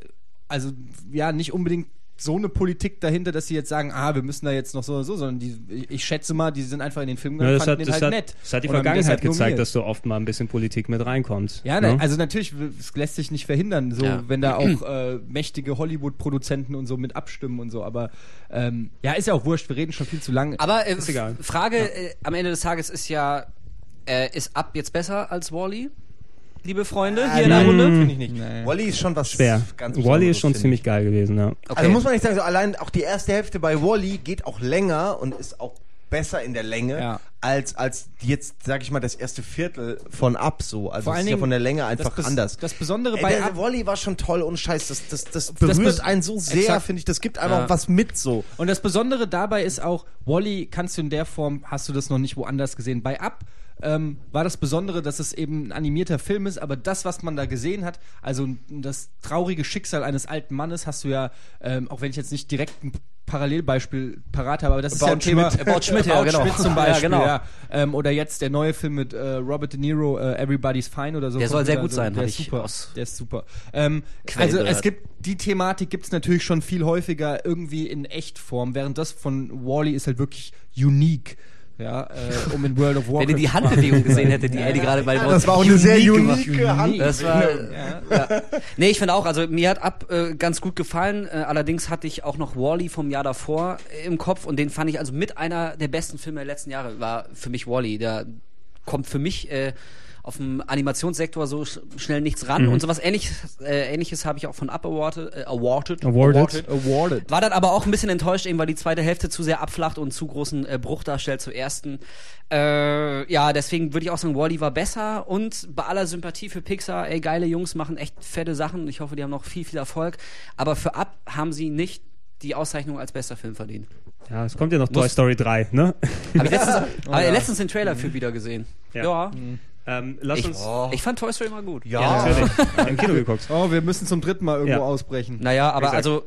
also ja nicht unbedingt so eine Politik dahinter, dass sie jetzt sagen, ah, wir müssen da jetzt noch so oder so, sondern die, ich, schätze mal, die sind einfach in den Film Ja, gegangen, das, hat, fanden das, den halt hat, nett. das hat die Vergangenheit gezeigt, dass so oft mal ein bisschen Politik mit reinkommt. Ja, ne? ne? also natürlich, es lässt sich nicht verhindern, so Ja. wenn da auch äh, mächtige Hollywood-Produzenten und so mit abstimmen und so, aber ähm, ja, ist ja auch wurscht, wir reden schon viel zu lange. Aber äh, Ist egal. Frage äh, am Ende des Tages ist ja, äh, ist Up jetzt besser als Wally? Liebe Freunde, hier in der Runde? finde ich nicht. Nee. Wally ist schon was Schwer. ganz Wally ist schon ziemlich geil gewesen, ja. Okay. Also muss man nicht sagen, so allein auch die erste Hälfte bei Wally geht auch länger und ist auch besser in der Länge Ja. als als jetzt sag ich mal das erste Viertel von Up so. Also Vor es ist ja von der Länge einfach das, anders. Das Besondere Ey, bei der Up, Wally war schon toll und scheiß, das, das, das berührt Bes- einen so sehr, finde ich. Das gibt einfach Ja. was mit so. und das Besondere dabei ist auch, Wally kannst du in der Form, hast du das noch nicht woanders gesehen. Bei Up ähm, war das Besondere, dass es eben ein animierter Film ist, aber das, was man da gesehen hat, also das traurige Schicksal eines alten Mannes, hast du ja, ähm, auch wenn ich jetzt nicht direkt ein Parallelbeispiel parat habe, aber das ist ja ein About Thema. Schmidt. About Schmidt, ja, About genau. Schmidt zum Ja, Beispiel, genau. ja. Ähm, oder jetzt der neue Film mit äh, Robert De Niro, äh, Everybody's Fine oder so. Der soll sehr gut sein, der ist super. Der ist super. Ähm, also es gibt die Thematik gibt es natürlich schon viel häufiger irgendwie in Echtform, während das von Wally ist halt wirklich unique. Ja, äh, um in World of Warcraft. Wenn ihr die. Handbewegung gesehen hättet, die Eddie gerade bei dem Das war auch eine sehr unique unique gemacht. Hand. Das war, Ja. ja. Nee, ich finde auch, also mir hat Up äh, ganz gut gefallen. Äh, allerdings hatte ich auch noch Wally vom Jahr davor äh, im Kopf und den fand ich also mit einer der besten Filme der letzten Jahre war für mich Wally. Der kommt für mich äh, auf dem Animationssektor so sch schnell nichts ran und sowas ähnliches, äh, ähnliches habe ich auch von Up awarded, äh, awarded, Awarded. Awarded. war dann aber auch ein bisschen enttäuscht, eben weil die zweite Hälfte zu sehr abflacht und zu großen äh, Bruch darstellt zur ersten. Äh, ja, deswegen würde ich auch sagen, Wally war besser und bei aller Sympathie für Pixar, ey, geile Jungs machen echt fette Sachen. Ich hoffe, die haben noch viel, viel Erfolg. Aber für Up haben sie nicht die Auszeichnung als bester Film verdient. Ja, es kommt ja noch Toy Story 3, ne? Habe ich letztens, hab ich letztens den Trailer für wieder gesehen. Ja. Ja. Ähm, lass Ich, uns. ich fand Toy Story mal gut. Ja, Natürlich. Im Kino geguckt. Oh, wir müssen zum dritten Mal irgendwo Ja. ausbrechen. Naja, aber Exakt. also,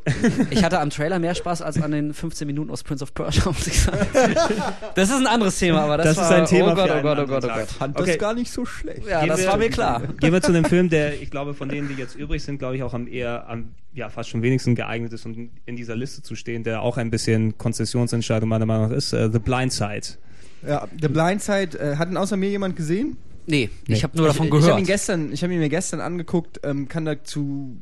ich hatte am Trailer mehr Spaß als an den 15 Minuten aus Prince of Persia, muss ich sagen. Das ist ein anderes Thema, aber das, Das war, ist ein Thema oh Gott, für oh Gott, oh Gott, oh. Gott. Fand Okay. das gar nicht so schlecht. Ja, Gehen das wir- war mir klar. Gehen wir zu dem Film, der, ich glaube, von denen, die jetzt übrig sind, glaube ich, auch am eher, am, ja, fast schon wenigsten geeignet ist, um in dieser Liste zu stehen, der auch ein bisschen Konzessionsentscheidung meiner Meinung nach ist, äh, The Blind Side. Ja, The Blind Side, äh, hat ihn außer mir jemand gesehen? Nee, ich habe nur davon ich, Ich habe gehört. ihn gestern, ich habe ihn mir gestern angeguckt, ähm, kann dazu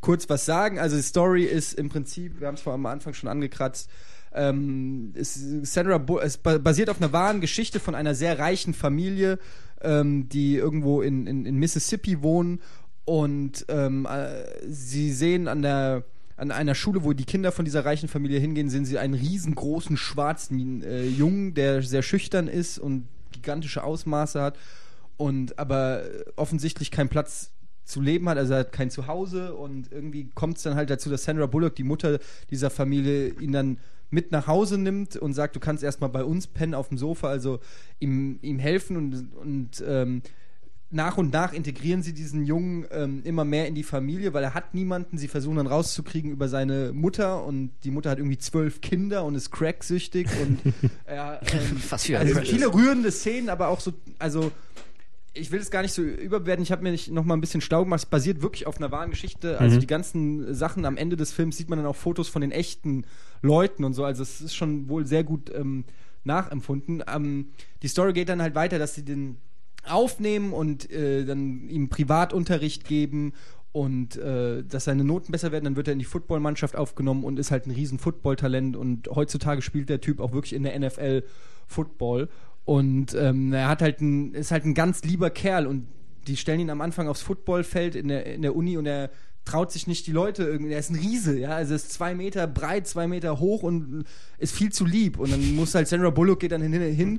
kurz was sagen. Also die Story ist im Prinzip, wir haben es vor am Anfang schon angekratzt, ähm, ist Sandra Bu es ba- basiert auf einer wahren Geschichte von einer sehr reichen Familie, ähm, die irgendwo in, in, in Mississippi wohnen und ähm, äh, sie sehen an der an einer Schule, wo die Kinder von dieser reichen Familie hingehen, sehen sie einen riesengroßen schwarzen äh, Jungen, der sehr schüchtern ist und gigantische Ausmaße hat und aber offensichtlich keinen Platz zu leben hat, also er hat kein Zuhause und irgendwie kommt es dann halt dazu, dass Sandra Bullock, die Mutter dieser Familie, ihn dann mit nach Hause nimmt und sagt, du kannst erstmal bei uns pennen auf dem Sofa, also ihm, ihm helfen und, und ähm, nach und nach integrieren sie diesen Jungen ähm, immer mehr in die Familie, weil er hat niemanden. Sie versuchen dann rauszukriegen über seine Mutter und die Mutter hat irgendwie zwölf Kinder und ist cracksüchtig und er, ähm, Was für also viele rührende Szenen, aber auch so, also ich will es gar nicht so überbewerten. Ich habe mir nicht noch mal ein bisschen schlau gemacht. Es basiert wirklich auf einer wahren Geschichte. Also die ganzen Sachen am Ende des Films sieht man dann auch Fotos von den echten Leuten und so. Also es ist schon wohl sehr gut ähm, nachempfunden. Ähm, die Story geht dann halt weiter, dass sie den aufnehmen und äh, dann ihm Privatunterricht geben und äh, dass seine Noten besser werden, dann wird er in die Footballmannschaft aufgenommen und ist halt ein riesen Footballtalent und heutzutage spielt der Typ auch wirklich in der NFL Football und ähm, er hat halt ein, ist halt ein ganz lieber Kerl und die stellen ihn am Anfang aufs Footballfeld in der, in der Uni und er traut sich nicht die Leute irgendwie, er ist ein Riese, ja, also ist zwei Meter breit, zwei Meter hoch und ist viel zu lieb. Und dann muss halt Sandra Bullock geht dann hin, hin.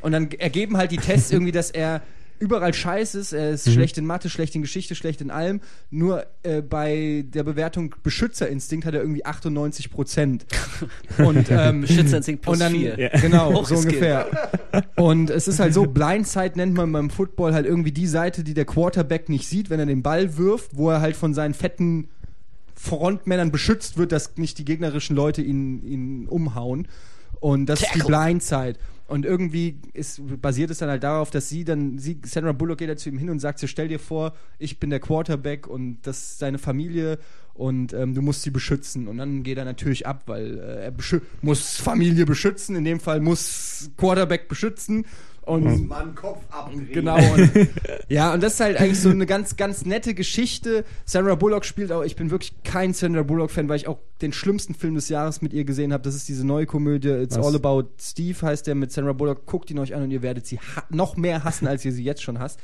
Und dann ergeben halt die Tests irgendwie, dass er überall scheiße ist. Er Mhm. ist schlecht in Mathe, schlecht in Geschichte, schlecht in allem. Nur äh, bei der Bewertung Beschützerinstinkt hat er irgendwie 98 Prozent. Und ähm, Beschützerinstinkt plus und dann, vier. Ja. Genau, so ungefähr. Und es ist halt so, Blindside nennt man beim Football halt irgendwie die Seite, die der Quarterback nicht sieht, wenn er den Ball wirft, wo er halt von seinen fetten Frontmännern beschützt wird, dass nicht die gegnerischen Leute ihn, ihn umhauen. Und das ist die Tackle. Blindside. Und irgendwie ist, basiert es dann halt darauf, dass sie dann, sie, Sandra Bullock geht da zu ihm hin und sagt so, stell dir vor, ich bin der Quarterback und das ist seine Familie und ähm, du musst sie beschützen. Und dann geht er natürlich ab, weil äh, er muss Familie beschützen, in dem Fall muss Quarterback beschützen. Und Mann, Kopf abdrehen. Genau. Und, ja, und das ist halt eigentlich so eine ganz, ganz nette Geschichte. Sandra Bullock spielt auch, ich bin wirklich kein Sandra Bullock-Fan, weil ich auch den schlimmsten Film des Jahres mit ihr gesehen habe. Das ist diese neue Komödie, It's Was? All About Steve heißt der mit Sandra Bullock. Guckt ihn euch an und ihr werdet sie noch mehr hassen, als ihr sie jetzt schon hasst.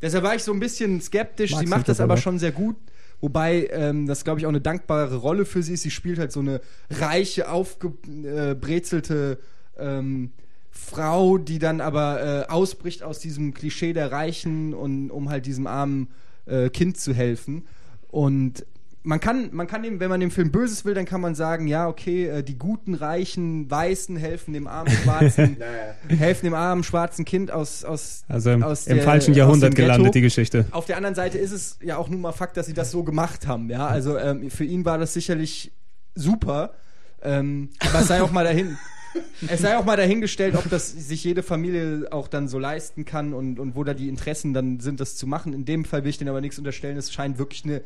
Deshalb war ich so ein bisschen skeptisch. Magst sie macht das aber schon sehr gut. Wobei ähm, das, glaube ich, auch eine dankbare Rolle für sie ist. Sie spielt halt so eine reiche, aufgebrezelte ähm, Frau, die dann aber äh, ausbricht aus diesem Klischee der Reichen und um halt diesem armen äh, Kind zu helfen. Und man kann, man kann dem, wenn man dem Film Böses will, dann kann man sagen, ja, okay, äh, die guten, reichen, Weißen helfen dem armen, schwarzen, helfen dem armen, schwarzen Kind aus, aus, Also im, aus im der- falschen aus Jahrhundert Ghetto. gelandet, die Geschichte. Auf der anderen Seite ist es ja auch nun mal Fakt, dass sie das so gemacht haben. Ja, also ähm, für ihn war das sicherlich super. Ähm, aber es sei auch mal dahin. Es sei auch mal dahingestellt, ob das sich jede Familie auch dann so leisten kann und, und wo da die Interessen dann sind, das zu machen. In dem Fall will ich denen aber nichts unterstellen. Es scheint wirklich eine,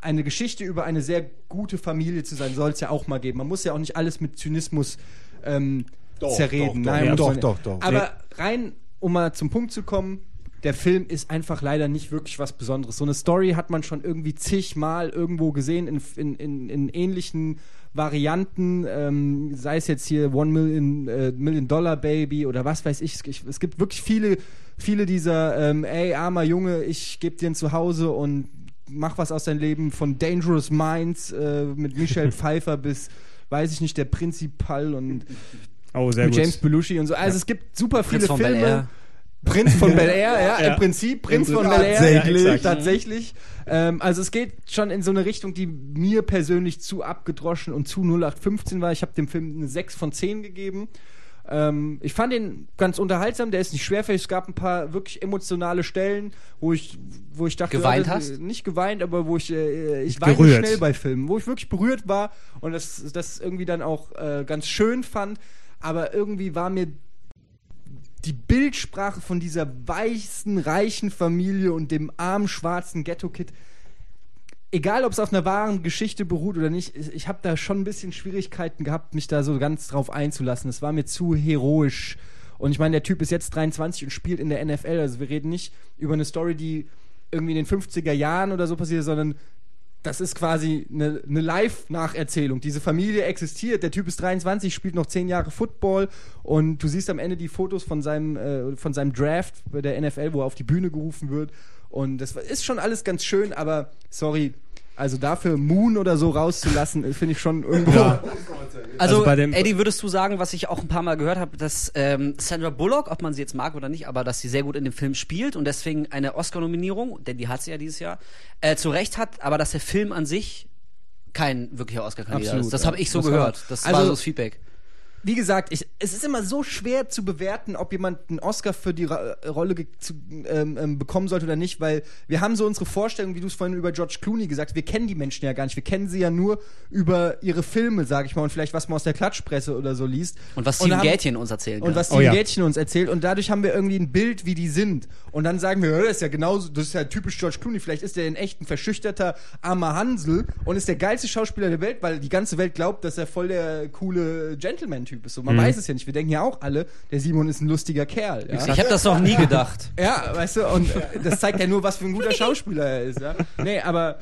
eine Geschichte über eine sehr gute Familie zu sein. Soll es ja auch mal geben. Man muss ja auch nicht alles mit Zynismus ähm, Doch, zerreden. doch, doch. Nein, doch, man- doch, doch. Aber rein, um mal zum Punkt zu kommen, der Film ist einfach leider nicht wirklich was Besonderes. So eine Story hat man schon irgendwie zigmal irgendwo gesehen in, in, in, in ähnlichen Varianten, ähm, sei es jetzt hier One Million, äh, Million Dollar Baby oder was weiß ich. Es, es gibt wirklich viele, viele dieser, ähm, ey, armer Junge, ich gebe dir ein Zuhause und mach was aus deinem Leben von Dangerous Minds äh, mit Michelle Pfeiffer bis, weiß ich nicht, der Prinzipal und Oh, sehr mit gut. James Belushi und so. Also es gibt super viele Prinz von Filme. Bel Air. Prinz von Bel Air, ja, Ja. im Prinzip Prinz Im von. Bel Air. Tatsächlich. Ja. Tatsächlich. Ähm, also es geht schon in so eine Richtung, die mir persönlich zu abgedroschen und zu 0815 war. Ich habe dem Film eine 6 von 10 gegeben. Ähm, ich fand ihn ganz unterhaltsam, der ist nicht schwerfällig. Es gab ein paar wirklich emotionale Stellen, wo ich, wo ich dachte, Geweint ja, das- hast? Nicht geweint, aber wo ich, äh, ich weine Gerührt. schnell bei Filmen, wo ich wirklich berührt war und das, das irgendwie dann auch äh, ganz schön fand. Aber irgendwie war mir die Bildsprache von dieser weißen, reichen Familie und dem armen, schwarzen Ghetto-Kid, egal ob es auf einer wahren Geschichte beruht oder nicht, ich, ich habe da schon ein bisschen Schwierigkeiten gehabt, mich da so ganz drauf einzulassen. Es war mir zu heroisch. Und ich meine, der Typ ist jetzt 23 und spielt in der NFL. Also wir reden nicht über eine Story, die irgendwie in den 50er Jahren oder so passiert, sondern das ist quasi eine, eine Live-Nacherzählung. Diese Familie existiert. Der Typ ist 23, spielt noch 10 Jahre Football und du siehst am Ende die Fotos von seinem, äh, von seinem Draft bei der NFL, wo er auf die Bühne gerufen wird. Und das ist schon alles ganz schön, aber sorry, also dafür Moon oder so rauszulassen, äh, finde ich schon irgendwo. Also, Also bei dem- Eddie, würdest du sagen, was ich auch ein paar Mal gehört habe, dass ähm, Sandra Bullock, ob man sie jetzt mag oder nicht, aber dass sie sehr gut in dem Film spielt und deswegen eine Oscar-Nominierung, denn die hat sie ja dieses Jahr, äh, zu Recht hat, aber dass der Film an sich kein wirklicher Oscar-Kandidat Absolut, ist. Das ja. habe ich so Das gehört. Das Also- war so das Feedback. Wie gesagt, ich, es ist immer so schwer zu bewerten, ob jemand einen Oscar für die Ra Rolle ge- zu, ähm, ähm, bekommen sollte oder nicht, weil wir haben so unsere Vorstellung, wie du es vorhin über George Clooney gesagt hast, wir kennen die Menschen ja gar nicht. Wir kennen sie ja nur über ihre Filme, sag ich mal, und vielleicht was man aus der Klatschpresse oder so liest. Und was Steven haben- Gätchen uns erzählen kann. Und was Oh die ja. Gätchen uns erzählt und dadurch haben wir irgendwie ein Bild, wie die sind. Und dann sagen wir, ja, das ist ja genauso, das ist ja typisch George Clooney. Vielleicht ist der in echt ein verschüchterter armer Hansel und ist der geilste Schauspieler der Welt, weil die ganze Welt glaubt, dass er voll der coole Gentleman-Typ ist. So, man weiß es ja nicht. Wir denken ja auch alle, der Simon ist ein lustiger Kerl. Ja? ich habe das noch nie gedacht. Ja, weißt du, und äh, das zeigt ja nur, was für ein guter Schauspieler er ist, ja. Nee, aber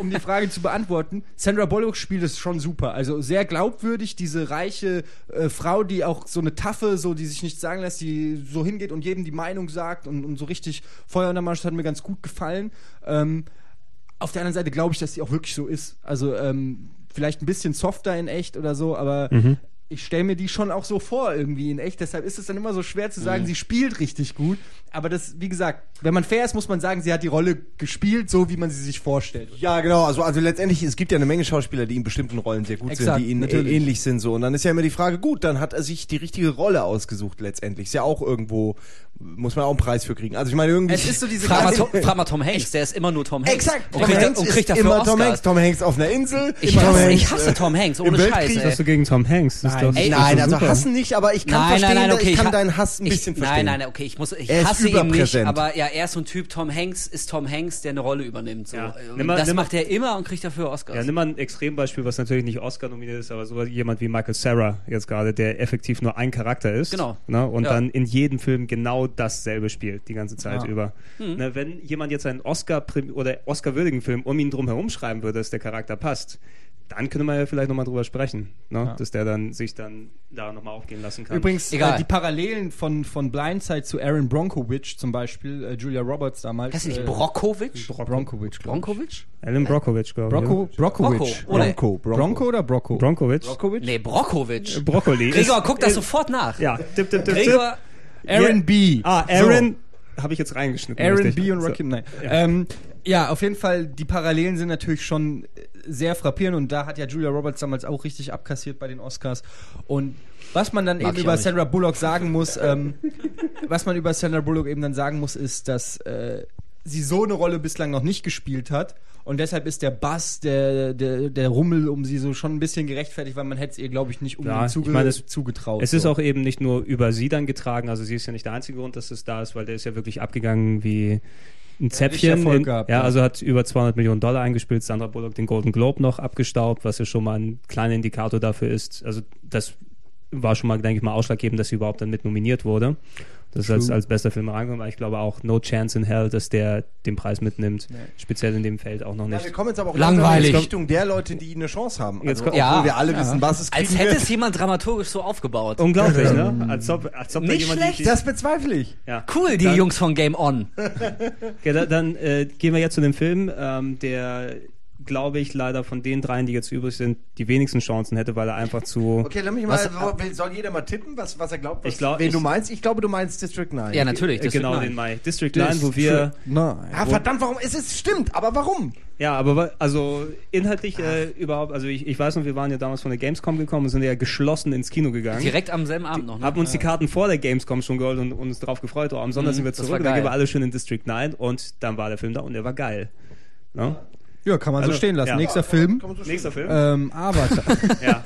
um die Frage zu beantworten, Sandra Bullock spielt es schon super. Also sehr glaubwürdig, diese reiche äh, Frau, die auch so eine Taffe, so die sich nichts sagen lässt, die so hingeht und jedem die Meinung sagt und, und so richtig Feuer unter Mannschaft hat mir ganz gut gefallen. Ähm, auf der anderen Seite glaube ich, dass sie auch wirklich so ist. Also ähm, vielleicht ein bisschen softer in echt oder so, aber ich stelle mir die schon auch so vor irgendwie in echt. Deshalb ist es dann immer so schwer zu sagen, sie spielt richtig gut. Aber das, wie gesagt, wenn man fair ist, muss man sagen, sie hat die Rolle gespielt, so wie man sie sich vorstellt. Ja, genau. Also, also letztendlich, es gibt ja eine Menge Schauspieler, die in bestimmten Rollen sehr gut Exakt, sind, die ihnen natürlich. äh, ähnlich sind. So. Und dann ist ja immer die Frage, gut, dann hat er sich die richtige Rolle ausgesucht letztendlich. Ist ja auch irgendwo, muss man auch einen Preis für kriegen. Also ich meine, irgendwie. Es ist so diese Frag mal, ganze- Tom, frag mal Tom Hanks, der ist immer nur Tom Hanks. Exakt. Und Tom kriegt, Hanks und kriegt ist dafür immer Oscars. Tom Hanks. Tom Hanks auf einer Insel. Ich Tom hasse, Hanks, ich hasse Tom Hanks, im ohne Weltkrieg. Scheiß. Was hast du gegen Tom Hanks? Das Nein, ey, Nein, also super. hassen nicht, aber ich kann Nein, verstehen, nein, nein, okay. ich kann ha- deinen Hass ein ich, bisschen verstehen. Nein, nein, nein, okay, ich muss, ich Er ist hasse ihn nicht, überpräsent. aber ja, er ist so ein Typ, Tom Hanks ist Tom Hanks, der eine Rolle übernimmt. So. Ja. Mal- das macht er immer und kriegt dafür Oscars. Ja, nimm mal ein Extrembeispiel, was natürlich nicht Oscar nominiert ist, aber so jemand wie Michael Sarah jetzt gerade, der effektiv nur ein Charakter ist. Genau. Ne, und Ja. dann in jedem Film genau dasselbe spielt, die ganze Zeit Ja. über. Hm. Ne, wenn jemand jetzt einen Oscar oder Oscar-würdigen Film um ihn drum herum schreiben würde, dass der Charakter passt, dann könnte man ja vielleicht nochmal drüber sprechen, ne? Ja. dass der dann sich dann da nochmal aufgehen lassen kann. Übrigens, Egal. äh, die Parallelen von, von Blindside zu Aaron Bronkowicz zum Beispiel, äh, Julia Roberts damals. Heißt nicht äh, Brokovic? Bronkowicz, glaub ich. Bronkowicz? Alan Brockovich, glaube ich. Brocko, Brockowicz. Brocco, oder- Bronco, Bronco. Bronco oder Brocco? ja. Bronkowicz? Brockowicz? Nee, Brokovic. Brokkoli. Gregor, guck das sofort nach. Ja, tipp, tipp, tipp, Gregor, Aaron Ja. B. Ah, Aaron habe ich jetzt reingeschnitten. Aaron richtig. B. und So. Rocky, nein. Ähm, ja, auf jeden Fall, die Parallelen sind natürlich schon äh, sehr frappierend und da hat ja Julia Roberts damals auch richtig abkassiert bei den Oscars. Und was man dann Mag eben über. Sandra Bullock sagen muss, ähm, was man über Sandra Bullock eben dann sagen muss, ist, dass äh, sie so eine Rolle bislang noch nicht gespielt hat. Und deshalb ist der Bass, der, der, der Rummel um sie so schon ein bisschen gerechtfertigt, weil man hätte es ihr, glaube ich, nicht unbedingt Ja, zuge ich meine, es- zugetraut. Es ist so. auch eben nicht nur über sie dann getragen, also sie ist ja nicht der einzige Grund, dass es da ist, weil der ist ja wirklich abgegangen wie ein Zäpfchen. In, gehabt, ja, ja. also hat über 200 Millionen Dollar eingespielt, Sandra Bullock den Golden Globe noch abgestaubt, was ja schon mal ein kleiner Indikator dafür ist. Also das war schon mal, denke ich mal, ausschlaggebend, dass sie überhaupt dann mit nominiert wurde. Das ist als, True. als bester Film reingekommen, aber ich glaube auch No Chance in Hell, dass der den Preis mitnimmt. Speziell in dem Feld auch noch Ja, nicht. wir kommen jetzt aber auch Langweilig. langsam in die Richtung der Leute, die eine Chance haben. Jetzt Also, kommt- obwohl Ja. wir alle Ja. wissen, was es als hätte wird. es jemand dramaturgisch so aufgebaut. Unglaublich, ne? Als ob, als ob da Nicht jemand schlecht. die, Das bezweifle ich. ja. Cool, die Dann- Jungs von Game On. Ja, da, dann äh, gehen wir jetzt zu dem Film, ähm, der, glaube ich, leider von den dreien, die jetzt übrig sind, die wenigsten Chancen hätte, weil er einfach zu. Okay, lass mich mal, Was- wo- soll jeder mal tippen, was, was er glaubt, was, Ich glaub, wen ich- du meinst? Ich glaube, du meinst District 9. Ja, natürlich. Äh, District genau, 9. den Mai. District 9, wo wir. Nein. Ja, verdammt, warum? Es ist stimmt, aber warum? Ja, aber also inhaltlich äh, überhaupt, also ich, ich weiß noch, wir waren ja damals von der Gamescom gekommen und sind ja geschlossen ins Kino gegangen. Direkt am selben Abend noch. Ne? Haben uns die Karten vor der Gamescom schon geholt und uns darauf gefreut. Oh, am Sonntag Mhm, sind wir zurück und dann gehen wir alle schön in District 9 und dann war der Film da und der war geil. Ne? Ja, kann man so Also, stehen lassen. ja. Nächster Film. Nächster Film? Ähm, Avatar. Ja.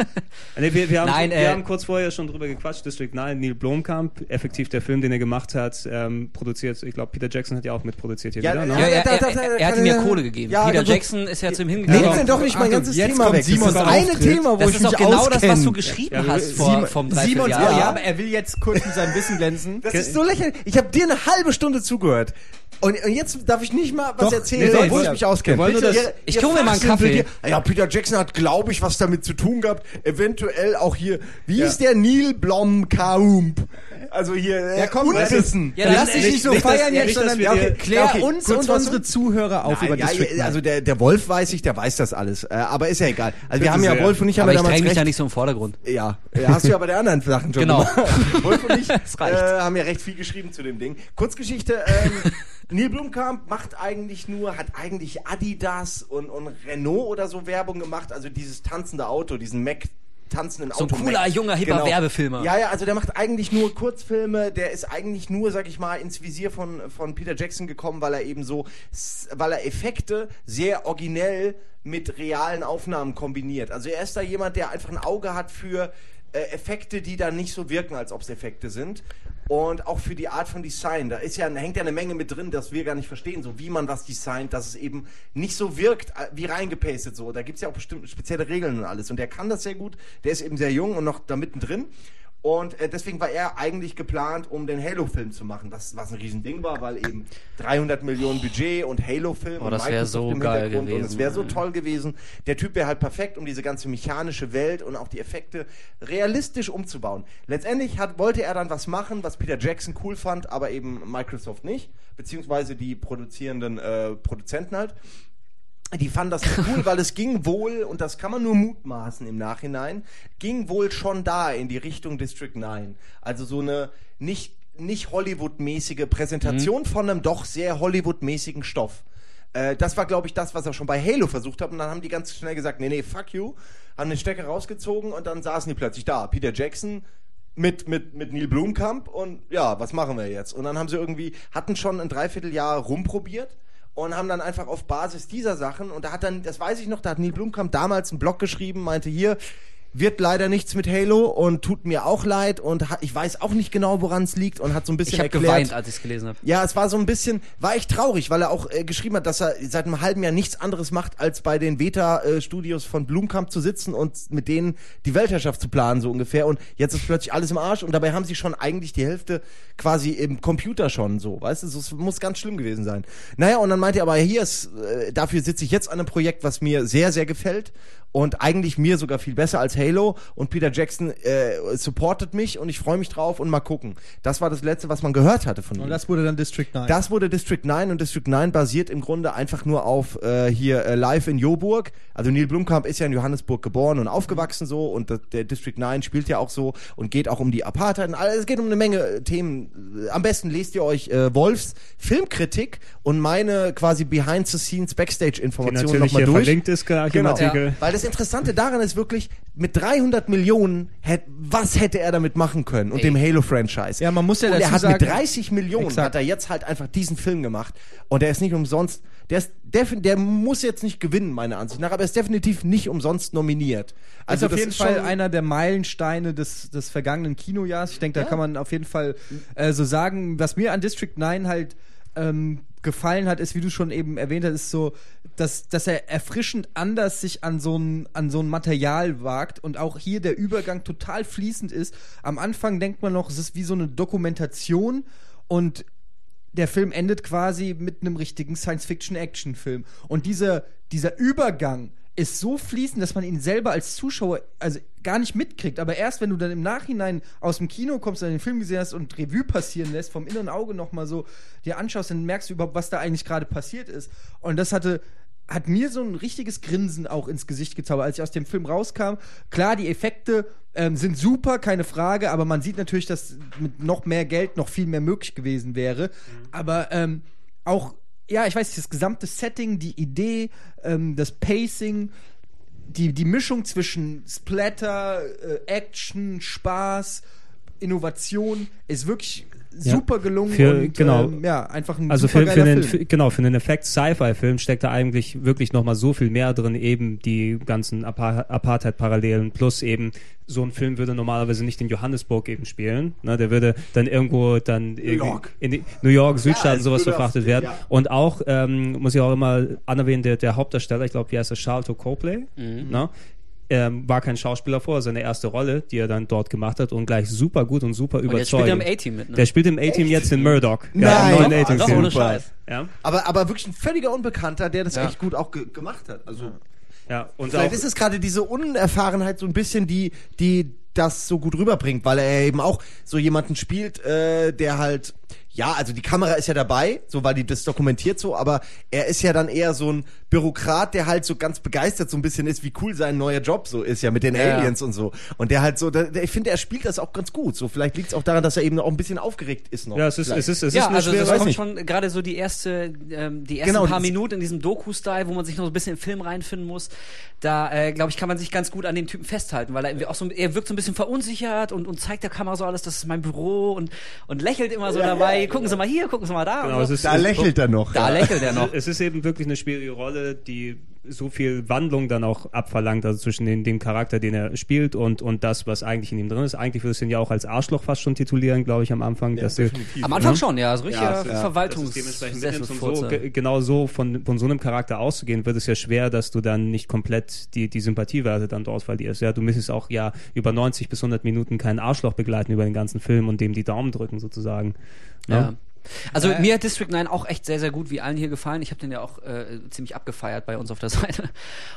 Nee, wir, wir, haben, Nein, wir äh, haben kurz vorher schon drüber gequatscht. District 9, Neil Blomkamp, effektiv der Film, den er gemacht hat, ähm, produziert. Ich glaube, Peter Jackson hat ja auch mitproduziert hier Ja, wieder. ja, Ne? ja, er, er, er, er hat mir er- Kohle gegeben. Ja, Peter also- Jackson ist ja zu ihm Nehmt hingegangen. denn doch nicht mein ganzes jetzt Thema weg. Das ist Simons das eine. Thema, wo Das ich ist mich doch genau das, was du geschrieben Ja, hast vor, Simon, vom Simons, Dreivierteljahr. ja, aber er will jetzt kurz mit seinem Wissen glänzen. Das ist so lächerlich. Ich habe dir eine halbe Stunde zugehört. Und, jetzt darf ich nicht mal was Doch, erzählen, nee, nee, wo ich ja. mich auskenne. Wir wollen nur das- Ich hol mir mal einen Kaffee. Hier, ja, Peter Jackson hat, glaube ich, was damit zu tun gehabt. Eventuell auch hier, wie hieß der? Neil Blomkamp. Also hier, äh, Ja, komm, Unwissen. Ja, dann Lass dich nicht- so nicht, feiern ja, jetzt, sondern wir dir- klär Ja, okay, uns und unsere Zuhörer auf Nein, über ja, District also 9. der, der Wolf weiß ich, der weiß das alles. Äh, aber ist ja egal. Also wir haben ja. Wolf und ich haben aber ja ich damals mich recht da nicht so im Vordergrund. Ja, ja, hast du ja bei der anderen Sachen schon Genau. gemacht. Wolf und ich Das äh, haben ja recht viel geschrieben zu dem Ding. Kurzgeschichte, ähm, Neil Blomkamp macht eigentlich nur, hat eigentlich Adidas und, und Renault oder so Werbung gemacht, also dieses tanzende Auto, diesen Mac tanzenden So ein Auto. cooler, Mac. junger, hipper Werbefilmer. Ja, ja, also der macht eigentlich nur Kurzfilme, der ist eigentlich nur, sag ich mal, ins Visier von, von Peter Jackson gekommen, weil er eben so, weil er Effekte sehr originell mit realen Aufnahmen kombiniert. Also er ist da jemand, der einfach ein Auge hat für Effekte, die dann nicht so wirken, als ob es Effekte sind. Und auch für die Art von Design. Da ist ja, hängt ja eine Menge mit drin, dass wir gar nicht verstehen, so wie man was designt, dass es eben nicht so wirkt, äh, wie reingepastet so. Da gibt's ja auch bestimmt spezielle Regeln und alles. Und der kann das sehr gut. Der ist eben sehr jung und noch da mittendrin. Und äh, deswegen war er eigentlich geplant, um den Halo-Film zu machen, was, was ein Riesending war, weil eben 300 Millionen Budget und Halo-Film Oh, und das wär Microsoft so im geil Hintergrund und es gewesen, wäre so toll gewesen. Der Typ wäre halt perfekt, um diese ganze mechanische Welt und auch die Effekte realistisch umzubauen. Letztendlich hat, wollte er dann was machen, was Peter Jackson cool fand, aber eben Microsoft nicht, beziehungsweise die produzierenden äh, Produzenten halt. Die fanden das cool, weil es ging wohl, und das kann man nur mutmaßen im Nachhinein, ging wohl schon da in die Richtung District 9. Also so eine nicht, nicht Hollywood-mäßige Präsentation von einem doch sehr Hollywood-mäßigen Stoff. Äh, das war, glaube ich, das, was er schon bei Halo versucht hat. Und dann haben die ganz schnell gesagt, nee, nee, fuck you. Haben den Stecker rausgezogen und dann saßen die plötzlich da. Peter Jackson mit, mit, mit Neil Blomkamp und ja, was machen wir jetzt? Und dann haben sie irgendwie, hatten schon ein Dreivierteljahr rumprobiert und haben dann einfach auf Basis dieser Sachen, und da hat dann, das weiß ich noch, da hat Neil Blomkamp damals einen Blog geschrieben, meinte hier, wird leider nichts mit Halo und tut mir auch leid und hat, ich weiß auch nicht genau, woran es liegt und hat so ein bisschen Ich habe erklärt. geweint, als ich es gelesen habe. Ja, es war so ein bisschen, war echt traurig, weil er auch äh, geschrieben hat, dass er seit einem halben Jahr nichts anderes macht, als bei den Beta-Studios von Blumkamp zu sitzen und mit denen die Weltherrschaft zu planen, so ungefähr. Und jetzt ist plötzlich alles im Arsch und dabei haben sie schon eigentlich die Hälfte quasi im Computer schon so, weißt du? Es muss ganz schlimm gewesen sein. Naja, und dann meinte er aber, hier ist, äh, dafür sitze ich jetzt an einem Projekt, was mir sehr, sehr gefällt und eigentlich mir sogar viel besser als Halo und Peter Jackson äh, supportet mich und ich freue mich drauf und mal gucken. Das war das letzte, was man gehört hatte von ihm. Und das wurde dann District 9. Das wurde District 9 und District 9 basiert im Grunde einfach nur auf äh, hier äh, Live in Joburg. Also Neil Blumkamp ist ja in Johannesburg geboren und aufgewachsen so und das, der District 9 spielt ja auch so und geht auch um die Apartheid und alles. Es geht um eine Menge äh, Themen. Äh, Am besten lest ihr euch äh, Wolfs Filmkritik und meine quasi Behind the Scenes Backstage Informationen nochmal durch. verlinkt ist Genau, im Artikel. weil das Interessante daran ist wirklich, mit 300 Millionen, hätt, was hätte er damit machen können und Ey. dem Halo-Franchise? Ja, man muss ja und er dazu hat sagen- mit 30 Millionen Exakt. hat er jetzt halt einfach diesen Film gemacht und der ist nicht umsonst, der ist der muss jetzt nicht gewinnen, meiner Ansicht nach, aber er ist definitiv nicht umsonst nominiert. Also Also auf das jeden ist Fall einer der Meilensteine des, des vergangenen Kinojahrs. Ich denke, da Ja. kann man auf jeden Fall äh, so sagen. Was mir an District 9 halt ähm, gefallen hat, ist, wie du schon eben erwähnt hast, ist so, dass, dass er erfrischend anders sich an so ein, an so ein Material wagt und auch hier der Übergang total fließend ist. Am Anfang denkt man noch, es ist wie so eine Dokumentation und der Film endet quasi mit einem richtigen Science-Fiction-Action-Film. Und dieser, dieser Übergang ist so fließend, dass man ihn selber als Zuschauer also gar nicht mitkriegt. Aber erst wenn du dann im Nachhinein aus dem Kino kommst, dann den Film gesehen hast und Revue passieren lässt, vom inneren Auge nochmal so dir anschaust, dann merkst du überhaupt, was da eigentlich gerade passiert ist. Und das hatte hat mir so ein richtiges Grinsen auch ins Gesicht gezaubert, als ich aus dem Film rauskam. Klar, die Effekte ähm, sind super, keine Frage, aber man sieht natürlich, dass mit noch mehr Geld noch viel mehr möglich gewesen wäre. Aber ähm, auch, ja, ich weiß nicht, das gesamte Setting, die Idee, ähm, das Pacing, die, die Mischung zwischen Splatter, äh, Action, Spaß, Innovation ist wirklich. Super gelungen Für- und genau. ähm, ja, einfach ein Also für, für einen, für, genau, für einen Effekt-Sci-Fi-Film steckt da eigentlich wirklich nochmal so viel mehr drin, eben die ganzen Apa Apartheid-Parallelen, plus eben so ein Film würde normalerweise nicht in Johannesburg eben spielen. Ne, der würde dann irgendwo dann irgendwie York. in New York, Südstaaten, es sowas verfrachtet werden. ja. Und auch, ähm, muss ich auch immer anerwähnen, der, der Hauptdarsteller, ich glaube, wie heißt er, Charlton Copley, ne? Ähm, war kein Schauspieler vorher, seine erste Rolle, die er dann dort gemacht hat und gleich super gut und super Und jetzt spielt überzeugend. er im A-Team mit, ne? Der spielt im A-Team jetzt in Murdoch. Nein. Ja, im neuen Doch, A-Team. doch, ohne Scheiß. Ja, aber, aber wirklich ein völliger Unbekannter, der das Ja. echt gut auch ge gemacht hat. Also ja. Und Vielleicht auch, ist es gerade diese Unerfahrenheit so ein bisschen, die, die das so gut rüberbringt, weil er eben auch so jemanden spielt, äh, der halt, ja, also die Kamera ist ja dabei, so weil die das dokumentiert so, aber er ist ja dann eher so ein Bürokrat, der halt so ganz begeistert so ein bisschen ist, wie cool sein neuer Job so ist, ja, mit den Ja. Aliens und so. Und der halt so, der, der, ich finde, er spielt das auch ganz gut. So, vielleicht liegt es auch daran, dass er eben auch ein bisschen aufgeregt ist noch. ja, es ist, Vielleicht. es ist, es ja, ist eine also schwere, das kommt nicht. schon gerade so die erste, ähm, die ersten Genau, paar Minuten in diesem Doku-Style, wo man sich noch so ein bisschen im Film reinfinden muss. Da, äh, glaube ich, kann man sich ganz gut an dem Typen festhalten, weil er irgendwie auch so, er wirkt so ein bisschen verunsichert und, und zeigt der Kamera so alles, das ist mein Büro und, und lächelt immer so dabei. Gucken Sie mal hier, gucken Sie mal da. Genau, so. ist, Da lächelt er noch. da ja. lächelt er noch. Es ist eben wirklich eine schwierige Rolle, die so viel Wandlung dann auch abverlangt, also zwischen den, dem Charakter, den er spielt und, und das, was eigentlich in ihm drin ist. Eigentlich würde es ihn ja auch als Arschloch fast schon titulieren, glaube ich, am Anfang. dass du, Am Anfang schon, ja, so richtiger Ja, ja. du und so, genau so von, von so einem Charakter auszugehen, wird es ja schwer, dass du dann nicht komplett die, die Sympathiewerte dann dort verlierst. Ja, du müsstest auch ja über 90 bis 100 Minuten keinen Arschloch begleiten über den ganzen Film und dem die Daumen drücken sozusagen. Ja. Also Ja. mir hat District 9 auch echt sehr, sehr gut, wie allen hier gefallen. Ich habe den ja auch äh, ziemlich abgefeiert bei uns auf der Seite.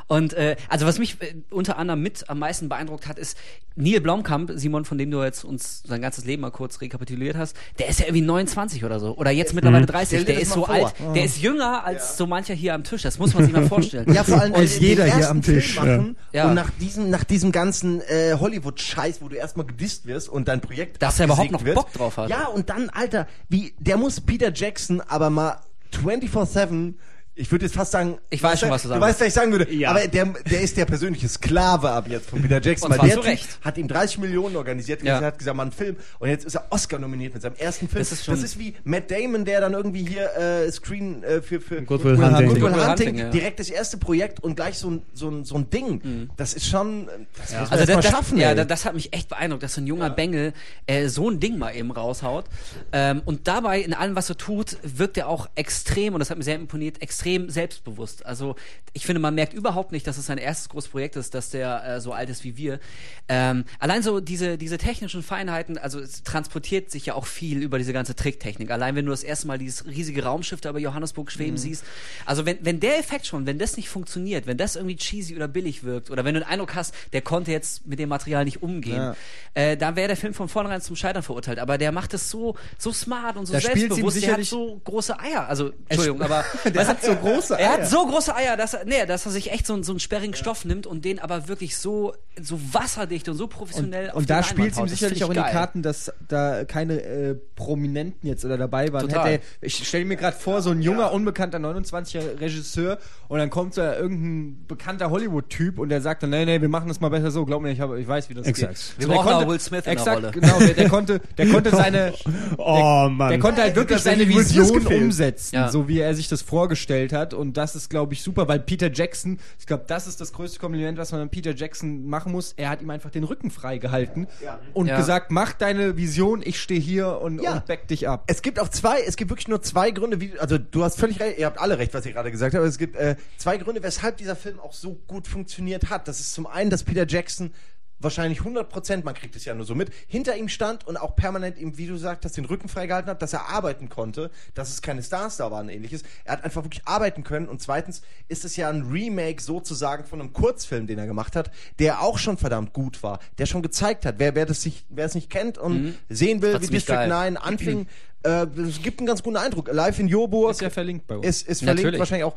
Und äh, also was mich äh, unter anderem mit am meisten beeindruckt hat, ist Neil Blomkamp, Simon, von dem du jetzt uns sein ganzes Leben mal kurz rekapituliert hast, der ist ja irgendwie 29 oder so. Oder jetzt mittlerweile 30. Stell dir Der ist so vor. alt. Der ist jünger als so mancher hier am Tisch. Das muss man sich mal vorstellen. Ja, vor allem Als jeder hier am Tisch. Film machen Ja. und nach diesem, nach diesem ganzen äh, Hollywood-Scheiß, wo du erstmal gedisst wirst und dein Projekt Dass er überhaupt noch wird. Bock drauf hat. Ja, und dann, Alter, wie, der muss Peter Jackson aber mal 24-7 ich würde jetzt fast sagen, Ich weiß schon, was du sagen Du weißt, was ich sagen würde. Ja. Aber der, der ist der persönliche Sklave ab jetzt von Peter Jackson. Und weil der Recht. hat ihm 30 Millionen organisiert. Ja. Er hat gesagt, mal einen Film. Und jetzt ist er Oscar nominiert mit seinem ersten Film. Das ist schon- wie Matt Damon, der dann irgendwie hier äh, Screen äh, für, für Good Will Good Hunting. Good Will Hunting, Hunting, ja. direkt das erste Projekt und gleich so ein, so ein, so ein Ding. Das ist schon, das muss man Also das, mal das, schaffen, ja, das, das hat mich echt beeindruckt, dass so ein junger Bengel äh, so ein Ding mal eben raushaut. Ähm, und dabei, in allem, was er tut, wirkt er auch extrem, und das hat mir sehr imponiert, extrem selbstbewusst. Also ich finde, man merkt überhaupt nicht, dass es sein erstes großes Projekt ist, dass der äh, so alt ist wie wir. Ähm, allein so diese, diese technischen Feinheiten, also es transportiert sich ja auch viel über diese ganze Tricktechnik. Allein wenn du das erste Mal dieses riesige Raumschiff da über Johannesburg schweben siehst. Also wenn, wenn der Effekt schon, wenn das nicht funktioniert, wenn das irgendwie cheesy oder billig wirkt, oder wenn du den Eindruck hast, der konnte jetzt mit dem Material nicht umgehen, Ja. äh, dann wäre der Film von vornherein zum Scheitern verurteilt. Aber der macht es so, so smart und so Da selbstbewusst. Der hat so große Eier. Also, Entschuldigung, aber Der hat so große er Eier. hat so große Eier, dass er, nee, dass er sich echt so, einen- so einen sperrigen Stoff nimmt und den aber wirklich so, so wasserdicht und so professionell Und die da spielt es ihm sicherlich auch in die geil. Karten, dass da keine äh, Prominenten jetzt oder dabei waren. Total. Hätte er, ich stelle mir gerade vor, so ein junger, unbekannter 29er Regisseur und dann kommt da irgendein bekannter Hollywood-Typ und der sagt dann, nee, nee, wir machen das mal besser so, glaub mir, ich, hab, ich weiß, wie das Exakt. geht. Wir Der brauchen konnte- Will Smith in der exakt, Rolle. Genau, der, der konnte, der konnte seine, Oh Mann. der konnte halt wirklich seine Vision umsetzen, Ja. so wie er sich das vorgestellt hat. Und das ist, glaube ich, super, weil Peter Jackson, ich glaube, das ist das größte Kompliment, was man an Peter Jackson machen muss. Er hat ihm einfach den Rücken frei gehalten und Ja. gesagt, mach deine Vision, ich stehe hier und, Ja. und back dich ab. Es gibt auch zwei, es gibt wirklich nur zwei Gründe, wie, also du hast völlig recht, ihr habt alle recht, was ihr gerade gesagt habt, aber es gibt äh, zwei Gründe, weshalb dieser Film auch so gut funktioniert hat. Das ist zum einen, dass Peter Jackson wahrscheinlich 100 Prozent, man kriegt es ja nur so mit, hinter ihm stand und auch permanent ihm, wie du sagst, den Rücken freigehalten hat, dass er arbeiten konnte, dass es keine Stars da waren und ähnliches. Er hat einfach wirklich arbeiten können und zweitens ist es ja ein Remake sozusagen von einem Kurzfilm, den er gemacht hat, der auch schon verdammt gut war, der schon gezeigt hat, wer, wer das sich, wer es nicht kennt und sehen will, wie District geil. 9 anfing, äh, es gibt einen ganz guten Eindruck. Live in Joburg Ist ja verlinkt bei uns. ist, ist verlinkt Natürlich. wahrscheinlich auch.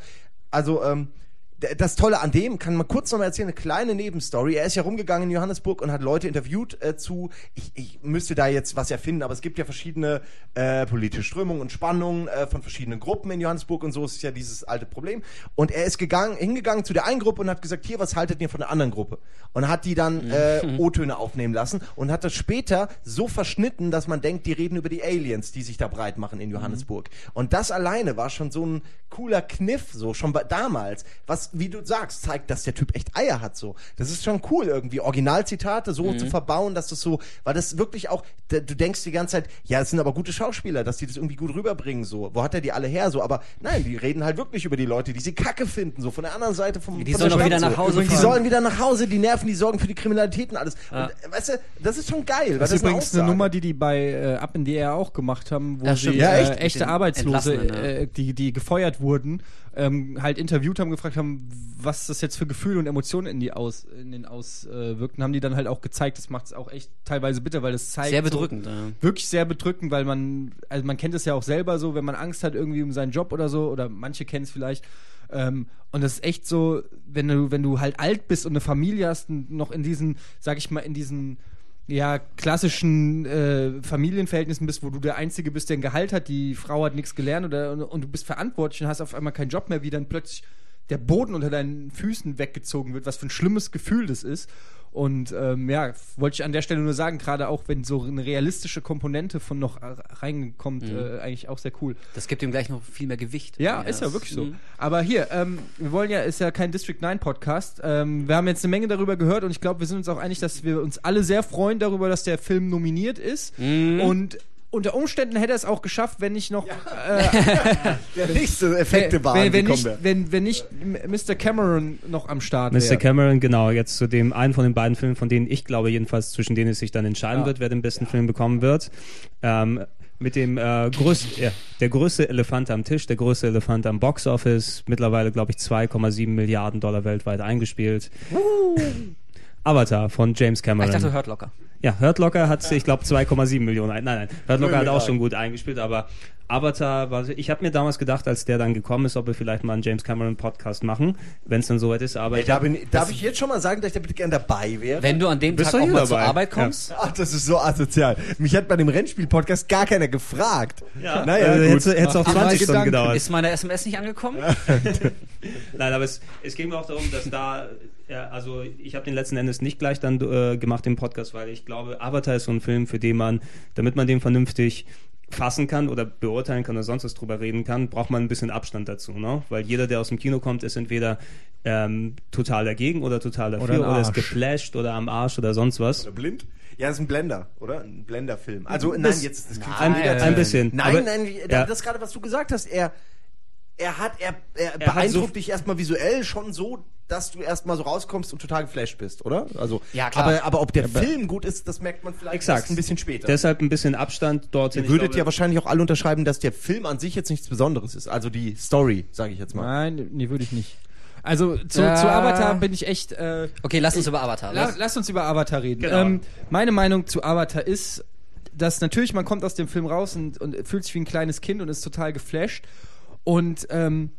Also, ähm, das Tolle an dem, kann man kurz noch mal erzählen, eine kleine Nebenstory. Er ist ja rumgegangen in Johannesburg und hat Leute interviewt äh, zu, ich, ich müsste da jetzt was erfinden, aber es gibt ja verschiedene äh, politische Strömungen und Spannungen äh, von verschiedenen Gruppen in Johannesburg und so ist ja dieses alte Problem. Und er ist gegangen, hingegangen zu der einen Gruppe und hat gesagt, hier, was haltet ihr von der anderen Gruppe? Und hat die dann äh, O-Töne aufnehmen lassen und hat das später so verschnitten, dass man denkt, die reden über die Aliens, die sich da breit machen in Johannesburg. Und das alleine war schon so ein cooler Kniff, so schon damals, was, wie du sagst, zeigt, dass der Typ echt Eier hat, so. Das ist schon cool irgendwie, Originalzitate so zu verbauen, dass das so, weil das wirklich auch, du denkst die ganze Zeit, ja, es sind aber gute Schauspieler, dass die das irgendwie gut rüberbringen, so. Wo hat er die alle her, so? Aber nein, die reden halt wirklich über die Leute, die sie kacke finden, so von der anderen Seite vom Die von sollen Stadt, wieder so. nach Hause Die sollen wieder nach Hause, die nerven, die sorgen für die Kriminalität und alles. Und, äh, weißt du, das ist schon geil. Das ist übrigens eine Aussage. Nummer, die die bei äh, Up in the Air auch gemacht haben, wo Ja, sie. Ja, äh, echt? Mit echte Arbeitslose, ja. äh, die, die gefeuert wurden, ähm, halt interviewt haben, gefragt haben, was das jetzt für Gefühle und Emotionen in die aus, in den auswirken, haben die dann halt auch gezeigt. Das macht es auch echt teilweise bitter, weil es zeigt Sehr so- bedrückend. ja. wirklich sehr bedrückend, weil man, also man kennt es ja auch selber so, wenn man Angst hat irgendwie um seinen Job oder so, oder manche kennen es vielleicht. Ähm, und das ist echt so, wenn du, wenn du halt alt bist und eine Familie hast, und noch in diesen, sag ich mal, in diesen ja, klassischen äh, Familienverhältnissen bist, wo du der Einzige bist, der ein Gehalt hat, die Frau hat nichts gelernt oder, und, und du bist verantwortlich und hast auf einmal keinen Job mehr, wie dann plötzlich der Boden unter deinen Füßen weggezogen wird, was für ein schlimmes Gefühl das ist. Und ähm, ja, wollte ich an der Stelle nur sagen, gerade auch wenn so eine realistische Komponente von noch äh, reinkommt, äh, eigentlich auch sehr cool. Das gibt ihm gleich noch viel mehr Gewicht. Ja, ist ja wirklich so. Mhm. Aber hier, ähm, wir wollen ja, ist ja kein District 9 Podcast. Ähm, wir haben jetzt eine Menge darüber gehört und ich glaube, wir sind uns auch einig, dass wir uns alle sehr freuen darüber, dass der Film nominiert ist. Mhm. Und unter Umständen hätte er es auch geschafft, wenn nicht noch Der nächste Effekte wenn, waren. wenn, nicht, da. wenn, wenn nicht Mr. Cameron noch am Start Mr. wäre. Cameron, genau, jetzt zu dem einen von den beiden Filmen, von denen ich glaube jedenfalls, zwischen denen es sich dann entscheiden Ja. wird, wer den besten Film bekommen wird. Ähm, mit dem äh, größten, ja, der größte Elefant am Tisch, der größte Elefant am Boxoffice, mittlerweile glaube ich 2,7 Milliarden Dollar weltweit eingespielt. Avatar von James Cameron. Ich dachte, hört locker. Ja, Hurt Locker hat, ich glaube, 2,7 Millionen. ein- Nein, nein, Hurt Locker hat auch schon gut eingespielt, aber Avatar, war, ich habe mir damals gedacht, als der dann gekommen ist, ob wir vielleicht mal einen James Cameron Podcast machen, wenn es dann soweit ist. Aber Ey, ich da hab, bin, darf ich jetzt schon mal sagen, dass ich da bitte gern dabei wäre? Wenn du an dem Bist Tag auch mal zur dabei? Arbeit kommst, Ach, das ist so asozial. Mich hat bei dem Rennspiel-Podcast gar keiner gefragt. ja, naja, äh, gut. hätte es auch Mach dir 20 mal Stunden Gedanken. gedauert. ist meine SMS nicht angekommen? Nein, aber es, es ging mir auch darum, dass da, ja, also ich habe den letzten Endes nicht gleich dann äh, gemacht im Podcast, weil ich glaube, Avatar ist so ein Film, für den man, damit man den vernünftig fassen kann oder beurteilen kann oder sonst was drüber reden kann, braucht man ein bisschen Abstand dazu, ne? Weil jeder, der aus dem Kino kommt, ist entweder ähm, total dagegen oder total dafür Oder oder, ist geflasht oder am Arsch oder sonst was. Oder blind? Ja, das ist ein Blender, oder? Ein Blender-Film. Also, nein, jetzt, das klingt Ein, ein bisschen. Nein, aber, nein, ja. das ist gerade, was du gesagt hast. Er, er hat, er, er, hat beeindruckt so- dich erstmal visuell schon so, dass du erstmal so rauskommst und total geflasht bist, oder? Also, Ja, klar. Aber, aber ob der Film gut ist, das merkt man vielleicht Exakt. erst ein bisschen später. Deshalb ein bisschen Abstand dorthin. Ihr würdet glaube- ja wahrscheinlich auch alle unterschreiben, dass der Film an sich jetzt nichts Besonderes ist. Also die Story, sage ich jetzt mal. Nein, nee, würde ich nicht. Also zu, Ja. zu Avatar bin ich echt. Äh, Okay, lass uns über Avatar. La, Lass, lass uns über Avatar reden. Genau. Ähm, meine Meinung zu Avatar ist, dass natürlich man kommt aus dem Film raus und, und fühlt sich wie ein kleines Kind und ist total geflasht. Und ähm,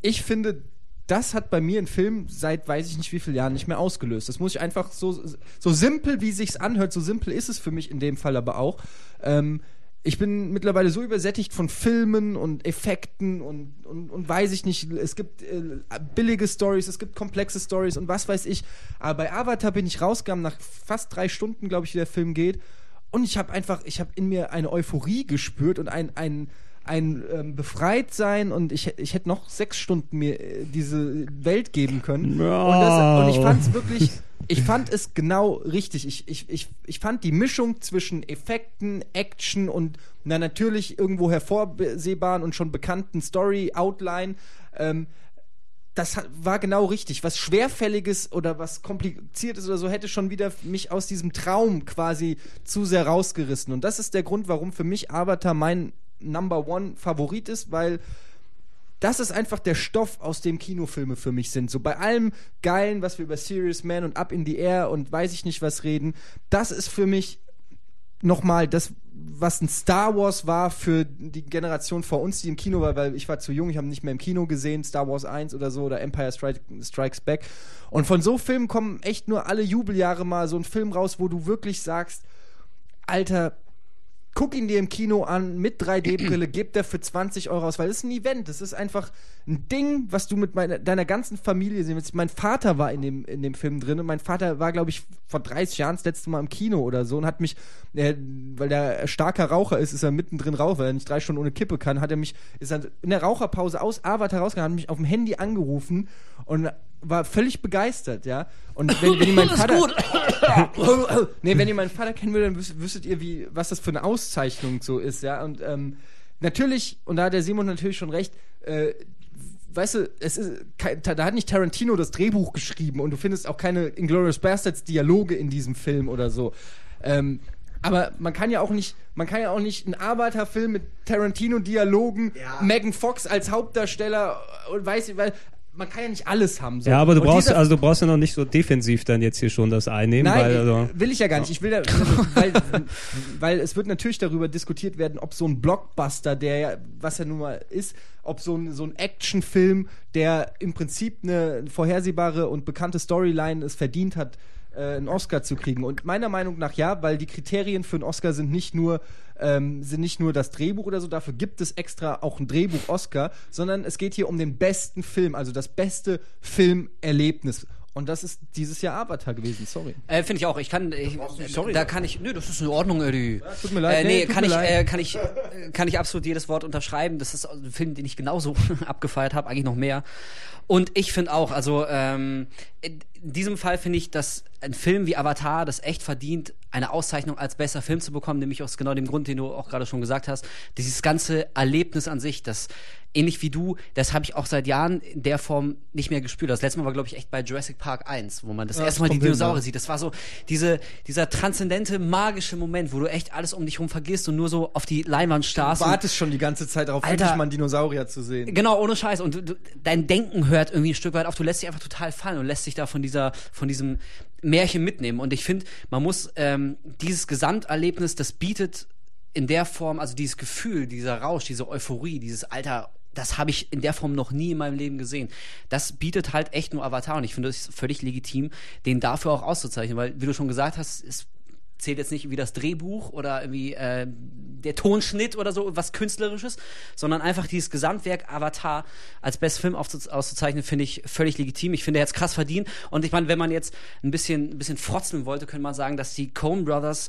ich finde, das hat bei mir ein Film seit weiß ich nicht wie vielen Jahren nicht mehr ausgelöst. Das muss ich einfach so so simpel wie sich's anhört, so simpel ist es für mich in dem Fall aber auch. Ähm, ich bin mittlerweile so übersättigt von Filmen und Effekten und, und, und weiß ich nicht, es gibt äh, billige Stories, es gibt komplexe Stories und was weiß ich. Aber bei Avatar bin ich rausgegangen nach fast drei Stunden, glaube ich, wie der Film geht. Und ich habe einfach, ich habe in mir eine Euphorie gespürt und ein, ein, ein ähm, Befreitsein und ich, ich hätte noch sechs Stunden mir äh, diese Welt geben können. Wow. Und, das, und ich fand es wirklich, ich fand es genau richtig. Ich, ich, ich, ich fand die Mischung zwischen Effekten, Action und na natürlich irgendwo hervorsehbaren und schon bekannten Story, Outline, ähm, das war genau richtig. Was Schwerfälliges oder was Kompliziertes oder so hätte schon wieder mich aus diesem Traum quasi zu sehr rausgerissen. Und das ist der Grund, warum für mich Avatar mein Number One Favorit ist, weil das ist einfach der Stoff, aus dem Kinofilme für mich sind. So bei allem Geilen, was wir über Serious Man und Up in the Air und weiß ich nicht was reden, das ist für mich nochmal das, was ein Star Wars war für die Generation vor uns, die im Kino war, weil ich war zu jung, ich habe nicht mehr im Kino gesehen, Star Wars 1 oder so oder Empire Strike, Strikes Back. Und von so Filmen kommen echt nur alle Jubeljahre mal so ein Film raus, wo du wirklich sagst, Alter, guck ihn dir im Kino an mit 3D-Brille, gib der für 20 Euro aus, weil es ist ein Event. Das ist einfach ein Ding, was du mit meiner, deiner ganzen Familie sehen willst. Mein Vater war in dem, in dem Film drin und mein Vater war, glaube ich, vor 30 Jahren das letzte Mal im Kino oder so und hat mich, äh, weil der starker Raucher ist, ist er mittendrin Raucher, weil er nicht drei Stunden ohne Kippe kann, hat er mich, ist er in der Raucherpause aus Avatar rausgegangen, hat mich auf dem Handy angerufen und war völlig begeistert, ja. Und wenn, wenn ihr mein Vater. nee, wenn ihr meinen Vater kennen würdet, dann wüs- wüsstet ihr, wie, was das für eine Auszeichnung so ist, ja. Und ähm, natürlich, und da hat der Simon natürlich schon recht, äh, weißt du, es ist, da hat nicht Tarantino das Drehbuch geschrieben und du findest auch keine Inglourious Bastards Dialoge in diesem Film oder so. Ähm, aber man kann ja auch nicht, man kann ja auch nicht einen Arbeiterfilm mit Tarantino-Dialogen, Megan Fox als Hauptdarsteller und weiß ich, weil man kann ja nicht alles haben. So. Ja, aber du Und brauchst, also du brauchst ja noch nicht so defensiv dann jetzt hier schon das einnehmen, Nein, weil also, will ich ja gar nicht. Ich will ja, weil, weil es wird natürlich darüber diskutiert werden, ob so ein Blockbuster, der ja, was er nun mal ist, ob so ein, so ein Actionfilm, der im Prinzip eine vorhersehbare und bekannte Storyline es verdient hat, äh, einen Oscar zu kriegen. Und meiner Meinung nach ja, weil die Kriterien für einen Oscar sind nicht nur ähm, sind nicht nur das Drehbuch oder so, dafür gibt es extra auch ein Drehbuch-Oscar, sondern es geht hier um den besten Film, also das beste Filmerlebnis. Und das ist dieses Jahr Avatar gewesen, sorry. Äh, Finde ich auch. Ich kann, ich, sorry da kann ich, nö, das ist in Ordnung, Eddie. tut mir leid, Äh, nee, nee, kann ich, leid. äh, kann ich, äh, kann ich absolut jedes Wort unterschreiben. Das ist ein Film, den ich genauso abgefeiert habe, eigentlich noch mehr. Und ich finde auch, also ähm, äh, in diesem Fall finde ich, dass ein Film wie Avatar das echt verdient, eine Auszeichnung als bester Film zu bekommen, nämlich aus genau dem Grund, den du auch gerade schon gesagt hast. Dieses ganze Erlebnis an sich, das ähnlich wie du, das habe ich auch seit Jahren in der Form nicht mehr gespürt. Das letzte Mal war, glaube ich, echt bei Jurassic Park 1, wo man das Ja, erste Mal die hin, Dinosaurier sieht. Das war so diese, dieser transzendente, magische Moment, wo du echt alles um dich herum vergisst und nur so auf die Leinwand Du starrst. und- wartest schon die ganze Zeit darauf, endlich mal einen Dinosaurier zu sehen. Genau, ohne Scheiß. Und du, du, dein Denken hört irgendwie ein Stück weit auf. Du lässt dich einfach total fallen und lässt dich da von dieser, von diesem Märchen mitnehmen. Und ich finde, man muss ähm, dieses Gesamterlebnis, das bietet in der Form, also dieses Gefühl, dieser Rausch, diese Euphorie, dieses Alter, das habe ich in der Form noch nie in meinem Leben gesehen. Das bietet halt echt nur Avatar und ich finde es völlig legitim, den dafür auch auszuzeichnen, weil, wie du schon gesagt hast, es zählt jetzt nicht wie das Drehbuch oder irgendwie äh, der Tonschnitt oder so, was Künstlerisches, sondern einfach dieses Gesamtwerk Avatar als besten Film auszuzeichnen, finde ich völlig legitim. Ich finde, er hat krass verdient. Und ich meine, wenn man jetzt ein bisschen, ein bisschen frotzeln wollte, könnte man sagen, dass die Coen Brothers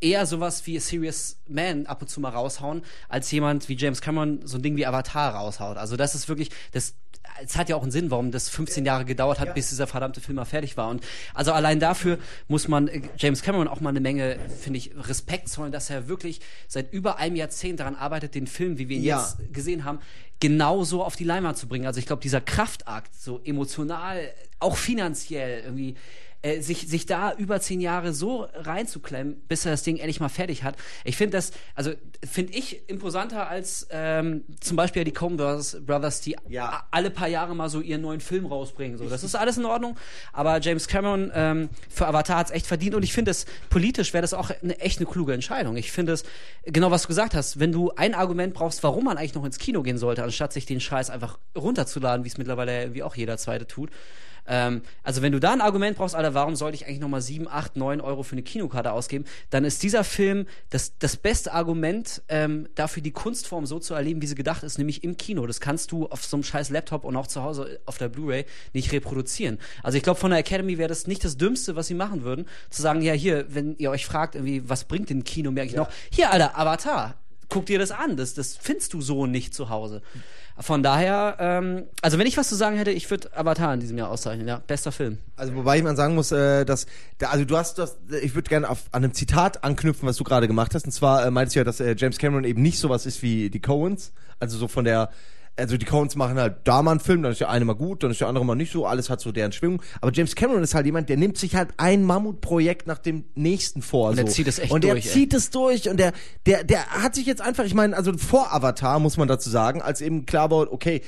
eher sowas wie A Serious Man ab und zu mal raushauen, als jemand wie James Cameron so ein Ding wie Avatar raushaut. Also das ist wirklich, das es hat ja auch einen Sinn, warum das 15 Jahre gedauert hat, bis dieser verdammte Film mal fertig war. Und also allein dafür muss man äh, James Cameron auch mal eine Menge, finde ich, Respekt zollen, dass er wirklich seit über einem Jahrzehnt daran arbeitet, den Film, wie wir ihn Ja. jetzt gesehen haben, genauso auf die Leinwand zu bringen. Also ich glaube, dieser Kraftakt, so emotional, auch finanziell irgendwie, äh, sich, sich da über zehn Jahre so reinzuklemmen, bis er das Ding endlich mal fertig hat. Ich finde das, also finde ich imposanter als ähm, zum Beispiel die Coen Brothers, die Ja. alle paar Jahre mal so ihren neuen Film rausbringen. So, das ist alles in Ordnung. Aber James Cameron ähm, für Avatar hat es echt verdient und ich finde es politisch wäre das auch eine echt eine kluge Entscheidung. Ich finde es genau was du gesagt hast. Wenn du ein Argument brauchst, warum man eigentlich noch ins Kino gehen sollte, anstatt sich den Scheiß einfach runterzuladen, wie es mittlerweile irgendwie auch jeder Zweite tut. Ähm, also wenn du da ein Argument brauchst, Alter, warum sollte ich eigentlich nochmal 7, 8, 9 Euro für eine Kinokarte ausgeben, dann ist dieser Film das, das beste Argument ähm, dafür, die Kunstform so zu erleben, wie sie gedacht ist, nämlich im Kino. Das kannst du auf so einem scheiß Laptop und auch zu Hause auf der Blu-ray nicht reproduzieren. Also ich glaube, von der Academy wäre das nicht das Dümmste, was sie machen würden, zu sagen, ja hier, wenn ihr euch fragt, irgendwie, was bringt denn Kino mir eigentlich noch? Hier, Alter, Avatar. Guck dir das an, das, das findest du so nicht zu Hause. Von daher, ähm, also wenn ich was zu sagen hätte, ich würde Avatar in diesem Jahr auszeichnen, ja, bester Film. Also wobei man sagen muss, äh, dass da, also du hast das, ich würde gerne auf an einem Zitat anknüpfen, was du gerade gemacht hast. Und zwar äh, meintest du ja, dass äh, James Cameron eben nicht sowas ist wie die Coens, also so von der also die Coens machen halt da mal einen Film, dann ist der eine mal gut, dann ist der andere mal nicht so, alles hat so deren Schwingung. Aber James Cameron ist halt jemand, der nimmt sich halt ein Mammutprojekt nach dem nächsten vor. Und so. der zieht es echt Und der durch, ey. zieht es durch und der, der, der hat sich jetzt einfach, ich meine, also vor Avatar muss man dazu sagen, als eben klar war, okay,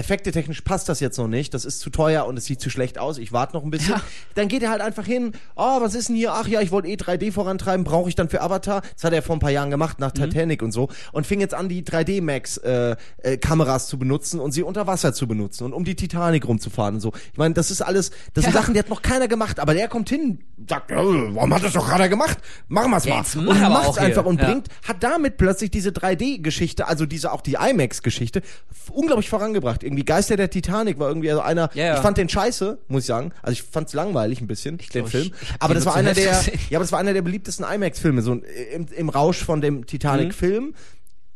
Effekte technisch passt das jetzt noch nicht, das ist zu teuer und es sieht zu schlecht aus, ich warte noch ein bisschen. Ja. Dann geht er halt einfach hin, oh, was ist denn hier? Ach ja, ich wollte eh 3D vorantreiben, brauche ich dann für Avatar? Das hat er vor ein paar Jahren gemacht, nach Titanic und so. Und fing jetzt an, die 3D Max äh, äh, Kameras zu benutzen und sie unter Wasser zu benutzen und um die Titanic rumzufahren und so. Ich meine, das ist alles, das sind Ja. Sachen, die hat noch keiner gemacht, aber der kommt hin, sagt, äh, warum hat das doch keiner gemacht? Machen wir's mal. Jetzt und mach aber macht's auch hier. einfach und Ja. bringt, hat damit plötzlich diese 3D-Geschichte, also diese auch die IMAX-Geschichte, unglaublich vorangebracht. Irgendwie Geister der Titanic war irgendwie also einer, Ja, ja. ich fand den scheiße, muss ich sagen. Also ich fand's langweilig ein bisschen, den glaub, Film. ich- ich aber den das war einer der, gesehen. ja, aber das war einer der beliebtesten IMAX-Filme, so im, im Rausch von dem Titanic-Film.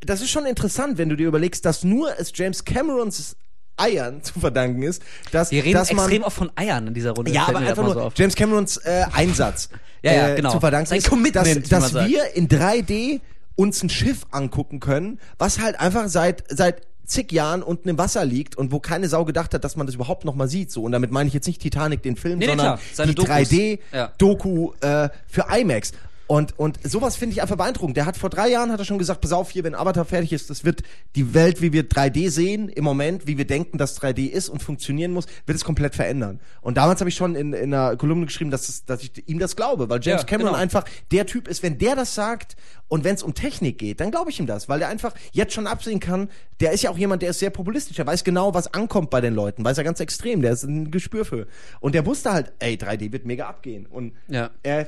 Das ist schon interessant, wenn du dir überlegst, dass nur es James Camerons Eiern zu verdanken ist, dass, Wir reden dass man extrem oft von Eiern in dieser Runde. ja, aber einfach nur so. James Camerons äh, Einsatz Ja, ja, äh, genau. zu verdanken Sein ist, Commitment, dass, dass wir in 3D uns ein Schiff angucken können, was halt einfach seit seit zig Jahren unten im Wasser liegt und wo keine Sau gedacht hat, dass man das überhaupt noch mal sieht. So und damit meine ich jetzt nicht Titanic den Film, Nee, nee, sondern. Seine die Dokus. 3D Ja. Doku äh, für IMAX. Und, und sowas finde ich einfach beeindruckend. Der hat vor drei Jahren hat er schon gesagt, pass auf hier, wenn Avatar fertig ist, das wird die Welt, wie wir 3D sehen im Moment, wie wir denken, dass 3D ist und funktionieren muss, wird es komplett verändern. Und damals habe ich schon in, in einer Kolumne geschrieben, dass, es, dass ich ihm das glaube, weil James Ja, Cameron genau. einfach der Typ ist, wenn der das sagt und wenn es um Technik geht, dann glaube ich ihm das, weil er einfach jetzt schon absehen kann, der ist ja auch jemand, der ist sehr populistisch, der weiß genau, was ankommt bei den Leuten, weiß er ganz extrem, der ist ein Gespür für. Und der wusste halt, ey, 3D wird mega abgehen. Und Ja. äh,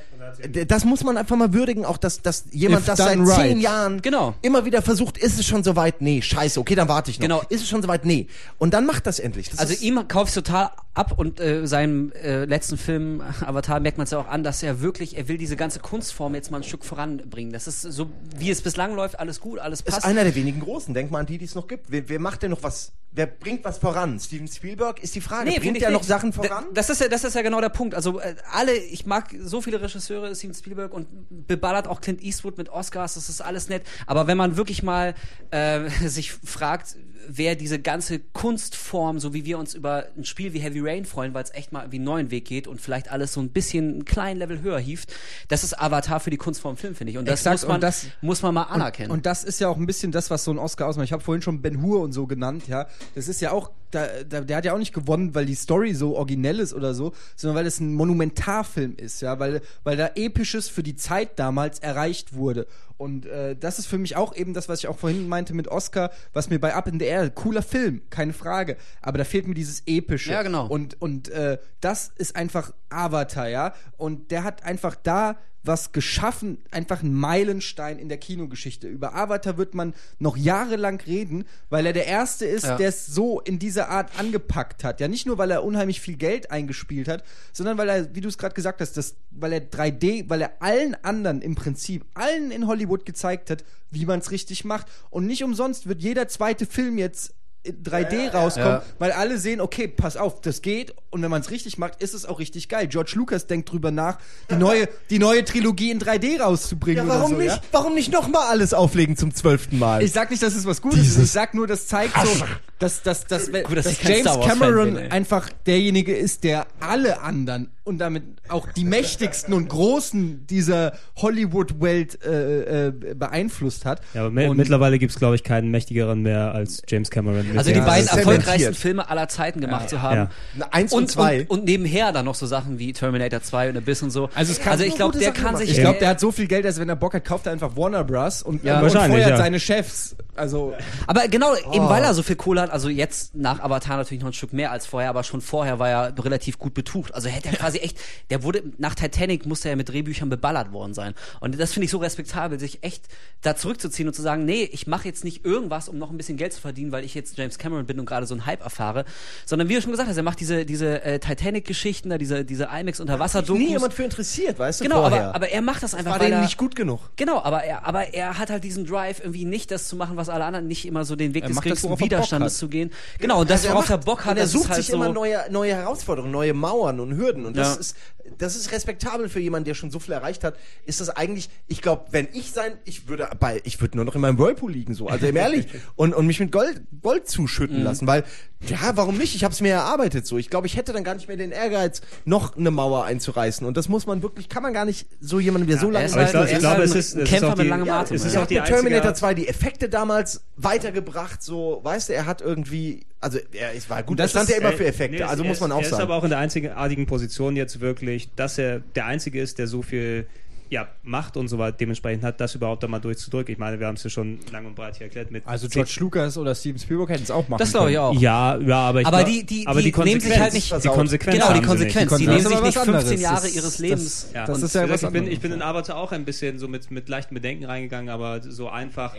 d- das muss man einfach mal würdigen, auch dass, dass jemand If das seit right. zehn Jahren Genau. immer wieder versucht, ist es schon soweit? Nee, scheiße, okay, dann warte ich noch. Genau. Ist es schon soweit? Nee. Und dann macht das endlich. Das Also ihm kaufe ich total ab und äh, seinem äh, letzten Film Avatar merkt man es ja auch an, dass er wirklich, er will diese ganze Kunstform jetzt mal ein Stück voranbringen. Das ist so, wie es bislang läuft, alles gut, alles ist passt. einer der wenigen Großen. Denk mal an die, die es noch gibt. Wer, wer macht denn noch was wer bringt was voran? Steven Spielberg ist die Frage. find bringt er noch. Sachen voran? Das ist ja, das ist ja genau der Punkt. Also äh, alle, ich mag so viele Regisseure, Steven Spielberg und beballert auch Clint Eastwood mit Oscars. Das ist alles nett. Aber wenn man wirklich mal äh, sich fragt, wer diese ganze Kunstform, so wie wir uns über ein Spiel wie Heavy Rain freuen, weil es echt mal wie einen neuen Weg geht und vielleicht alles so ein bisschen einen kleinen Level höher hieft, das ist Avatar für die Kunstform Film, finde ich. Und das, Exakt, muss man, und das- muss man mal anerkennen. Und das ist ja auch ein bisschen das, was so ein Oscar ausmacht. Ich habe vorhin schon Ben Hur und so genannt, ja. Das ist ja auch, da, da, der hat ja auch nicht gewonnen, weil die Story so originell ist oder so, sondern weil es ein Monumentarfilm ist, ja, weil, weil da Episches für die Zeit damals erreicht wurde. Und äh, das ist für mich auch eben das, was ich auch vorhin meinte mit Oscar, was mir bei Up in the Air, cooler Film, keine Frage. Aber da fehlt mir dieses Epische. Ja, genau. Und, und äh, das ist einfach Avatar, ja. Und der hat einfach da was geschaffen, einfach ein Meilenstein in der Kinogeschichte. Über Avatar wird man noch jahrelang reden, weil er der Erste ist, Ja. der es so in dieser Art angepackt hat. Ja, nicht nur, weil er unheimlich viel Geld eingespielt hat, sondern weil er, wie du es gerade gesagt hast, das, weil er 3D, weil er allen anderen im Prinzip, allen in Hollywood gezeigt hat, wie man es richtig macht. Und nicht umsonst wird jeder zweite Film jetzt 3D rauskommen, Ja. weil alle sehen, okay, pass auf, das geht und wenn man es richtig macht, ist es auch richtig geil. George Lucas denkt drüber nach, die neue, die neue Trilogie in 3D rauszubringen. Ja, warum oder so, nicht? Ja? Warum nicht nochmal alles auflegen zum zwölften Mal? Ich sag nicht, dass es was Gutes ist. Ich sag nur, das zeigt so, dass, dass, dass, dass, Gut, dass dass James Cameron bin, einfach derjenige ist, der alle anderen und damit auch die mächtigsten und großen dieser Hollywood-Welt äh, äh, beeinflusst hat. Ja, aber mi- Und- mittlerweile gibt es, glaube ich, keinen mächtigeren mehr als James Cameron. Also die Ja, beiden erfolgreichsten. Filme aller Zeiten gemacht zu haben. Ja. Eins und, Und, zwei. und, und nebenher dann noch so Sachen wie Terminator 2 und Abyss und so. Also es kann also ich glaube, der Sachen kann sich. Ich glaube, der hat so viel Geld, dass wenn er Bock hat, kauft er einfach Warner Bros. und, Ja. und Wahrscheinlich, feuert ja. seine Chefs. Also Aber genau, Oh. eben weil er so viel Kohle hat, also jetzt nach Avatar natürlich noch ein Stück mehr als vorher, aber schon vorher war er relativ gut betucht. Also hätte er quasi echt, der wurde, nach Titanic musste er mit Drehbüchern beballert worden sein. Und das finde ich so respektabel, sich echt da zurückzuziehen und zu sagen, nee, ich mache jetzt nicht irgendwas, um noch ein bisschen Geld zu verdienen, weil ich jetzt James Cameron bin und gerade so einen Hype erfahre, sondern wie du schon gesagt hast, er macht diese, diese äh, Titanic-Geschichten, da diese, diese IMAX nie Unterwasser-Dokus. jemand für interessiert, weißt du? Genau, vorher. aber, aber er macht das einfach, war weil denen er, nicht gut genug. Genau, aber er, aber er hat halt diesen Drive, irgendwie nicht das zu machen, was alle anderen, nicht immer so den Weg Er des das, geringsten er Widerstandes zu gehen. Genau, und das, Also er worauf er macht- Bock hat, und er das sucht halt sich so. immer neue, neue Herausforderungen, neue Mauern und Hürden. Und das, Ja. ist, das ist respektabel für jemanden, der schon so viel erreicht hat. Ist das eigentlich, ich glaube, wenn ich sein, ich würde bei, ich würde nur noch in meinem Whirlpool liegen, so, also eben ehrlich, und, und mich mit Gold, Gold Mhm. zuschütten lassen, weil, ja, warum nicht? Ich habe es mir erarbeitet so. Ich glaube, ich hätte dann gar nicht mehr den Ehrgeiz, noch eine Mauer einzureißen. Und das muss man wirklich, kann man gar nicht so jemanden, der so lange er ist Aber ich halt- glaube, er ich ist glaube, halt es ein ist, es ist Kämpfer auch mit die, langem Atem. Es ist Ja. auch die Terminator einzige, 2 die Effekte damals weitergebracht, so, weißt du, er hat irgendwie, also er ist, war gut, Das stand ist- ja immer Äh, für Effekte, nee, also er muss man ist, auch er sagen. ist aber auch in der einzigartigen Position jetzt wirklich, dass er der Einzige ist, der so viel ja, Macht und so weiter dementsprechend hat, das überhaupt einmal durchzudrücken. Ich meine, wir haben es ja schon lang und breit hier erklärt mit Also George Lucas oder Steven Spielberg hätten es auch machen Das glaube ich auch. Ja, ja, aber ich Aber glaub- die- die- aber die nehmen sich halt nicht- die versaut. Konsequenz Genau, die Konsequenz. Die Das nehmen sich nicht was 15 anderes. Jahre Das- ihres das- Lebens. Ja. Das ist ja was ich bin, anderes. ich bin in Avatar auch ein bisschen so mit, mit leichten Bedenken reingegangen, aber so einfach.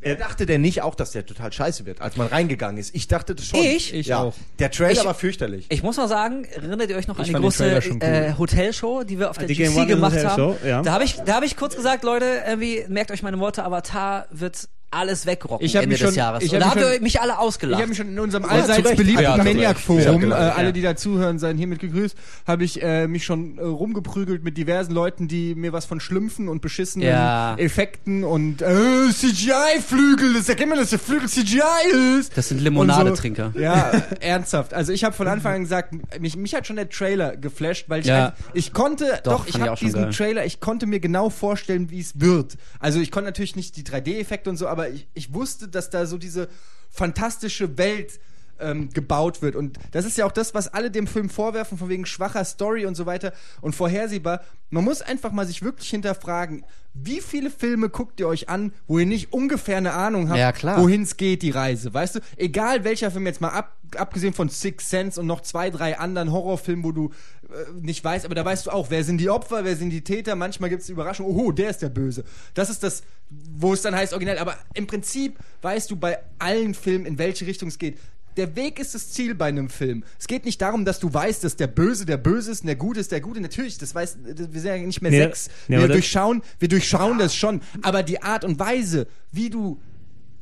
Wer dachte denn nicht auch, dass der total scheiße wird, als man reingegangen ist? Ich dachte das schon. Ich? Ich ja. auch. Der Trailer Ich- war fürchterlich. Ich muss mal sagen, erinnert ihr euch noch an die fand den große Trailer schon cool. äh, Hotelshow, die wir auf der Die GC Game One gemacht Hotel haben? Show, ja. Da habe ich, da habe ich kurz gesagt, Leute, irgendwie merkt euch meine Worte, Avatar wird alles wegrocken Ich Ende mich schon- des Jahres. ich Und hab da mich habt ihr mich alle Ich ausgelacht. habe mich schon in unserem allseits Recht. beliebten Ja. Maniac-Forum, Ja, äh, genau. alle, die dazuhören, seien hiermit gegrüßt, habe ich äh, mich schon äh, rumgeprügelt mit diversen Leuten, die mir was von Schlümpfen und beschissenen Ja. Effekten und äh, CGI-Flügel, das erkennt man, dass der Flügel CGI ist. Das sind Und Limonadetrinker. So. Ja, ernsthaft. Also ich habe von Anfang an gesagt, mich, mich hat schon der Trailer geflasht, weil ich, Ja. ein- ich konnte, Doch, doch, ich ich habe diesen geil. Trailer, ich konnte mir genau vorstellen, wie es wird. Also ich konnte natürlich nicht die 3D-Effekte und so, aber ich, ich wusste, dass da so diese fantastische Welt ähm, gebaut wird. Und das ist ja auch das, was alle dem Film vorwerfen, von wegen schwacher Story und so weiter und vorhersehbar. Man muss einfach mal sich wirklich hinterfragen, wie viele Filme guckt ihr euch an, wo ihr nicht ungefähr eine Ahnung habt, Ja, wohin es geht, die Reise. Weißt du, egal welcher Film jetzt mal ab, abgesehen von Six Sense und noch zwei, drei anderen Horrorfilmen, wo du äh, nicht weißt, aber da weißt du auch, wer sind die Opfer, wer sind die Täter. Manchmal gibt es die Überraschung, oh, der ist der Böse. Das ist das, wo es dann heißt originell. Aber im Prinzip weißt du bei allen Filmen, in welche Richtung es geht. Der Weg ist das Ziel bei einem Film. Es geht nicht darum, dass du weißt, dass der Böse der Böse ist und der Gute ist der Gute. Natürlich, das weiß, wir sind ja nicht mehr Nee, sechs. nee, wir durchschauen, wir durchschauen das schon. Aber die Art und Weise, wie du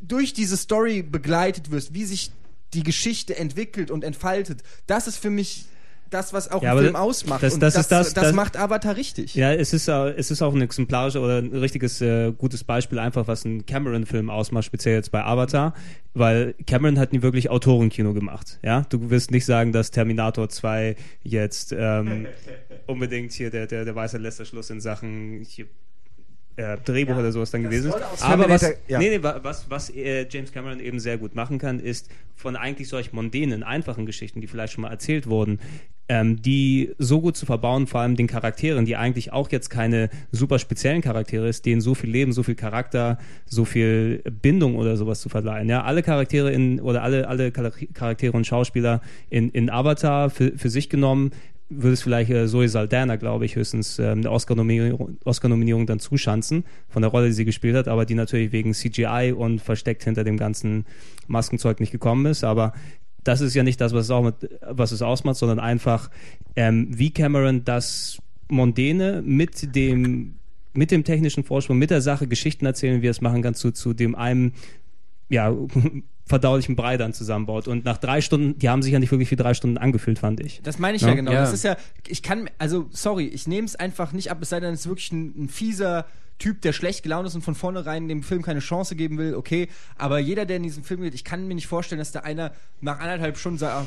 durch diese Story begleitet wirst, wie sich die Geschichte entwickelt und entfaltet. Das ist für mich das, was auch Ja, einen Film ausmacht. das- und das das, ist das- das das- macht Avatar richtig. Ja, es ist, äh, es ist auch ein exemplarischer oder ein richtiges äh, gutes Beispiel einfach, was ein Cameron-Film ausmacht, speziell jetzt bei Avatar, weil Cameron hat nie wirklich Autorenkino gemacht. Ja, du wirst nicht sagen, dass Terminator 2 jetzt ähm, unbedingt hier der, der, der weiße letzte Schluss in Sachen hier, äh, Drehbuch oder sowas dann gewesen ist. Aber was, ja. nee, nee, wa- was, was äh, James Cameron eben sehr gut machen kann, ist von eigentlich solch mondänen, einfachen Geschichten, die vielleicht schon mal erzählt wurden, ähm, die so gut zu verbauen, vor allem den Charakteren, die eigentlich auch jetzt keine super speziellen Charaktere ist, denen so viel Leben, so viel Charakter, so viel Bindung oder sowas zu verleihen. Ja, alle Charaktere in oder alle alle Charaktere und Schauspieler in, in Avatar für, für sich genommen würde es vielleicht äh, Zoe Saldana, glaube ich, höchstens ähm, eine Oscar-Nominierung Oscar-Nominierung dann zuschanzen von der Rolle, die sie gespielt hat, aber die natürlich wegen CGI und versteckt hinter dem ganzen Maskenzeug nicht gekommen ist. Aber das ist ja nicht das, was es, auch mit, was es ausmacht, sondern einfach, ähm, wie Cameron das Mondäne mit dem, mit dem technischen Vorsprung, mit der Sache Geschichten erzählen, wie er es machen kann, zu, zu dem einem, ja, verdaulichen Brei dann zusammenbaut. Und nach drei Stunden, die haben sich ja nicht wirklich wie drei Stunden angefühlt, fand ich. Das meine ich ja, Ja. genau. Ja. Das ist ja, ich kann, also sorry, ich nehme es einfach nicht ab, es sei denn, es ist wirklich ein, ein fieser Typ, der schlecht gelaunt ist und von vornherein dem Film keine Chance geben will, okay. Aber jeder, der in diesem Film geht, ich kann mir nicht vorstellen, dass da einer nach anderthalb Stunden sagt, ah,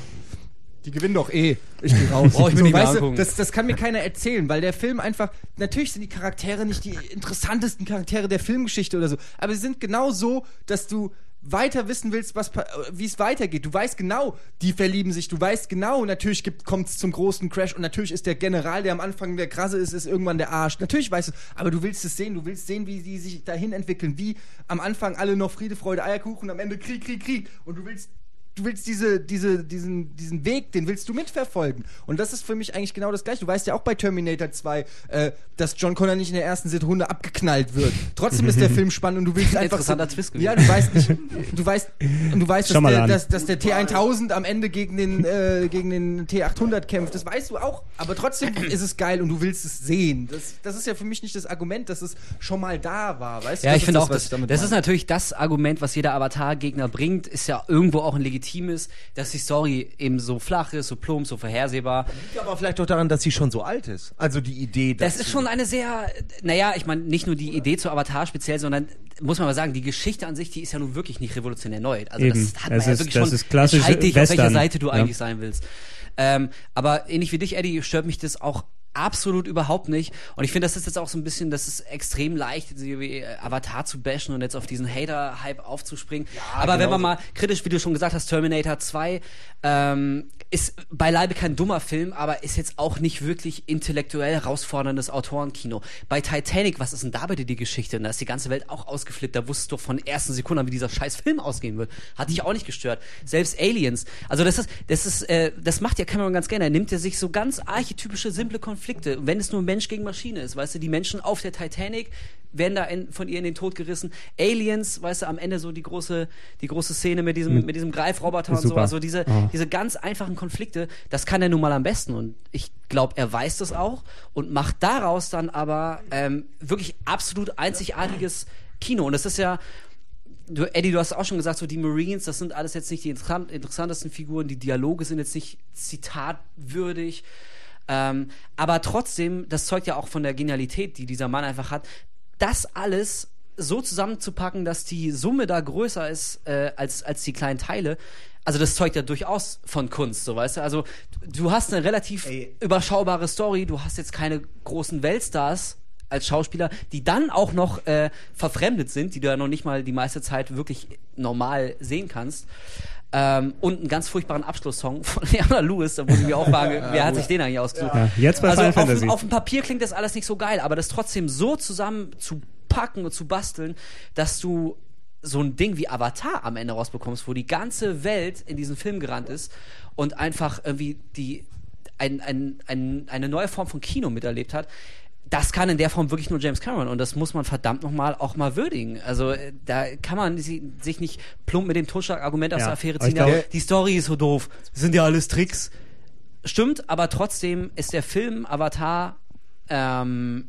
die gewinnen doch eh. Ich geh raus. Brauch ich mehr weißt du, das, das kann mir keiner erzählen, weil der Film einfach, natürlich sind die Charaktere nicht die interessantesten Charaktere der Filmgeschichte oder so, aber sie sind genau so, dass du weiter wissen willst, äh, wie es weitergeht. Du weißt genau, die verlieben sich. Du weißt genau, natürlich kommt es zum großen Crash und natürlich ist der General, der am Anfang der Krasse ist, ist irgendwann der Arsch. Natürlich weißt du, aber du willst es sehen. Du willst sehen, wie die sich dahin entwickeln, wie am Anfang alle noch Friede, Freude, Eierkuchen, am Ende Krieg, Krieg, Krieg. Und du willst du willst diese, diese, diesen, diesen Weg, den willst du mitverfolgen. Und das ist für mich eigentlich genau das Gleiche. Du weißt ja auch bei Terminator 2, äh, dass John Connor nicht in der ersten Sekunde abgeknallt wird. Trotzdem ist der Film spannend und du willst einfach. Interessanter Twist gewesen. Ja, du weißt nicht, du weißt, und du weißt, dass der, dass, dass der T1000 am Ende gegen den, äh, gegen den T800 kämpft. Das weißt du auch. Aber trotzdem ist es geil und du willst es sehen. Das, das ist ja für mich nicht das Argument, dass es schon mal da war. Weißt du? Ja, Das ich ist finde auch, was das, ich damit das ist natürlich das Argument, was jeder Avatar-Gegner bringt, ist ja irgendwo auch ein legitimes, dass die Story eben so flach ist, so plump, so vorhersehbar. Liegt aber vielleicht auch daran, dass sie schon so alt ist. Also die Idee, dass Das ist schon eine sehr, naja, ich meine, nicht nur die Idee zu Avatar speziell, sondern muss man mal sagen, die Geschichte an sich, die ist ja nun wirklich nicht revolutionär neu. Also Eben. das hat man Es ja ist- wirklich das schon. ist klassisch dich, auf welcher Western. Seite du Ja. eigentlich sein willst. Ähm, aber ähnlich wie dich, Eddie, stört mich das auch absolut überhaupt nicht. Und ich finde, das ist jetzt auch so ein bisschen, das ist extrem leicht, wie Avatar zu bashen und jetzt auf diesen Hater-Hype aufzuspringen. aber wenn man mal kritisch, wie du schon gesagt hast, Terminator 2 ähm, ist beileibe kein dummer Film, aber ist jetzt auch nicht wirklich intellektuell herausforderndes Autorenkino. Bei Titanic, was ist denn da bitte die Geschichte? Da ist die ganze Welt auch ausgeflippt. Da wusstest du von ersten Sekunden an, wie dieser scheiß Film ausgehen wird. Hat dich auch nicht gestört. Selbst Aliens. Also das ist, das ist, äh, das macht ja Cameron ganz gerne. Er nimmt ja sich so ganz archetypische, simple Konflikte. Wenn es nur Mensch gegen Maschine ist, weißt du, die Menschen auf der Titanic werden da in, von ihr in den Tod gerissen. Aliens, weißt du, am Ende so die große, die große Szene mit diesem, mit diesem Greifroboter und so. Also diese, Oh. diese ganz einfachen Konflikte, das kann er nun mal am besten. Und ich glaube, er weiß das auch und macht daraus dann aber ähm, wirklich absolut einzigartiges Kino. Und das ist ja, du, Eddie, du hast auch schon gesagt, so die Marines, das sind alles jetzt nicht die interessant, interessantesten Figuren, die Dialoge sind jetzt nicht zitatwürdig. Ähm, aber trotzdem, das zeugt ja auch von der Genialität, die dieser Mann einfach hat, das alles so zusammenzupacken, dass die Summe da größer ist äh, als, als die kleinen Teile. Also das zeugt ja durchaus von Kunst, so weißt du. Also du hast eine relativ Ey. überschaubare Story, du hast jetzt keine großen Weltstars als Schauspieler, die dann auch noch äh, verfremdet sind, die du ja noch nicht mal die meiste Zeit wirklich normal sehen kannst. Ähm, und einen ganz furchtbaren Abschlusssong von Leona Lewis, da wurde mir auch frage, wer hat sich den eigentlich ausgesucht? Ja, jetzt bei also Final auf, Fantasy. auf dem Papier klingt das alles nicht so geil, aber das trotzdem so zusammen zu packen und zu basteln, dass du so ein Ding wie Avatar am Ende rausbekommst, wo die ganze Welt in diesen Film gerannt ist und einfach irgendwie die ein, ein, ein, eine neue Form von Kino miterlebt hat. Das kann in der Form wirklich nur James Cameron und das muss man verdammt nochmal auch mal würdigen. Also äh, da kann man si- sich nicht plump mit dem Totschlagargument aus Ja, der Affäre ziehen. Ja, glaube- die Story ist so doof. Das sind ja alles Tricks. Stimmt, aber trotzdem ist der Film Avatar ähm,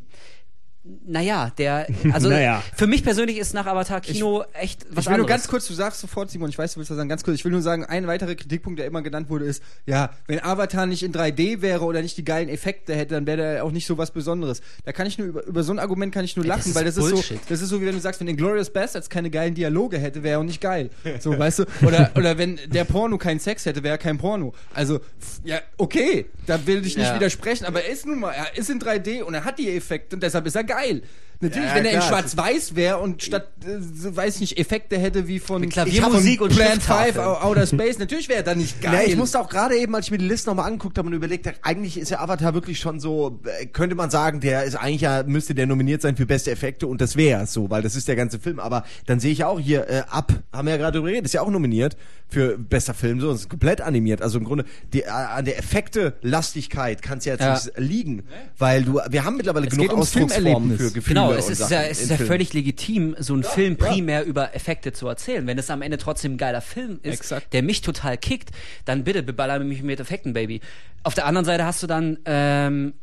naja, der, also Naja. für mich persönlich ist nach Avatar Kino echt was ich will nur anderes. ganz kurz, du sagst sofort, Simon, ich weiß, du willst was sagen, ganz kurz, ich will nur sagen, ein weiterer Kritikpunkt, der immer genannt wurde, ist, ja, wenn Avatar nicht in 3D wäre oder nicht die geilen Effekte hätte, dann wäre der auch nicht so was Besonderes. Da kann ich nur, über, über so ein Argument kann ich nur das lachen, ist weil das ist so, das ist so, wie wenn du sagst, wenn Inglourious Bastards keine geilen Dialoge hätte, wäre er auch nicht geil. So, weißt du? Oder, oder wenn der Porno keinen Sex hätte, wäre er kein Porno. Also, ja, okay, da will ich nicht Ja. widersprechen, aber er ist nun mal, er ist in 3D und er hat die Effekte und deshalb ist er geil geil. Natürlich, Ja, wenn er in Schwarz-Weiß wäre und statt, äh, so, weiß ich nicht, Effekte hätte wie von Klaviermusik und Plan Schrifttafel. 5 Ou- Outer Space, natürlich wäre er dann nicht geil. Ja, ich musste auch gerade eben, als ich mir die Liste nochmal angeguckt habe und überlegt habe, eigentlich ist der Avatar wirklich schon so, äh, könnte man sagen, der ist eigentlich ja, müsste der nominiert sein für beste Effekte und das wäre so, weil das ist der ganze Film. Aber dann sehe ich ja auch hier, äh, ab, haben wir ja gerade drüber geredet, ist ja auch nominiert für bester Film, so, und ist komplett animiert. Also im Grunde, die, äh, an der Effekte-Lastigkeit kann es ja jetzt Ja. nicht liegen, weil du, wir haben mittlerweile Es genug Ausdrucksformen für Gefühle Genau, es und ist ja, es ist ja völlig legitim, so einen Film primär über Effekte zu erzählen. Wenn es am Ende trotzdem ein geiler Film ist, Exakt. der mich total kickt, dann bitte beballer mich mit Effekten, Baby. Auf der anderen Seite hast du dann, ähm,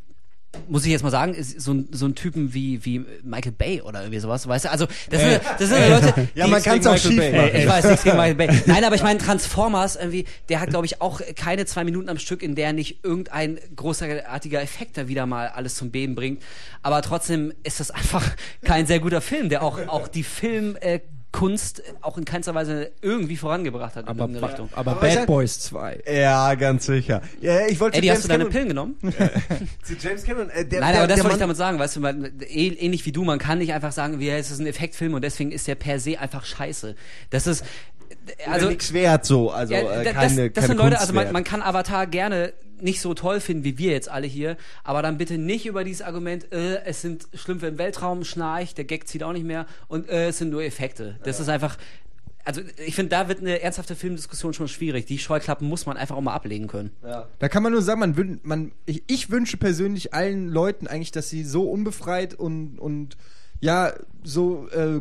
muss ich jetzt mal sagen, ist so ein, so ein Typen wie, wie Michael Bay oder irgendwie sowas, weißt du? Also, das sind, das sind Leute, Ja, man kann es auch Michael schief Bay. machen. ich weiß nichts gegen Michael Bay. Nein, aber ich meine, Transformers irgendwie, der hat, glaube ich, auch keine zwei Minuten am Stück, in der nicht irgendein großartiger Effekt da wieder mal alles zum Beben bringt. Aber trotzdem ist das einfach kein sehr guter Film, der auch, auch die Film, äh, Kunst auch in keinster Weise irgendwie vorangebracht hat in aber, irgendeine Richtung. aber Aber Bad Boys 2. Ja, ganz sicher. Ja, ich wollte Eddie, zu hast du deine Pillen genommen? Zu James Cameron, äh, der, Nein, der, aber das wollte ich damit sagen, weißt du, man, eh- ähnlich wie du, man kann nicht einfach sagen, wie, ja, es ist ein Effektfilm und deswegen ist der per se einfach scheiße. Das ist, also nichts wert so, also Ja, äh, da- keine, das, das keine sind Leute, Kunst also man, man kann Avatar gerne nicht so toll finden wie wir jetzt alle hier, aber dann bitte nicht über dieses Argument, äh, es sind Schlümpfe im Weltraum, Schnarch, der Gag zieht auch nicht mehr und äh, es sind nur Effekte. Das ist einfach, also ich finde, da wird eine ernsthafte Filmdiskussion schon schwierig. Die Scheuklappen muss man einfach auch mal ablegen können. Da kann man nur sagen, man, wün- man ich, ich wünsche persönlich allen Leuten eigentlich, dass sie so unbefreit und, und ja, so äh,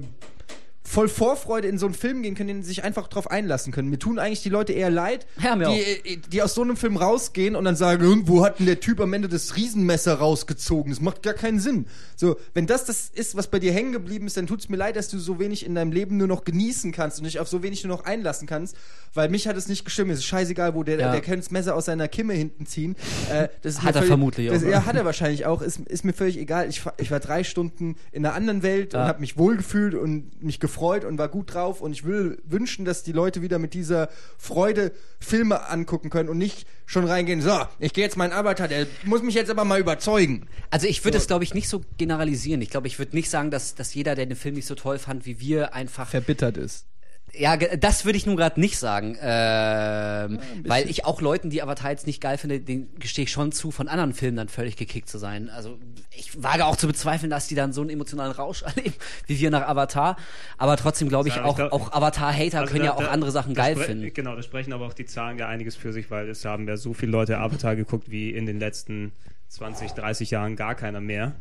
voll Vorfreude in so einen Film gehen können, den sich einfach drauf einlassen können. Mir tun eigentlich die Leute eher leid, Ja, die, äh, die aus so einem Film rausgehen und dann sagen, irgendwo hat denn der Typ am Ende das Riesenmesser rausgezogen. Das macht gar keinen Sinn. So, wenn das das ist, was bei dir hängen geblieben ist, dann tut's mir leid, dass du so wenig in deinem Leben nur noch genießen kannst und dich auf so wenig nur noch einlassen kannst, weil mich hat es nicht gestimmt. Es ist scheißegal, wo der, Ja. der kann das Messer aus seiner Kimme hinten ziehen. Äh, das ist Hat er völlig- vermutlich das, auch. Ja, hat er wahrscheinlich auch. Ist, ist mir völlig egal. Ich, war- ich war drei Stunden in einer anderen Welt und Ja. habe mich wohlgefühlt und mich gefreut und war gut drauf. Und ich will wünschen, dass die Leute wieder mit dieser Freude Filme angucken können und nicht schon reingehen, so, ich gehe jetzt meinen Avatar, der muss mich jetzt aber mal überzeugen. Also ich würde es, glaube ich, nicht so generalisieren. Ich glaube, ich würde nicht sagen, dass, dass jeder, der den Film nicht so toll fand wie wir, einfach Verbittert ist. Ja, das würde ich nun gerade nicht sagen, ähm, weil ich auch Leuten, die Avatar jetzt nicht geil finde, den gestehe ich schon zu, von anderen Filmen dann völlig gekickt zu sein. Also ich wage auch zu bezweifeln, dass die dann so einen emotionalen Rausch erleben, wie wir nach Avatar. Aber trotzdem glaube ich Ja, auch, auch Avatar-Hater Also können da- ja auch da- andere Sachen geil finden. Genau, da sprechen aber auch die Zahlen ja einiges für sich, weil es haben ja so viele Leute Avatar geguckt wie in den letzten 20, 30 Jahren gar keiner mehr.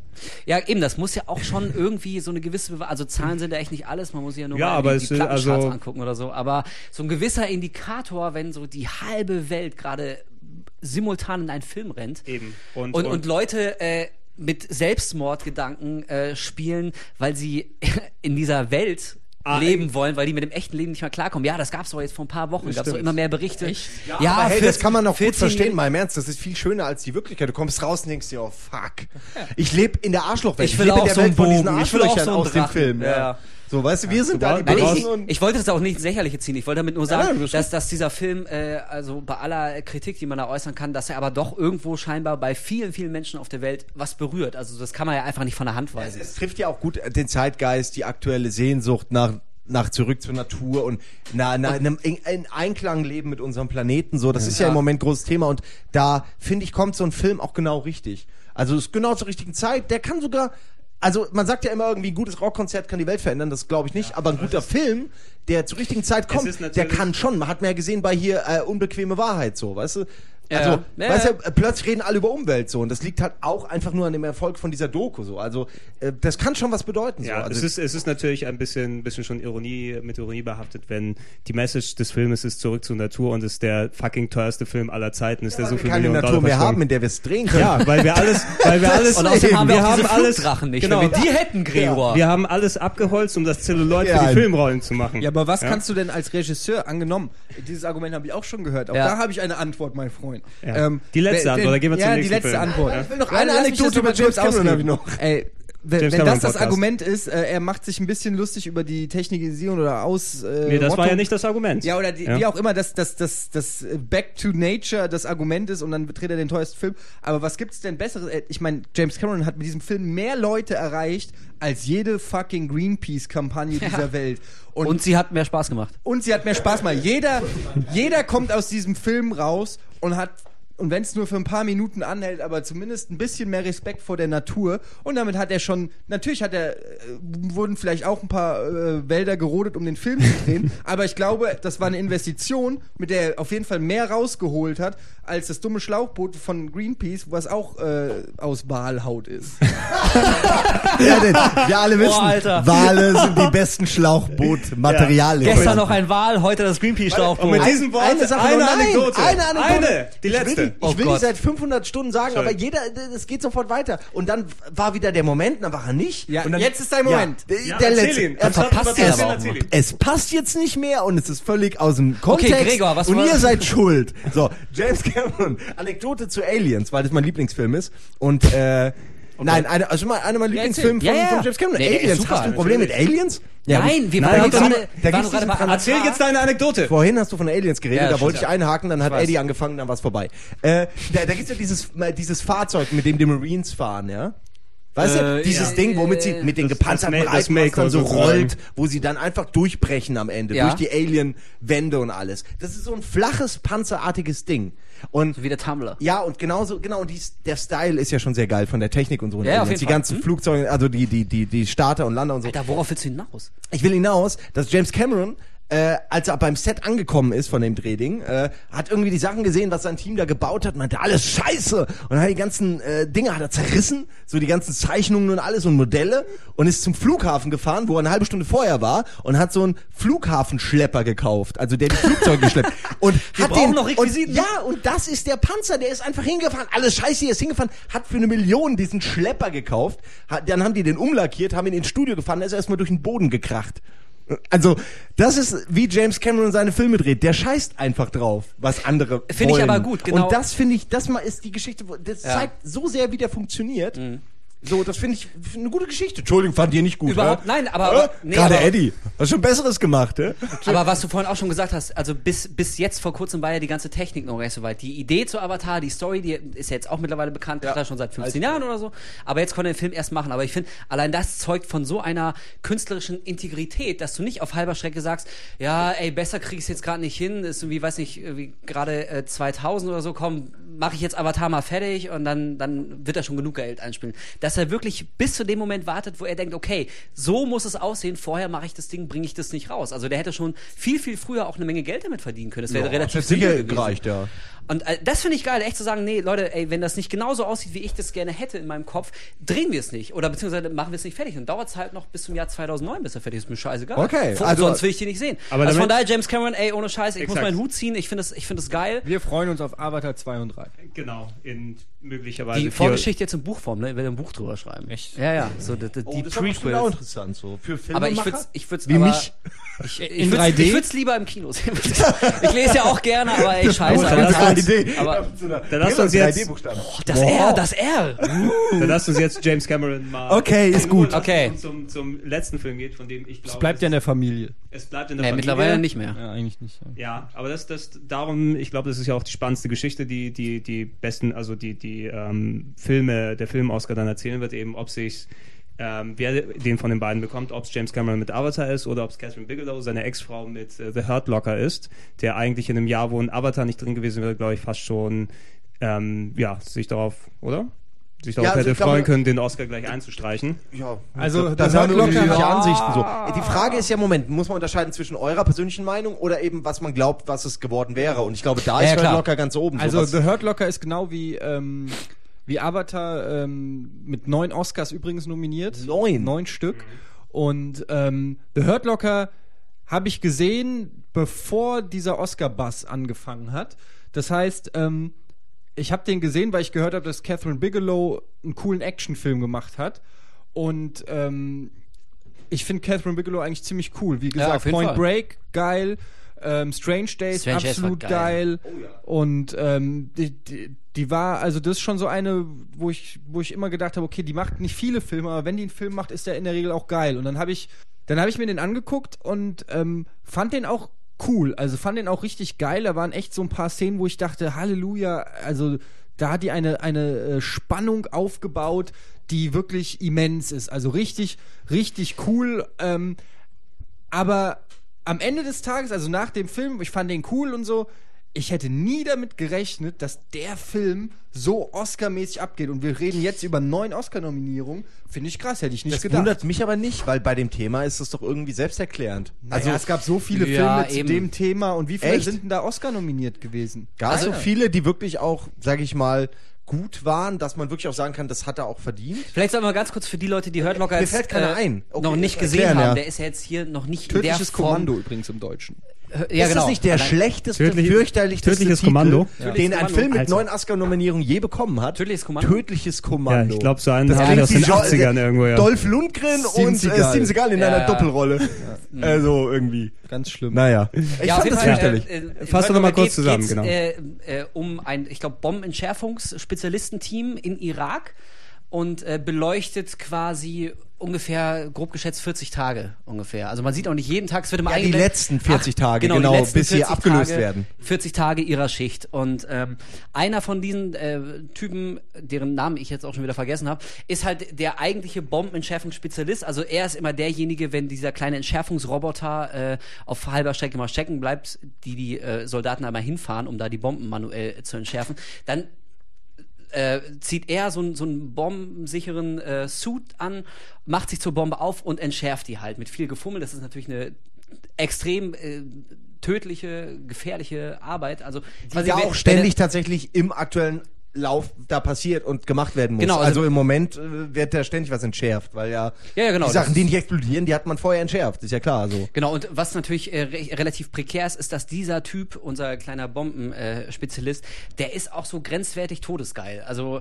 Ja, eben, das muss ja auch schon irgendwie so eine gewisse, Bewa- also Zahlen sind ja echt nicht alles, man muss sich ja nur Ja, mal aber die, die Plattencharts also- angucken oder so. Aber so ein gewisser Indikator, wenn so die halbe Welt gerade simultan in einen Film rennt Eben. Und, und, und, Leute äh, mit Selbstmordgedanken äh, spielen, weil sie in dieser Welt Ah, leben wollen, weil die mit dem echten Leben nicht mehr klarkommen. Ja, das gab's doch jetzt vor ein paar Wochen, gab's doch stimmt. immer mehr Berichte. Ja, aber hey, das 14 kann man auch gut 14 verstehen, mal im Ernst. Das ist viel schöner als die Wirklichkeit. Du kommst raus und denkst dir, oh fuck. Ich lebe in der Arschlochwelt. Ich will lebe in der so Welt von diesen. Ich Arschlöchern so aus dem Drachen. Film. Ja, Ja. Ja. So, weißt du, wir sind da die Nein, ich, ich wollte das auch nicht ins Lächerliche ziehen. Ich wollte damit nur sagen, ist dass, dass dieser Film, äh, also bei aller Kritik, die man da äußern kann, dass er aber doch irgendwo scheinbar bei vielen, vielen Menschen auf der Welt was berührt. Also das kann man ja einfach nicht von der Hand weisen. es trifft ja auch gut den Zeitgeist, die aktuelle Sehnsucht nach nach zurück zur Natur und na, na, einem in, in Einklang leben mit unserem Planeten so das ist ja Ja. im Moment großes Thema und da finde ich kommt so ein Film auch genau richtig also es ist genau zur richtigen Zeit der kann sogar also man sagt ja immer irgendwie ein gutes Rockkonzert kann die Welt verändern das glaube ich nicht. Aber ein guter Film der zur richtigen Zeit kommt der kann schon. Man hat ja gesehen bei hier äh, unbequeme Wahrheit so weißt du? Ja, Also, ja. weißt du, plötzlich reden alle über Umwelt so und das liegt halt auch einfach nur an dem Erfolg von dieser Doku so. Also, äh, das kann schon was bedeuten Ja, so. Also, es, ist, es ist natürlich ein bisschen, bisschen schon Ironie, mit Ironie behaftet, wenn die Message des Filmes ist zurück zur Natur und ist der fucking teuerste Film aller Zeiten, ist der so wir viel keine Millionen Natur Dollar mehr verschlungen. haben, in der wir es drehen können. Ja, weil wir alles, weil wir alles, Und außerdem haben wir, auch diese alles, Flugdrachen nicht. genau, Wenn wir die hätten, Gregor. wir haben alles abgeholzt, um das Zelluloid Ja. für die Filmrollen zu machen. Ja, aber was Ja? kannst du denn als Regisseur angenommen? Dieses Argument habe ich auch schon gehört. Auch Ja. da habe ich eine Antwort, mein Freund. Ähm, Ja. Die letzte wenn- Antwort, da gehen wir zum ja, nächsten die letzte Film. Antwort. Ja. Ich will noch eine Anekdote über James Cameron habe ich noch. Ey, wenn, wenn das das Podcast. Argument ist, äh, er macht sich ein bisschen lustig über die Technikisierung oder aus. Äh, Nee, das war Rottung. ja nicht das Argument. Ja, oder die, Ja. wie auch immer, dass das, das, das äh, Back to Nature das Argument ist und dann dreht er den teuersten Film. Aber was gibt's denn Besseres? Äh, Ich meine, James Cameron hat mit diesem Film mehr Leute erreicht als jede fucking Greenpeace-Kampagne dieser Welt. Und, Und sie hat mehr Spaß gemacht. und sie hat mehr Spaß mal. Jeder, jeder kommt aus diesem Film raus und hat und wenn es nur für ein paar Minuten anhält, aber zumindest ein bisschen mehr Respekt vor der Natur. Und damit hat er schon, natürlich hat er, äh, wurden vielleicht auch ein paar äh, Wälder gerodet, um den Film zu drehen. aber ich glaube, das war eine Investition, mit der er auf jeden Fall mehr rausgeholt hat, als das dumme Schlauchboot von Greenpeace, was auch äh, aus Walhaut ist. Ja, denn wir alle wissen, Alter. Wale sind die besten Schlauchbootmaterialien. Gestern noch ein Wal, heute das Greenpeace-Schlauchboot. Und mit diesem Wort eine Sache eine nein, Anekdote. eine Anekdote. Eine, die letzte. Die, Oh ich will Gott. die seit 500 Stunden sagen, aber jeder, es geht sofort weiter. Und dann war wieder der Moment, dann war er nicht. Ja, und dann, jetzt ist dein Moment. Ja, der, Ja, der letzte. ihn. Er verpasst das aber auch es passt jetzt nicht mehr und es ist völlig aus dem Kontext. Gregor, was Und ihr seid schuld. So, James Cameron, Anekdote zu Aliens, weil das mein Lieblingsfilm ist. Und äh, nein, eine, also mal einer meiner Lieblingsfilme erzähl. von, Ja, ja. von James Cameron. Nee, Aliens, super, hast du ein Problem mit Aliens? Ja, Nein, wir Nein, waren gerade, da waren gibt's gerade bei diesen Erzähl jetzt deine Anekdote. Vorhin hast du von Aliens geredet, Ja, da wollte ich einhaken, dann hat weiß. Eddie angefangen, dann war es vorbei. Äh, da da gibt es ja dieses, mal dieses Fahrzeug, mit dem die Marines fahren, ja? Weißt du, Äh, dieses ja. Ding, womit sie mit den gepanzerten das Ma- das Reifen, was Mako dann so sozusagen. rollt, wo sie dann einfach durchbrechen am Ende, Ja. durch die Alien-Wände und alles. Das ist so ein flaches, panzerartiges Ding. Und wie der Tumblr. ja, und genauso, genau, und dies, der Style ist ja schon sehr geil von der Technik und so. Ja, auf Aliens. jeden die Fall. ganzen Hm? Flugzeuge, also die, die, die, die Starter und Lander und so. Alter, worauf willst du hinaus? Ich will hinaus, dass James Cameron, äh, als er beim Set angekommen ist von dem Drehding, äh, hat irgendwie die Sachen gesehen, was sein Team da gebaut hat meinte, alles scheiße. Und dann hat die ganzen äh, Dinge hat er zerrissen, so die ganzen Zeichnungen und alles und Modelle und ist zum Flughafen gefahren, wo er eine halbe Stunde vorher war und hat so einen Flughafenschlepper gekauft, also der die Flugzeuge geschleppt. Und Wir hat den, noch Requisiten. Und, ja, und das ist der Panzer, der ist einfach hingefahren, alles scheiße, hier ist hingefahren, hat für eine Million diesen Schlepper gekauft, hat, dann haben die den umlackiert, haben ihn ins Studio gefahren, der ist erstmal durch den Boden gekracht. Also, das ist wie James Cameron seine Filme dreht. Der scheißt einfach drauf, was andere Finde ich aber gut, genau. Und das finde ich, das mal ist die Geschichte, das Ja. zeigt so sehr, wie der funktioniert. So, das finde ich eine gute Geschichte. Entschuldigung, fand ihr nicht gut. Überhaupt- hä? nein, aber- aber- nee, Gerade aber- Eddie. Hast schon Besseres gemacht, hä? Aber was du vorhin auch schon gesagt hast, also bis, bis jetzt vor kurzem war ja die ganze Technik noch nicht so weit. Die Idee zu Avatar, die Story, die ist ja jetzt auch mittlerweile bekannt, hat er schon seit 15 Jahren oder so. Aber jetzt konnte er den Film erst machen. Aber ich finde, allein das zeugt von so einer künstlerischen Integrität, dass du nicht auf halber Strecke sagst, ja, ey, besser krieg ich es jetzt gerade nicht hin, ist irgendwie, weiß nicht, wie gerade äh, 2000 oder so, komm, mache ich jetzt Avatar mal fertig und dann, dann wird er schon genug Geld einspielen. Dass er wirklich bis zu dem Moment wartet, wo er denkt, okay, so muss es aussehen, vorher mache ich das Ding, bringe ich das nicht raus. Also der hätte schon viel, viel früher auch eine Menge Geld damit verdienen können. Das wäre relativ das sicher gereicht, ja. Und äh, das finde ich geil, echt zu sagen, nee, Leute, ey, wenn das nicht genauso aussieht, wie ich das gerne hätte in meinem Kopf, drehen wir es nicht. Oder beziehungsweise machen wir es nicht fertig. Und dauert es halt noch bis zum Jahr 2009, bis er fertig ist. Mir scheißegal. Okay, Vor, also- sonst will ich die nicht sehen. Aber also von daher, James Cameron, ey, ohne Scheiß, ich muss Exakt. meinen Hut ziehen. Ich finde das, ich finde das geil. Wir freuen uns auf Avatar 2 und 3. Genau, in möglicherweise Die Vorgeschichte jetzt in Buchform, ne? Ich werde ein Buch drüber schreiben. Echt? Ja, ja. So, die, die, Oh, die das bestimmt auch Prequels. interessant, so. Für Aber ich Filmemacher? würde ich würd's Wie aber, mich. Ich, ich In würd's- 3D? Ich würde es lieber im Kino sehen. ich lese ja auch gerne, aber ey, scheiße. Dann aber- lass Dann lass uns jetzt- 3D-Buchstaben. Das R, das R. Dann lasst uns jetzt James Cameron mal. Okay, ist gut. lassen Okay. Zum, zum letzten Film geht, von dem ich glaube. Es bleibt ja in der Familie. Es bleibt in der Nee, Familie. mittlerweile nicht mehr. Ja, eigentlich nicht. Ja. Ja, aber das, das, darum, ich glaube, das ist ja auch die spannendste Geschichte, die, die, die besten, also die, die ähm, Filme, der Film-Oscar dann erzählen wird, eben, ob sich, ähm, wer den von den beiden bekommt, ob es James Cameron mit Avatar ist oder ob es Catherine Bigelow, seine Ex-Frau mit äh, The Hurt Locker ist, der eigentlich in einem Jahr, wo ein Avatar nicht drin gewesen wäre, glaube ich, fast schon, ähm, ja, sich darauf, oder? sich darauf Ja, also hätte ich glaube- freuen können, den Oscar gleich einzustreichen. Ja, Also, da The sind Hurt unterschiedliche Ansichten so. Die Frage ist ja, Moment, muss man unterscheiden zwischen eurer persönlichen Meinung oder eben, was man glaubt, was es geworden wäre? Und ich glaube, da Ja, ist Hurt klar. Locker ganz oben. Also sowas. The Hurt Locker ist genau wie, ähm, wie Avatar ähm, mit neun Oscars übrigens nominiert. Neun? Neun Stück. Und ähm, The Hurt Locker habe ich gesehen, bevor dieser Oscar-Bass angefangen hat. Das heißt, ähm, ich habe den gesehen, weil ich gehört habe, dass Catherine Bigelow einen coolen Actionfilm gemacht hat. Und ähm, ich finde Catherine Bigelow eigentlich ziemlich cool. Wie gesagt, jeden Point Fall. Break, geil. Ähm, Strange Days, Strange absolut geil. geil. Und ähm, die, die, die war, also das ist schon so eine, wo ich, wo ich immer gedacht habe, okay, die macht nicht viele Filme, aber wenn die einen Film macht, ist der in der Regel auch geil. Und dann habe ich, dann habe ich mir den angeguckt und ähm, fand den auch cool. Also fand den auch richtig geil. Da waren echt so ein paar Szenen, wo ich dachte, Halleluja, also da hat die eine, eine äh, Spannung aufgebaut, die wirklich immens ist. Also richtig, richtig cool. Ähm, aber am Ende des Tages, also nach dem Film, ich fand den cool und so, ich hätte nie damit gerechnet, dass der Film so Oscar-mäßig abgeht. Und wir reden jetzt über neun Oscar-Nominierungen. Finde ich krass, hätte ich nicht das gedacht. wundert mich aber nicht, weil bei dem Thema ist es doch irgendwie selbsterklärend. also es gab so viele Ja, Filme zu eben. dem Thema und wie viele Echt? sind denn da Oscar nominiert gewesen? gar so Keiner. viele, die wirklich auch, sage ich mal, gut waren, dass man wirklich auch sagen kann, das hat er auch verdient. Vielleicht sagen wir mal ganz kurz für die Leute, die Hurt Locker Mir jetzt, fällt keiner ein. Okay, noch nicht das gesehen erklären, haben. ja. Der ist ja jetzt hier noch nicht Tödliches in der Form. Kommando übrigens im Deutschen. Ja, ist genau. das nicht der Allein- schlechteste, Tödliche- fürchterlichste Tödliches Titel, Kommando? den Tödliches ein Kommando. Film mit Also- neun Oscar-Nominierungen je bekommen hat? Tödliches Kommando? Tödliches Kommando. Ja, ich glaube, so einen Das wir klingt aus den Jo- 80ern irgendwo, ja. Dolph Lundgren Steven und äh, Seagal. Steven Seagal in Ja, einer ja. Doppelrolle. Also irgendwie. Ganz schlimm. Naja. Ich ja, fand das fürchterlich. Äh, äh, Fass doch Hurt noch mal Locker kurz zusammen, genau. Äh, äh, um ein, ich glaube, Bombenentschärfungsspezialistenteam in Irak und äh, beleuchtet quasi ungefähr, grob geschätzt, 40 Tage ungefähr. Also man sieht auch nicht jeden Tag, es wird immer Ja, die letzten 40 Tage, die genau, letzten bis sie 40 abgelöst Tage, werden. 40 Tage ihrer Schicht. Und ähm, einer von diesen äh, Typen, deren Namen ich jetzt auch schon wieder vergessen habe, ist halt der eigentliche Bombenentschärfungsspezialist. Also er ist immer derjenige, wenn dieser kleine Entschärfungsroboter äh, auf halber Strecke mal stecken bleibt, die die äh, Soldaten einmal hinfahren, um da die Bomben manuell zu entschärfen, dann äh, zieht er so, einen- so einen bombensicheren äh, Suit an, macht sich zur Bombe auf und entschärft die halt mit viel Gefummel. Das ist natürlich eine extrem äh, tödliche, gefährliche Arbeit. Also Die ja auch ständig tatsächlich im aktuellen Lauf da passiert und gemacht werden muss. Genau, also, also- im Moment äh, wird da ständig was entschärft, weil ja, Ja, ja, genau, die Sachen, die nicht explodieren, die hat man vorher entschärft, ist ja klar. So. Genau, und was natürlich äh, re relativ prekär ist, ist, dass dieser Typ, unser kleiner Bombenspezialist, äh, der ist auch so grenzwertig todesgeil. Also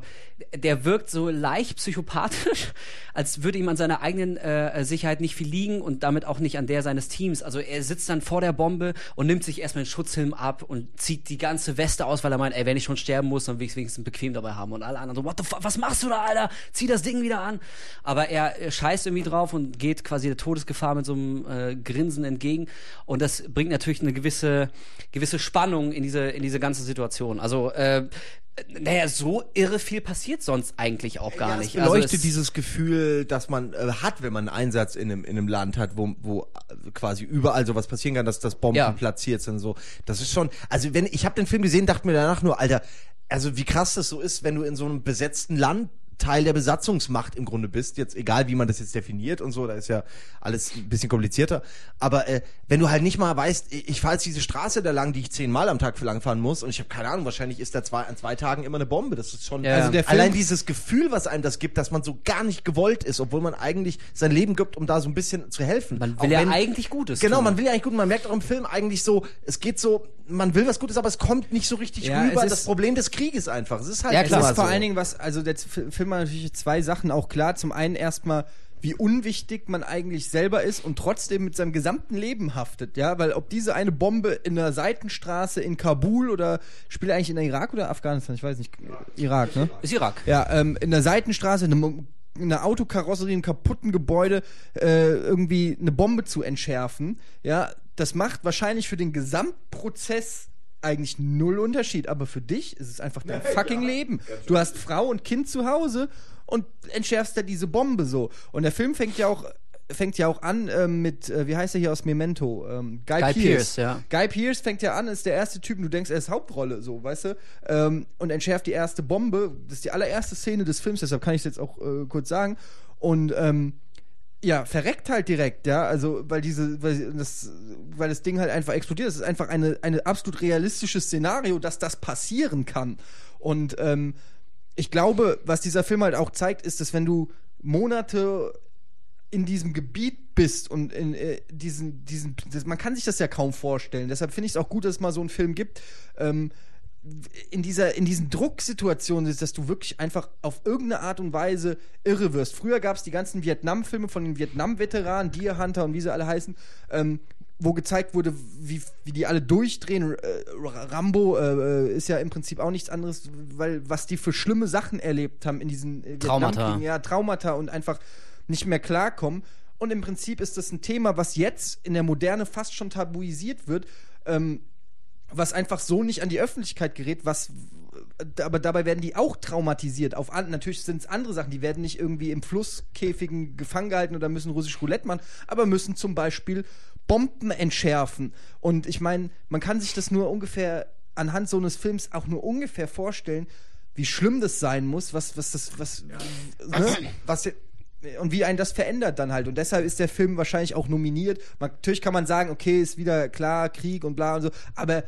der wirkt so leicht psychopathisch, als würde ihm an seiner eigenen äh, Sicherheit nicht viel liegen und damit auch nicht an der seines Teams. Also er sitzt dann vor der Bombe und nimmt sich erstmal den Schutzhelm ab und zieht die ganze Weste aus, weil er meint, ey, wenn ich schon sterben muss, dann will ich wenigstens bequem dabei haben. Und alle anderen so, what the fuck, was machst du da, Alter? Zieh das Ding wieder an. Aber er scheißt irgendwie drauf und geht quasi der Todesgefahr mit so einem äh, Grinsen entgegen. Und das bringt natürlich eine gewisse, gewisse Spannung in diese, in diese ganze Situation. Also, äh, naja, so irre viel passiert sonst eigentlich auch gar ja, nicht. Es beleuchtet also es- dieses Gefühl, das man äh, hat, wenn man einen Einsatz in einem, in einem Land hat, wo, wo äh, quasi überall sowas passieren kann, dass das Bomben Ja. platziert sind. So, das ist schon. Also wenn ich habe den Film gesehen, dachte mir danach nur, Alter, also wie krass das so ist, wenn du in so einem besetzten Land Teil der Besatzungsmacht im Grunde bist, jetzt egal wie man das jetzt definiert und so, da ist ja alles ein bisschen komplizierter. Aber äh, wenn du halt nicht mal weißt, ich, ich fahre jetzt diese Straße da lang, die ich zehnmal am Tag lang fahren muss und ich habe keine Ahnung, wahrscheinlich ist da zwei, an zwei Tagen immer eine Bombe. Das ist schon Ja. also Der Film- allein dieses Gefühl, was einem das gibt, dass man so gar nicht gewollt ist, obwohl man eigentlich sein Leben gibt, um da so ein bisschen zu helfen. Man will ja wenn- eigentlich Gutes Genau, tun. man will ja eigentlich gut. Man merkt auch im Film eigentlich so, es geht so, man will was Gutes, aber es kommt nicht so richtig Ja, rüber. es Das Problem des Krieges einfach. Es ist halt Ja, Es klar. immer ist vor so. allen Dingen was, also der Film hat natürlich zwei Sachen auch klar. Zum einen erstmal, wie unwichtig man eigentlich selber ist und trotzdem mit seinem gesamten Leben haftet, ja, weil ob diese eine Bombe in der Seitenstraße in Kabul oder spielt eigentlich in der Irak oder Afghanistan, ich weiß nicht, Irak, ne? ist Irak. Ja, ähm, in der Seitenstraße, in einem- in einer Autokarosserie, in einem kaputten Gebäude äh, irgendwie eine Bombe zu entschärfen, ja, das macht wahrscheinlich für den Gesamtprozess eigentlich null Unterschied, aber für dich ist es einfach dein fucking Leben. Du hast Frau und Kind zu Hause und entschärfst da diese Bombe so. Und der Film fängt ja auch fängt ja auch an ähm, mit, äh, wie heißt er hier aus Memento? Ähm, Guy, Guy Pearce. Pearce, ja. Guy Pearce fängt ja an, ist der erste Typ, du denkst, er ist Hauptrolle, so, weißt du? Ähm, und entschärft die erste Bombe. Das ist die allererste Szene des Films, deshalb kann ich es jetzt auch äh, kurz sagen. Und ähm, ja, verreckt halt direkt, ja, also weil diese, weil das, weil das Ding halt einfach explodiert. Das ist einfach eine, eine absolut realistisches Szenario, dass das passieren kann. Und ähm, ich glaube, was dieser Film halt auch zeigt, ist, dass wenn du Monate in diesem Gebiet bist und in äh, diesen, diesen, das, man kann sich das ja kaum vorstellen. Deshalb finde ich es auch gut, dass es mal so einen Film gibt. Ähm, in dieser in diesen Drucksituationen ist, dass du wirklich einfach auf irgendeine Art und Weise irre wirst. Früher gab es die ganzen Vietnam-Filme von den Vietnam-Veteranen, Deer Hunter und wie sie alle heißen, ähm, wo gezeigt wurde, wie, wie die alle durchdrehen. Äh, Rambo äh, ist ja im Prinzip auch nichts anderes, weil was die für schlimme Sachen erlebt haben in diesen äh, Traumata. Ja, Traumata und einfach nicht mehr klarkommen. Und im Prinzip ist das ein Thema, was jetzt in der Moderne fast schon tabuisiert wird. Ähm, was einfach so nicht an die Öffentlichkeit gerät, was aber dabei werden die auch traumatisiert. Auf an, natürlich sind es andere Sachen, die werden nicht irgendwie im Flusskäfigen gefangen gehalten oder müssen russisch Roulette machen, aber müssen zum Beispiel Bomben entschärfen. Und ich meine, man kann sich das nur ungefähr anhand so eines Films auch nur ungefähr vorstellen, wie schlimm das sein muss, was, was das, was, ne? was, und wie einen das verändert dann halt. Und deshalb ist der Film wahrscheinlich auch nominiert. Man, natürlich kann man sagen, okay, ist wieder klar, Krieg und bla und so, aber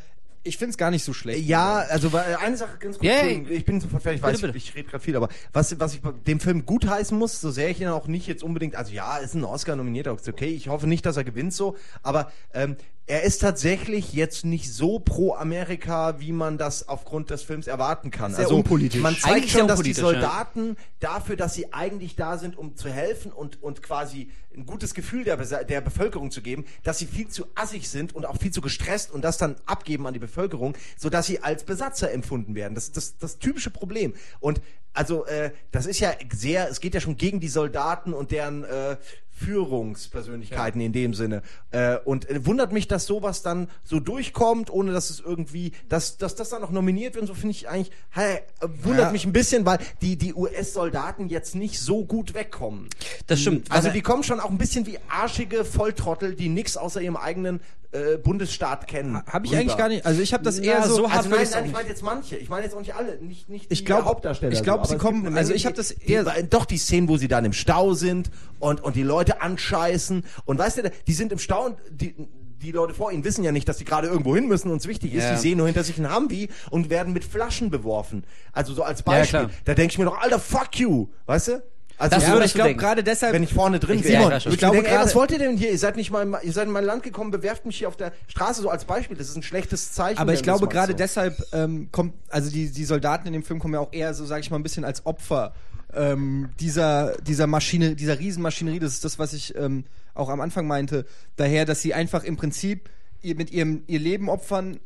ich finde es gar nicht so schlecht. Ja, also weil- eine Sache ganz kurz. Entschuldigung, Ich bin sofort fertig, ich weiß, Bitte, bitte. ich rede gerade viel, aber was, was ich dem Film gutheißen muss, so sehr ich ihn auch nicht jetzt unbedingt, also ja, ist ein Oscar nominiert, ist okay, ich hoffe nicht, dass er gewinnt so, aber ähm, er ist tatsächlich jetzt nicht so pro Amerika, wie man das aufgrund des Films erwarten kann. Sehr also unpolitisch. man zeigt Eigentlich schon, dass die unpolitisch, ja. Soldaten dafür, dass sie eigentlich da sind, um zu helfen und, und quasi ein gutes Gefühl der, der Bevölkerung zu geben, dass sie viel zu assig sind und auch viel zu gestresst und das dann abgeben an die Bevölkerung, sodass sie als Besatzer empfunden werden. Das ist das, das typische Problem. Und also äh, das ist ja sehr, es geht ja schon gegen die Soldaten und deren äh, Führungspersönlichkeiten in dem Sinne. Äh, und äh, wundert mich, dass sowas dann so durchkommt, ohne dass es irgendwie, dass, dass das dann noch nominiert wird. Und so finde ich eigentlich, hey, äh, wundert Ja. mich ein bisschen, weil die, die US-Soldaten jetzt nicht so gut wegkommen. Das stimmt. Also Aber- die kommen schon auch ein bisschen wie arschige Volltrottel, die nichts außer ihrem eigenen äh, Bundesstaat kennen. Habe ich rüber. eigentlich gar nicht. Also ich habe das eher so. so hart Also nein, nein, ich meine jetzt manche. Ich meine jetzt auch nicht alle, nicht, nicht Ich die glaub- Hauptdarsteller. ich glaub, aber sie kommen- also ich hab die- das die, eher- Doch, die Szenen, wo sie dann im Stau sind und, und die Leute anscheißen. Und weißt du, die sind im Stau und die, die Leute vor ihnen wissen ja nicht, dass sie gerade irgendwo hin müssen und es wichtig ist. Ja. Die sehen nur hinter sich einen Humvee und werden mit Flaschen beworfen. Also so als Beispiel. klar. da denke ich mir doch, Alter, fuck you. Weißt du? Also Das ja, würde ich glaube gerade deshalb. wenn ich vorne drin ja, Simon, ich ich glaube denke, ey, was wollt ihr denn hier? Ihr seid nicht mal, ihr seid in mein Land gekommen, bewerft mich hier auf der Straße so als Beispiel. Das ist ein schlechtes Zeichen. Aber ich glaube, gerade so. deshalb ähm, kommt, also die, die Soldaten in dem Film kommen ja auch eher so, sage ich mal, ein bisschen als Opfer ähm, dieser, dieser Maschine, dieser Riesenmaschinerie. Das ist das, was ich ähm, auch am Anfang meinte. Daher, dass sie einfach im Prinzip ihr, mit ihrem ihr Leben opfern.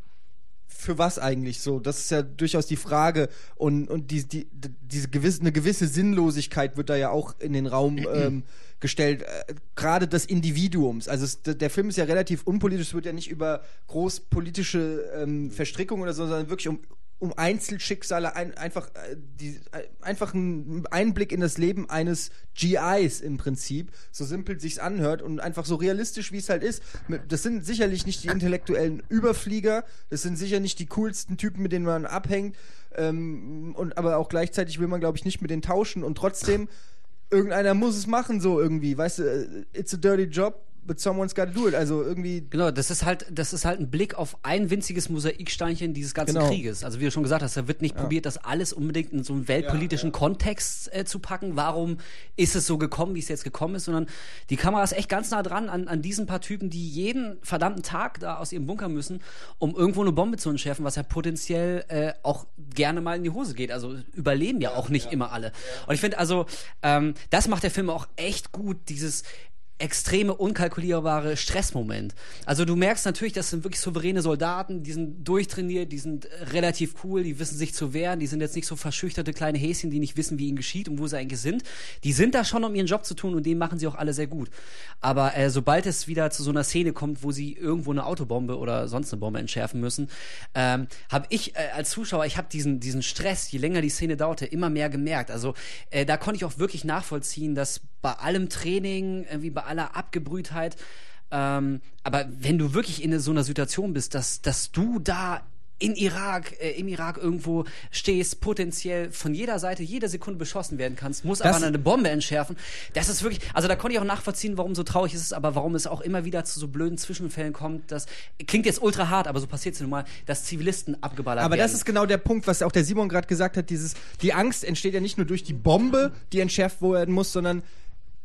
Für was eigentlich so? Das ist ja durchaus die Frage. Und, und die, die, die- diese gewisse, eine gewisse Sinnlosigkeit wird da ja auch in den Raum ähm, gestellt. Äh, Gerade des Individuums. Also es, der Film ist ja relativ unpolitisch. Es wird ja nicht über großpolitische ähm, Verstrickungen oder so, sondern wirklich um, um Einzelschicksale, ein, einfach, äh, die, äh, einfach ein Einblick in das Leben eines GIs im Prinzip, so simpel sich's anhört und einfach so realistisch, wie es halt ist. Das sind sicherlich nicht die intellektuellen Überflieger, das sind sicher nicht die coolsten Typen, mit denen man abhängt, ähm, und aber auch gleichzeitig will man, glaube ich, nicht mit denen tauschen und trotzdem irgendeiner muss es machen, so irgendwie, weißt du, äh, it's a dirty job, but someone's gotta do it. Also irgendwie Genau, das ist halt, das ist halt ein Blick auf ein winziges Mosaiksteinchen dieses ganzen Genau. Krieges. Also wie du schon gesagt hast, da wird nicht probiert, das alles unbedingt in so einen weltpolitischen Kontext äh, zu packen. Warum ist es so gekommen, wie es jetzt gekommen ist, sondern die Kamera ist echt ganz nah dran an, an diesen paar Typen, die jeden verdammten Tag da aus ihrem Bunker müssen, um irgendwo eine Bombe zu entschärfen, was ja potenziell äh, auch gerne mal in die Hose geht. Also überleben ja auch nicht immer alle. Und ich finde also, ähm, das macht der Film auch echt gut, dieses extreme, unkalkulierbare Stressmoment. Also du merkst natürlich, das sind wirklich souveräne Soldaten, die sind durchtrainiert, die sind äh, relativ cool, die wissen sich zu wehren, die sind jetzt nicht so verschüchterte kleine Häschen, die nicht wissen, wie ihnen geschieht und wo sie eigentlich sind. Die sind da schon, um ihren Job zu tun und den machen sie auch alle sehr gut. Aber äh, sobald es wieder zu so einer Szene kommt, wo sie irgendwo eine Autobombe oder sonst eine Bombe entschärfen müssen, ähm, habe ich äh, als Zuschauer, ich habe diesen, diesen Stress, je länger die Szene dauerte, immer mehr gemerkt. Also äh, da konnte ich auch wirklich nachvollziehen, dass bei allem Training, irgendwie bei aller Abgebrühtheit. Ähm, aber wenn du wirklich in so einer Situation bist, dass, dass du da in Irak, äh, im Irak irgendwo stehst, potenziell von jeder Seite jede Sekunde beschossen werden kannst, muss Das- aber eine Bombe entschärfen. Das ist wirklich, also da konnte ich auch nachvollziehen, warum so traurig es ist, aber warum es auch immer wieder zu so blöden Zwischenfällen kommt. Das klingt jetzt ultra hart, aber so passiert es nun mal, dass Zivilisten abgeballert Aber werden. das ist genau der Punkt, was auch der Simon gerade gesagt hat, dieses, die Angst entsteht ja nicht nur durch die Bombe, die entschärft werden muss, sondern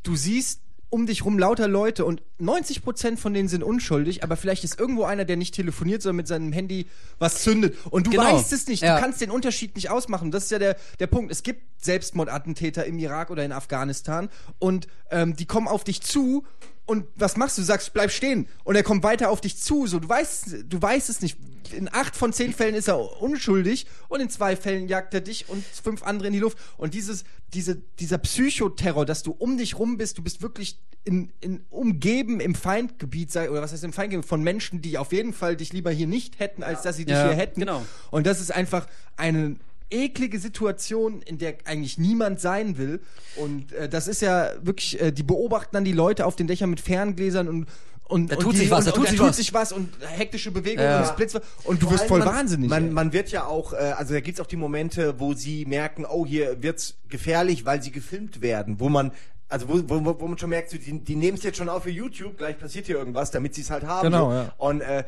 du siehst um dich rum lauter Leute und 90% von denen sind unschuldig, aber vielleicht ist irgendwo einer, der nicht telefoniert, sondern mit seinem Handy was zündet. Und du Genau. weißt es nicht, Ja. du kannst den Unterschied nicht ausmachen. Das ist ja der, der Punkt. Es gibt Selbstmordattentäter im Irak oder in Afghanistan und ähm, die kommen auf dich zu und was machst du? Du sagst, bleib stehen. Und er kommt weiter auf dich zu. So, du weißt, du weißt es nicht. In acht von zehn Fällen ist er unschuldig und in zwei Fällen jagt er dich und fünf andere in die Luft. Und dieses, diese, dieser Psychoterror, dass du um dich rum bist, du bist wirklich in, in umgeben im Feindgebiet, sei, oder was heißt im Feindgebiet, von Menschen, die auf jeden Fall dich lieber hier nicht hätten, als dass sie dich Ja, hier hätten. genau. Und das ist einfach eine eklige Situation, in der eigentlich niemand sein will. Und äh, das ist ja wirklich, äh, die beobachten dann die Leute auf den Dächern mit Ferngläsern und und, Da und tut die, sich was, und, da tut und sich tut was. sich was und hektische Bewegungen Ja. und was und du wirst voll man, wahnsinnig. Man, man wird ja auch, äh, also da gibt's auch die Momente, wo sie merken, oh, hier wird's gefährlich, weil sie gefilmt werden, wo man also wo, wo, wo- wo man schon merkt, so, die, die nehmen es jetzt schon auf für YouTube, gleich passiert hier irgendwas, damit sie es halt haben. Genau, so. ja. Und äh,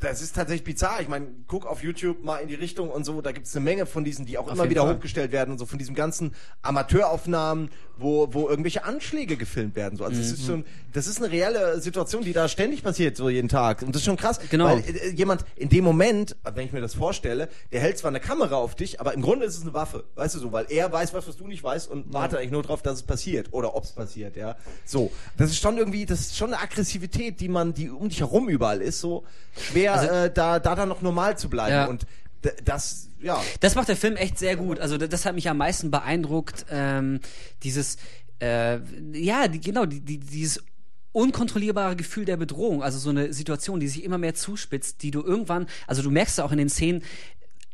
das ist tatsächlich bizarr. Ich meine, guck auf YouTube mal in die Richtung und so, da gibt's eine Menge von diesen, die auch immer jeden wieder Fall. hochgestellt werden und so von diesem ganzen Amateuraufnahmen, wo, wo irgendwelche Anschläge gefilmt werden. So. Also es ist schon, das ist eine reelle Situation, die da ständig passiert, so jeden Tag. Und das ist schon krass. Genau. Weil äh, jemand in dem Moment, wenn ich mir das vorstelle, der hält zwar eine Kamera auf dich, aber im Grunde ist es eine Waffe. Weißt du so, weil er weiß was, was du nicht weißt und wartet eigentlich nur darauf, dass es passiert oder ob es passiert, ja. So. Das ist schon irgendwie, das ist schon eine Aggressivität, die man, die um dich herum überall ist, so schwer, Also- äh, da, da dann noch normal zu bleiben. Ja. Und das, ja. Das macht der Film echt sehr gut. Also das, hat mich am meisten beeindruckt. Ähm, dieses, äh, ja, die, genau, die, die, dieses unkontrollierbare Gefühl der Bedrohung, also so eine Situation, die sich immer mehr zuspitzt, die du irgendwann, also du merkst ja auch in den Szenen,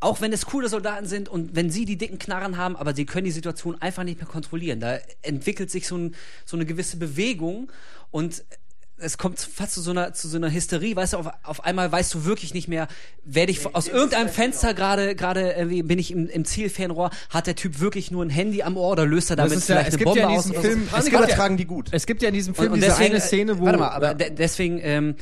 auch wenn es coole Soldaten sind und wenn sie die dicken Knarren haben, aber sie können die Situation einfach nicht mehr kontrollieren. Da entwickelt sich so, ein, so eine gewisse Bewegung und es kommt fast zu so einer, zu so einer Hysterie, weißt du, auf, auf einmal weißt du wirklich nicht mehr, werde ich aus irgendeinem Fenster gerade, gerade irgendwie bin ich im, im Zielfernrohr, hat der Typ wirklich nur ein Handy am Ohr oder löst er damit ist ja- vielleicht es eine gibt Bombe ja in aus diesem oder so? Film- es Panik gibt ja- übertragen die gut. es gibt ja in diesem Film Und, und diese deswegen, eine Szene, wo Warte mal, aber ja. de deswegen, ähm,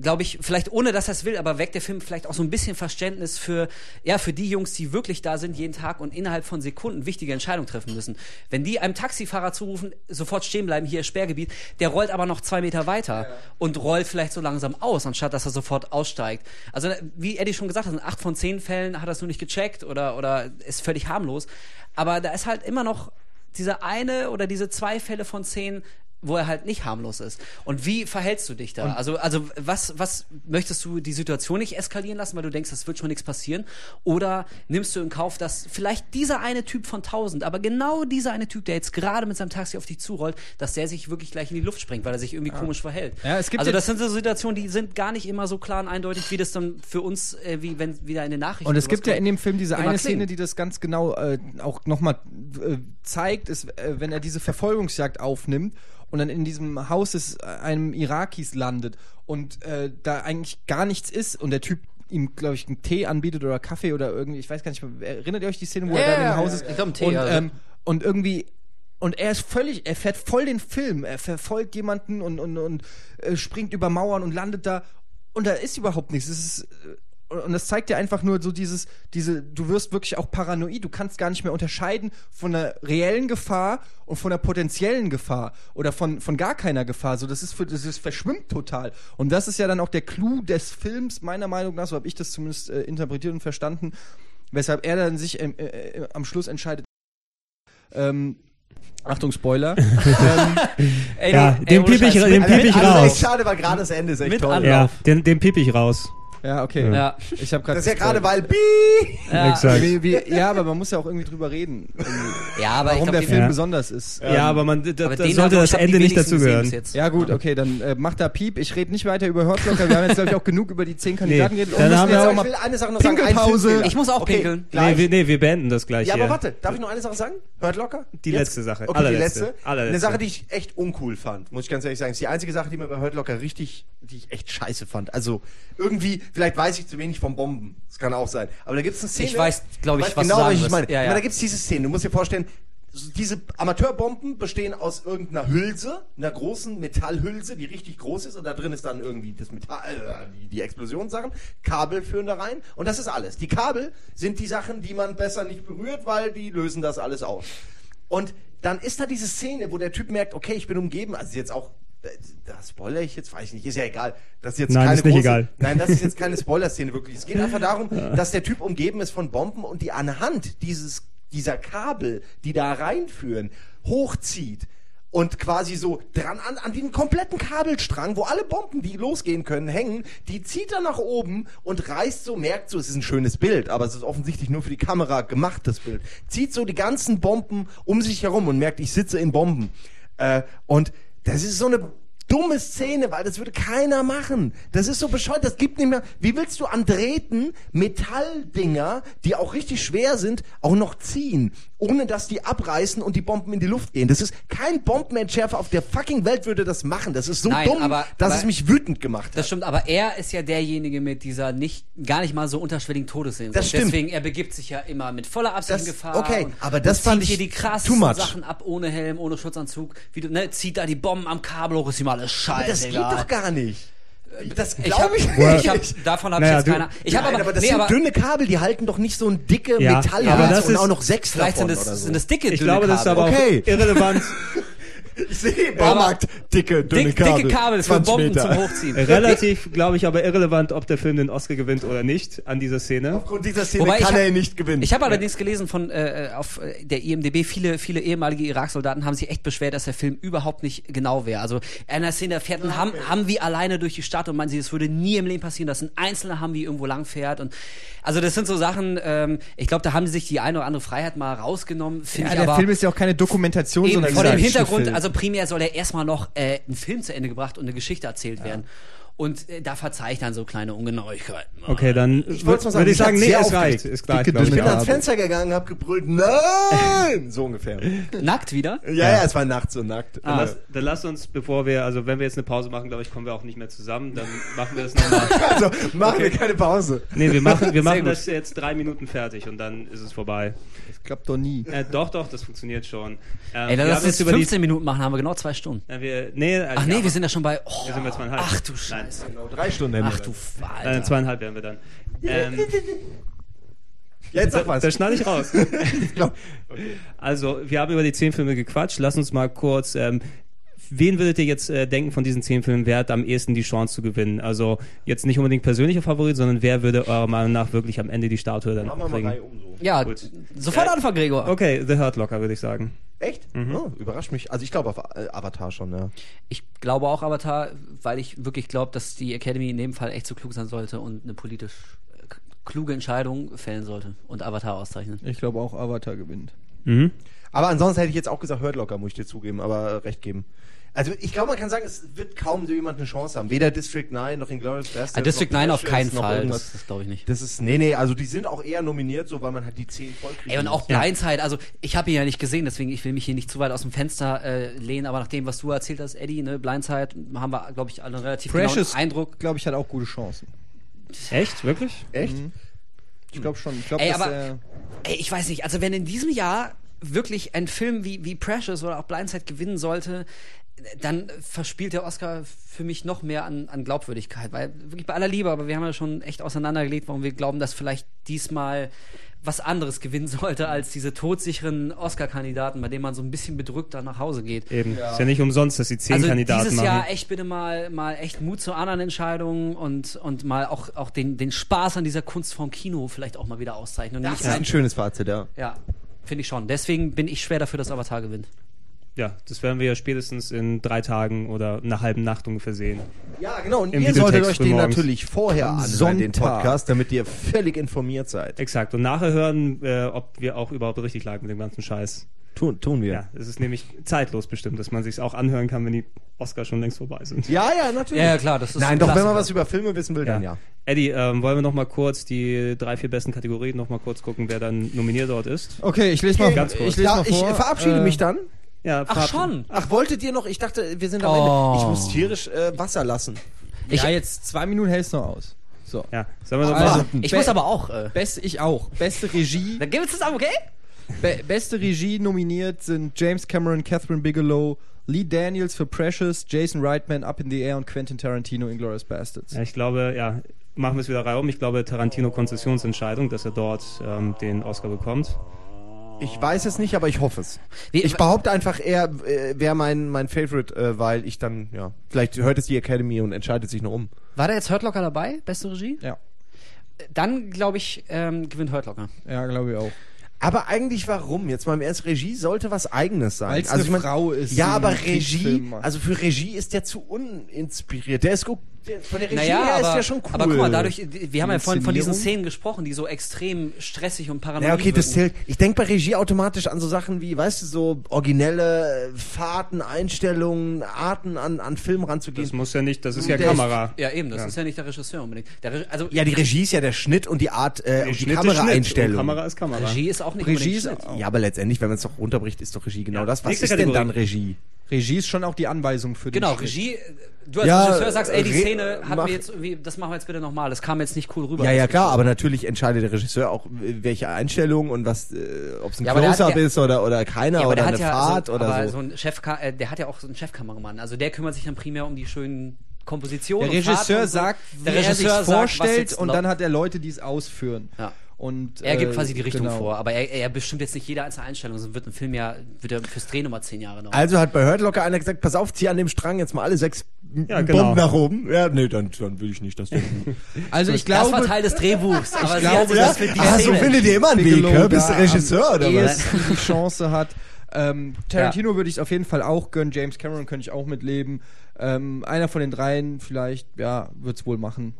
glaube ich, vielleicht ohne dass er es will, aber weckt der Film vielleicht auch so ein bisschen Verständnis für, ja, für die Jungs, die wirklich da sind jeden Tag und innerhalb von Sekunden wichtige Entscheidungen treffen müssen. Wenn die einem Taxifahrer zurufen, sofort stehen bleiben, hier ist Sperrgebiet, der rollt aber noch zwei Meter weiter und rollt vielleicht so langsam aus, anstatt dass er sofort aussteigt. Also, wie Eddie schon gesagt hat, in acht von zehn Fällen hat er es nur nicht gecheckt oder, oder ist völlig harmlos. Aber da ist halt immer noch dieser eine oder diese zwei Fälle von zehn, wo er halt nicht harmlos ist. Und wie verhältst du dich da? also, also was, was möchtest du die Situation nicht eskalieren lassen, weil du denkst, es wird schon nichts passieren? Oder nimmst du in Kauf, dass vielleicht dieser eine Typ von tausend, aber genau dieser eine Typ, der jetzt gerade mit seinem Taxi auf dich zurollt, dass der sich wirklich gleich in die Luft springt, weil er sich irgendwie komisch verhält? Ja, es gibt also das sind so Situationen, die sind gar nicht immer so klar und eindeutig, wie das dann für uns, äh, wie wenn wieder in den Nachrichten Und es gibt ja in dem Film diese eine. Szene, die das ganz genau äh, auch nochmal äh, zeigt, ist, äh, wenn er diese Verfolgungsjagd aufnimmt und dann in diesem Haus des äh, einem Irakis landet und äh, da eigentlich gar nichts ist und der Typ ihm, glaube ich, einen Tee anbietet oder Kaffee oder irgendwie, ich weiß gar nicht, mehr, erinnert ihr euch die Szene, wo Ja, er da dem Haus ist? ich glaub, einen Tee, und, ja. ähm, und irgendwie und er ist völlig, er fährt voll den Film, er verfolgt jemanden und, und, und äh, springt über Mauern und landet da und da ist überhaupt nichts. Es ist äh, und das zeigt dir einfach nur so dieses, diese, du wirst wirklich auch paranoid, du kannst gar nicht mehr unterscheiden von einer reellen Gefahr und von einer potenziellen Gefahr oder von, von gar keiner Gefahr. So, das ist für, das ist verschwimmt total. Und das ist ja dann auch der Clou des Films, meiner Meinung nach, so habe ich das zumindest äh, interpretiert und verstanden, weshalb er dann sich ähm, äh, äh, am Schluss entscheidet, ähm, Achtung, Spoiler. ähm, Ey, Ja, ey, den ohne piep ich- den mit- piep ich also raus. schade, weil gerade das Ende ist echt Mit toll. Ja, den, den piep ich raus. Ja, okay. Ja. Ich habe gerade. Das ist ja gerade, weil Bi Ja, Exakt. Wie, wie, ja, aber man muss ja auch irgendwie drüber reden, ja aber warum ich der glaub, Film Ja. besonders ist. Ja, aber man, da, aber da sollte das hab Ende nicht dazugehören. Ja gut, okay, dann äh, macht da Piep. Ich rede nicht weiter über Hurt Locker. Wir haben jetzt, glaube ich, auch genug über die zehn Kandidaten Nee, geredet. dann haben wir auch will eine Sache noch sagen. Pinkelpause. Filmfehler. Ich muss auch okay, pinkeln. Nee wir, nee, wir beenden das gleich Ja, hier. aber warte, darf ich noch eine Sache sagen? Hört locker? Die Jetzt? letzte Sache. Okay, Allerletzte. die letzte. Allerletzte. Eine Sache, die ich echt uncool fand, muss ich ganz ehrlich sagen. Ist die einzige Sache, die mir bei Hört locker richtig, die ich echt scheiße fand. Also irgendwie, vielleicht weiß ich zu wenig vom Bomben. Das kann auch sein. Aber da gibt es eine Szene. Ich weiß, glaub ich, weißt was du genau, sagen was ich meine. Ja, ja. da gibt es diese Szene. Du musst dir vorstellen, diese Amateurbomben bestehen aus irgendeiner Hülse, einer großen Metallhülse, die richtig groß ist und da drin ist dann irgendwie das Metall, äh, die, die Explosionssachen, Kabel führen da rein und das ist alles. Die Kabel sind die Sachen, die man besser nicht berührt, weil die lösen das alles aus. Und dann ist da diese Szene, wo der Typ merkt, okay, ich bin umgeben, also jetzt auch äh, da spoiler ich jetzt, weiß ich nicht, ist ja egal. Das ist jetzt Nein, keine ist nicht große, egal. Nein, das ist jetzt keine Spoiler-Szene wirklich. Es geht einfach darum, dass der Typ umgeben ist von Bomben und die anhand dieses, dieser Kabel, die da reinführen, hochzieht und quasi so dran an, an den kompletten Kabelstrang, wo alle Bomben, die losgehen können, hängen, die zieht er nach oben und reißt so, merkt so, es ist ein schönes Bild, aber es ist offensichtlich nur für die Kamera gemacht, das Bild. Zieht so die ganzen Bomben um sich herum und merkt, ich sitze in Bomben. Äh, und das ist so eine dumme Szene, weil das würde keiner machen. Das ist so bescheuert, das gibt nicht mehr. Wie willst du an Drähten Metalldinger, die auch richtig schwer sind, auch noch ziehen, ohne dass die abreißen und die Bomben in die Luft gehen? Das ist kein Bombenentschärfer auf der fucking Welt würde das machen. Das ist so Nein, dumm, aber- dass aber- es mich wütend gemacht hat. Das stimmt, aber er ist ja derjenige mit dieser nicht, gar nicht mal so unterschwelligen Todessehnsucht. Das stimmt. Deswegen, er begibt sich ja immer mit voller Absicht in Gefahr. okay, und, aber das und fand zieht ich hier die krassesten. Sachen ab, ohne Helm, ohne Schutzanzug. Wie du, ne, zieht da die Bomben am Kabel hoch, ist ihm alles Aber scheiße. das geht doch gar nicht. Das Ich glaube hab, ich, ich hab, nicht. davon habe Naja, ich jetzt keine. Ich habe aber, aber das nee, sind aber dünne Kabel, die halten doch nicht so ein dicke Ja, Metall aber das und ist- auch noch sechs vielleicht sind davon das, oder so. sind das dicke, Ich dünne glaube, das ist Kabel. aber Okay. auch irrelevant. Ich sehe Baumarkt dicke, dünne Dick, Kabel. dicke Kabel für 20 Bomben Meter. zum Hochziehen. Relativ, glaube ich, aber irrelevant, ob der Film den Oscar gewinnt oder nicht an dieser Szene. Aufgrund dieser Szene Wobei ich kann hab- er ihn nicht gewinnen. Ich habe allerdings gelesen von äh, auf äh, der IMDb, viele, viele ehemalige Irak-Soldaten haben sich echt beschwert, dass der Film überhaupt nicht genau wäre. Also in einer Szene fährt ein Ham Humvee alleine durch die Stadt und meinen sie, das würde nie im Leben passieren, dass ein einzelner Humvee irgendwo lang fährt. Und also das sind so Sachen, ähm, ich glaube, da haben sie sich die eine oder andere Freiheit mal rausgenommen, Ja, ich der aber. Film ist ja auch keine Dokumentation, Eben, sondern vor dem ein Hintergrund, Actionfilm. Also primär soll ja erstmal noch äh, ein Film zu Ende gebracht und eine Geschichte erzählt werden. Und äh, da verzeih ich dann so kleine Ungenauigkeiten. Okay, dann Ich mal sagen, würde ich sagen, nee, es reicht. Ist gleich, ich ich. bin ja. ans Fenster gegangen, hab gebrüllt, nein! So ungefähr. Nackt wieder? Ja, ja, es war nachts so nackt. Dann, lass, dann lass uns, bevor wir, also wenn wir jetzt eine Pause machen, glaube ich, kommen wir auch nicht mehr zusammen. Dann machen wir das nochmal. Also machen wir keine Pause. Nee, wir machen, wir machen das jetzt drei Minuten fertig und dann ist es vorbei. Das klappt doch nie. Äh, doch, doch, das funktioniert schon. Ähm, Ey, wir lass uns jetzt über 15 Minuten machen, haben wir genau zwei Stunden. die, äh, wir, nee, Ach nee, ja, wir sind ja schon bei. Oh, wir sind bei zweieinhalb. ach du Nein. Scheiße. Genau, drei Stunden haben Ach wir du. Äh, Alter. zweieinhalb werden wir dann. Ähm, Jetzt sag da, was. da schneide ich raus. glaub- Also, wir haben über die zehn Filme gequatscht. Lass uns mal kurz. Ähm, wen würdet ihr jetzt äh, denken von diesen zehn Filmen, wer hat am ehesten die Chance zu gewinnen? Also jetzt nicht unbedingt persönlicher Favorit, sondern wer würde eurer Meinung nach wirklich am Ende die Statue dann Machen wir mal kriegen? Um so. Ja, Gut. sofort Ja. anfangen, Gregor. Okay, The Hurt Locker, würde ich sagen. Echt? Oh, überrascht mich. Also ich glaube auf äh, Avatar schon, ja. Ich glaube auch Avatar, weil ich wirklich glaube, dass die Academy in dem Fall echt so klug sein sollte und eine politisch äh, kluge Entscheidung fällen sollte und Avatar auszeichnen. Ich glaube auch Avatar gewinnt. Mhm. Aber ansonsten hätte ich jetzt auch gesagt, hört locker, muss ich dir zugeben, aber recht geben. Also ich glaube, man kann sagen, es wird kaum so jemand eine Chance haben. Weder District 9 noch Inglourious Basterds. Ah, District noch 9 auf keinen Fall, das, das glaube ich nicht. Das ist, nee, nee, also die sind auch eher nominiert, so weil man halt die 10 voll. Ey, und auch Blindside, also ich habe ihn ja nicht gesehen, deswegen ich will mich hier nicht zu weit aus dem Fenster äh, lehnen, aber nach dem, was du erzählt hast, Eddie, ne, Blindside, haben wir, glaube ich, alle einen relativ Precious, genauen Eindruck. glaube ich, hat auch gute Chancen. Echt? Wirklich? Echt? Ich glaube schon. Ich glaube, Ey, dass aber- äh, Ey, ich weiß nicht, also wenn in diesem Jahr wirklich ein Film wie, wie Precious oder auch Blindside gewinnen sollte, dann verspielt der Oscar für mich noch mehr an, an Glaubwürdigkeit, weil wirklich bei aller Liebe, aber wir haben ja schon echt auseinandergelegt, warum wir glauben, dass vielleicht diesmal was anderes gewinnen sollte als diese todsicheren Oscar-Kandidaten, bei denen man so ein bisschen bedrückt dann nach Hause geht. Eben. Ist ja nicht umsonst, dass sie zehn Also Kandidaten dieses machen. Jahr echt bitte mal, mal echt Mut zu anderen Entscheidungen und, und mal auch, auch den, den Spaß an dieser Kunstform Kino vielleicht auch mal wieder auszeichnen. Und Das nicht ist ein ein, schönes Fazit, ja. ja, finde ich schon. Deswegen bin ich schwer dafür, dass Avatar gewinnt. Ja, das werden wir ja spätestens in drei Tagen oder einer halben Nacht ungefähr sehen. Ja, genau. Und Im ihr solltet euch den natürlich vorher anhören, den. Podcast, damit ihr völlig informiert seid. Exakt. Und nachher hören, äh, ob wir auch überhaupt richtig lagen mit dem ganzen Scheiß. Tun, tun wir. Ja, es ist nämlich zeitlos bestimmt, dass man sich auch anhören kann, wenn die Oscars schon längst vorbei sind. Ja, ja, natürlich. Ja, ja, klar, das ist Nein, ein doch, wenn man was über Filme wissen will, dann ja. Eddie, ähm, wollen wir noch mal kurz die drei, vier besten Kategorien noch mal kurz gucken, wer dann nominiert dort ist? Okay, ich lese mal, Ganz kurz. ich lese Ja, mal ich vor. äh, verabschiede Äh, mich dann. Ja, Ach Fab- schon. Ach, wolltet ihr noch? Ich dachte, wir sind am Oh. Ende. Ich muss tierisch äh, Wasser lassen. Ich- ja, jetzt zwei Minuten hältst du noch aus. So. Ja, sollen wir noch Also, mal. Ich muss aber auch. Äh, Beste, ich auch. Beste Regie. dann gehen wir zusammen, okay? Be beste Regie nominiert sind James Cameron, Catherine Bigelow, Lee Daniels für Precious, Jason Reitman, Up in the Air und Quentin Tarantino, Inglourious Bastards. Ja, ich glaube, ja, machen wir es wieder reihum. Ich glaube, Tarantino Konzessionsentscheidung, dass er dort ähm, den Oscar bekommt. Ich weiß es nicht, aber ich hoffe es. Wie- Ich behaupte einfach, er äh, wäre mein, mein Favorite, äh, weil ich dann, ja, vielleicht hört es die Academy und entscheidet sich noch um. War da jetzt Hurt Locker dabei? Beste Regie? Ja. Dann, glaube ich, ähm, gewinnt Hurt Locker. Ja, glaube ich auch. Aber eigentlich warum? Jetzt mal im Ernst, Regie sollte was Eigenes sein. Weil's also eine ich mein, Frau ist, Ja, aber Regie, also für Regie ist der zu uninspiriert. Der ist gut, von der Regie Naja, her aber, ist der schon cool. aber guck mal, dadurch, wir haben ja von, von diesen? Szenen gesprochen, die so extrem stressig und paranoid Ja, okay, das wirken. zählt. Ich denke bei Regie automatisch an so Sachen wie, weißt du, so originelle Fahrten, Einstellungen, Arten an, an Film ranzugehen. Das muss ja nicht, das ist ja Der ist- Kamera. Ja, eben, das Ja. ist ja nicht der Regisseur unbedingt. Der Re also, ja, die Regie ist ja der Schnitt und die Art äh, und die Schnitt ist Schnitt und Kameraeinstellung. Kamera ist Kamera. Regie ist auch nicht Regie ist. Ja, aber letztendlich, wenn man es doch runterbricht, ist doch Regie genau Ja. das. Was ist denn dann Regie? Regie ist schon auch die Anweisung für den Genau. Regie, du als Ja, Regisseur sagst, ey, die Re- Szene mach- wir jetzt irgendwie, das machen wir jetzt bitte nochmal, das kam jetzt nicht cool rüber. Ja, ja, klar, aber natürlich entscheidet der Regisseur auch, welche Einstellung und was, äh, ob es ein Ja, hat Close-Up ist oder, oder keiner Ja, oder der eine hat ja Fahrt so, oder aber so. so ein Chef, äh, der hat ja auch so einen Chefkameramann. Also der kümmert sich dann primär um die schönen Kompositionen. Der Regisseur und so. sagt, der er Regisseur sagt, vorstellt und dann hat er Leute, die es ausführen. Ja. Und, Er gibt äh, quasi die Richtung genau. vor, aber er, er bestimmt jetzt nicht jede einzelne Einstellung, sonst wird ein Film ja, wird er fürs Dreh nochmal zehn Jahre dauern. Also hat bei Hurt Locker einer gesagt, pass auf, zieh an dem Strang jetzt mal alle sechs Ja, Bomben genau. nach oben. Ja, nee, dann, dann will ich nicht, dass der... Also ich das war glaube, Teil des Drehbuchs, aber sie glaube, ja. das für die Ah, so findet ihr immer einen Weg, hä? Bist du Regisseur oder was? die Chance hat. Ähm, Tarantino würde ich auf jeden Fall auch gönnen. James Cameron könnte ich auch mitleben. Ähm, einer von den dreien vielleicht, ja, wird's wohl machen.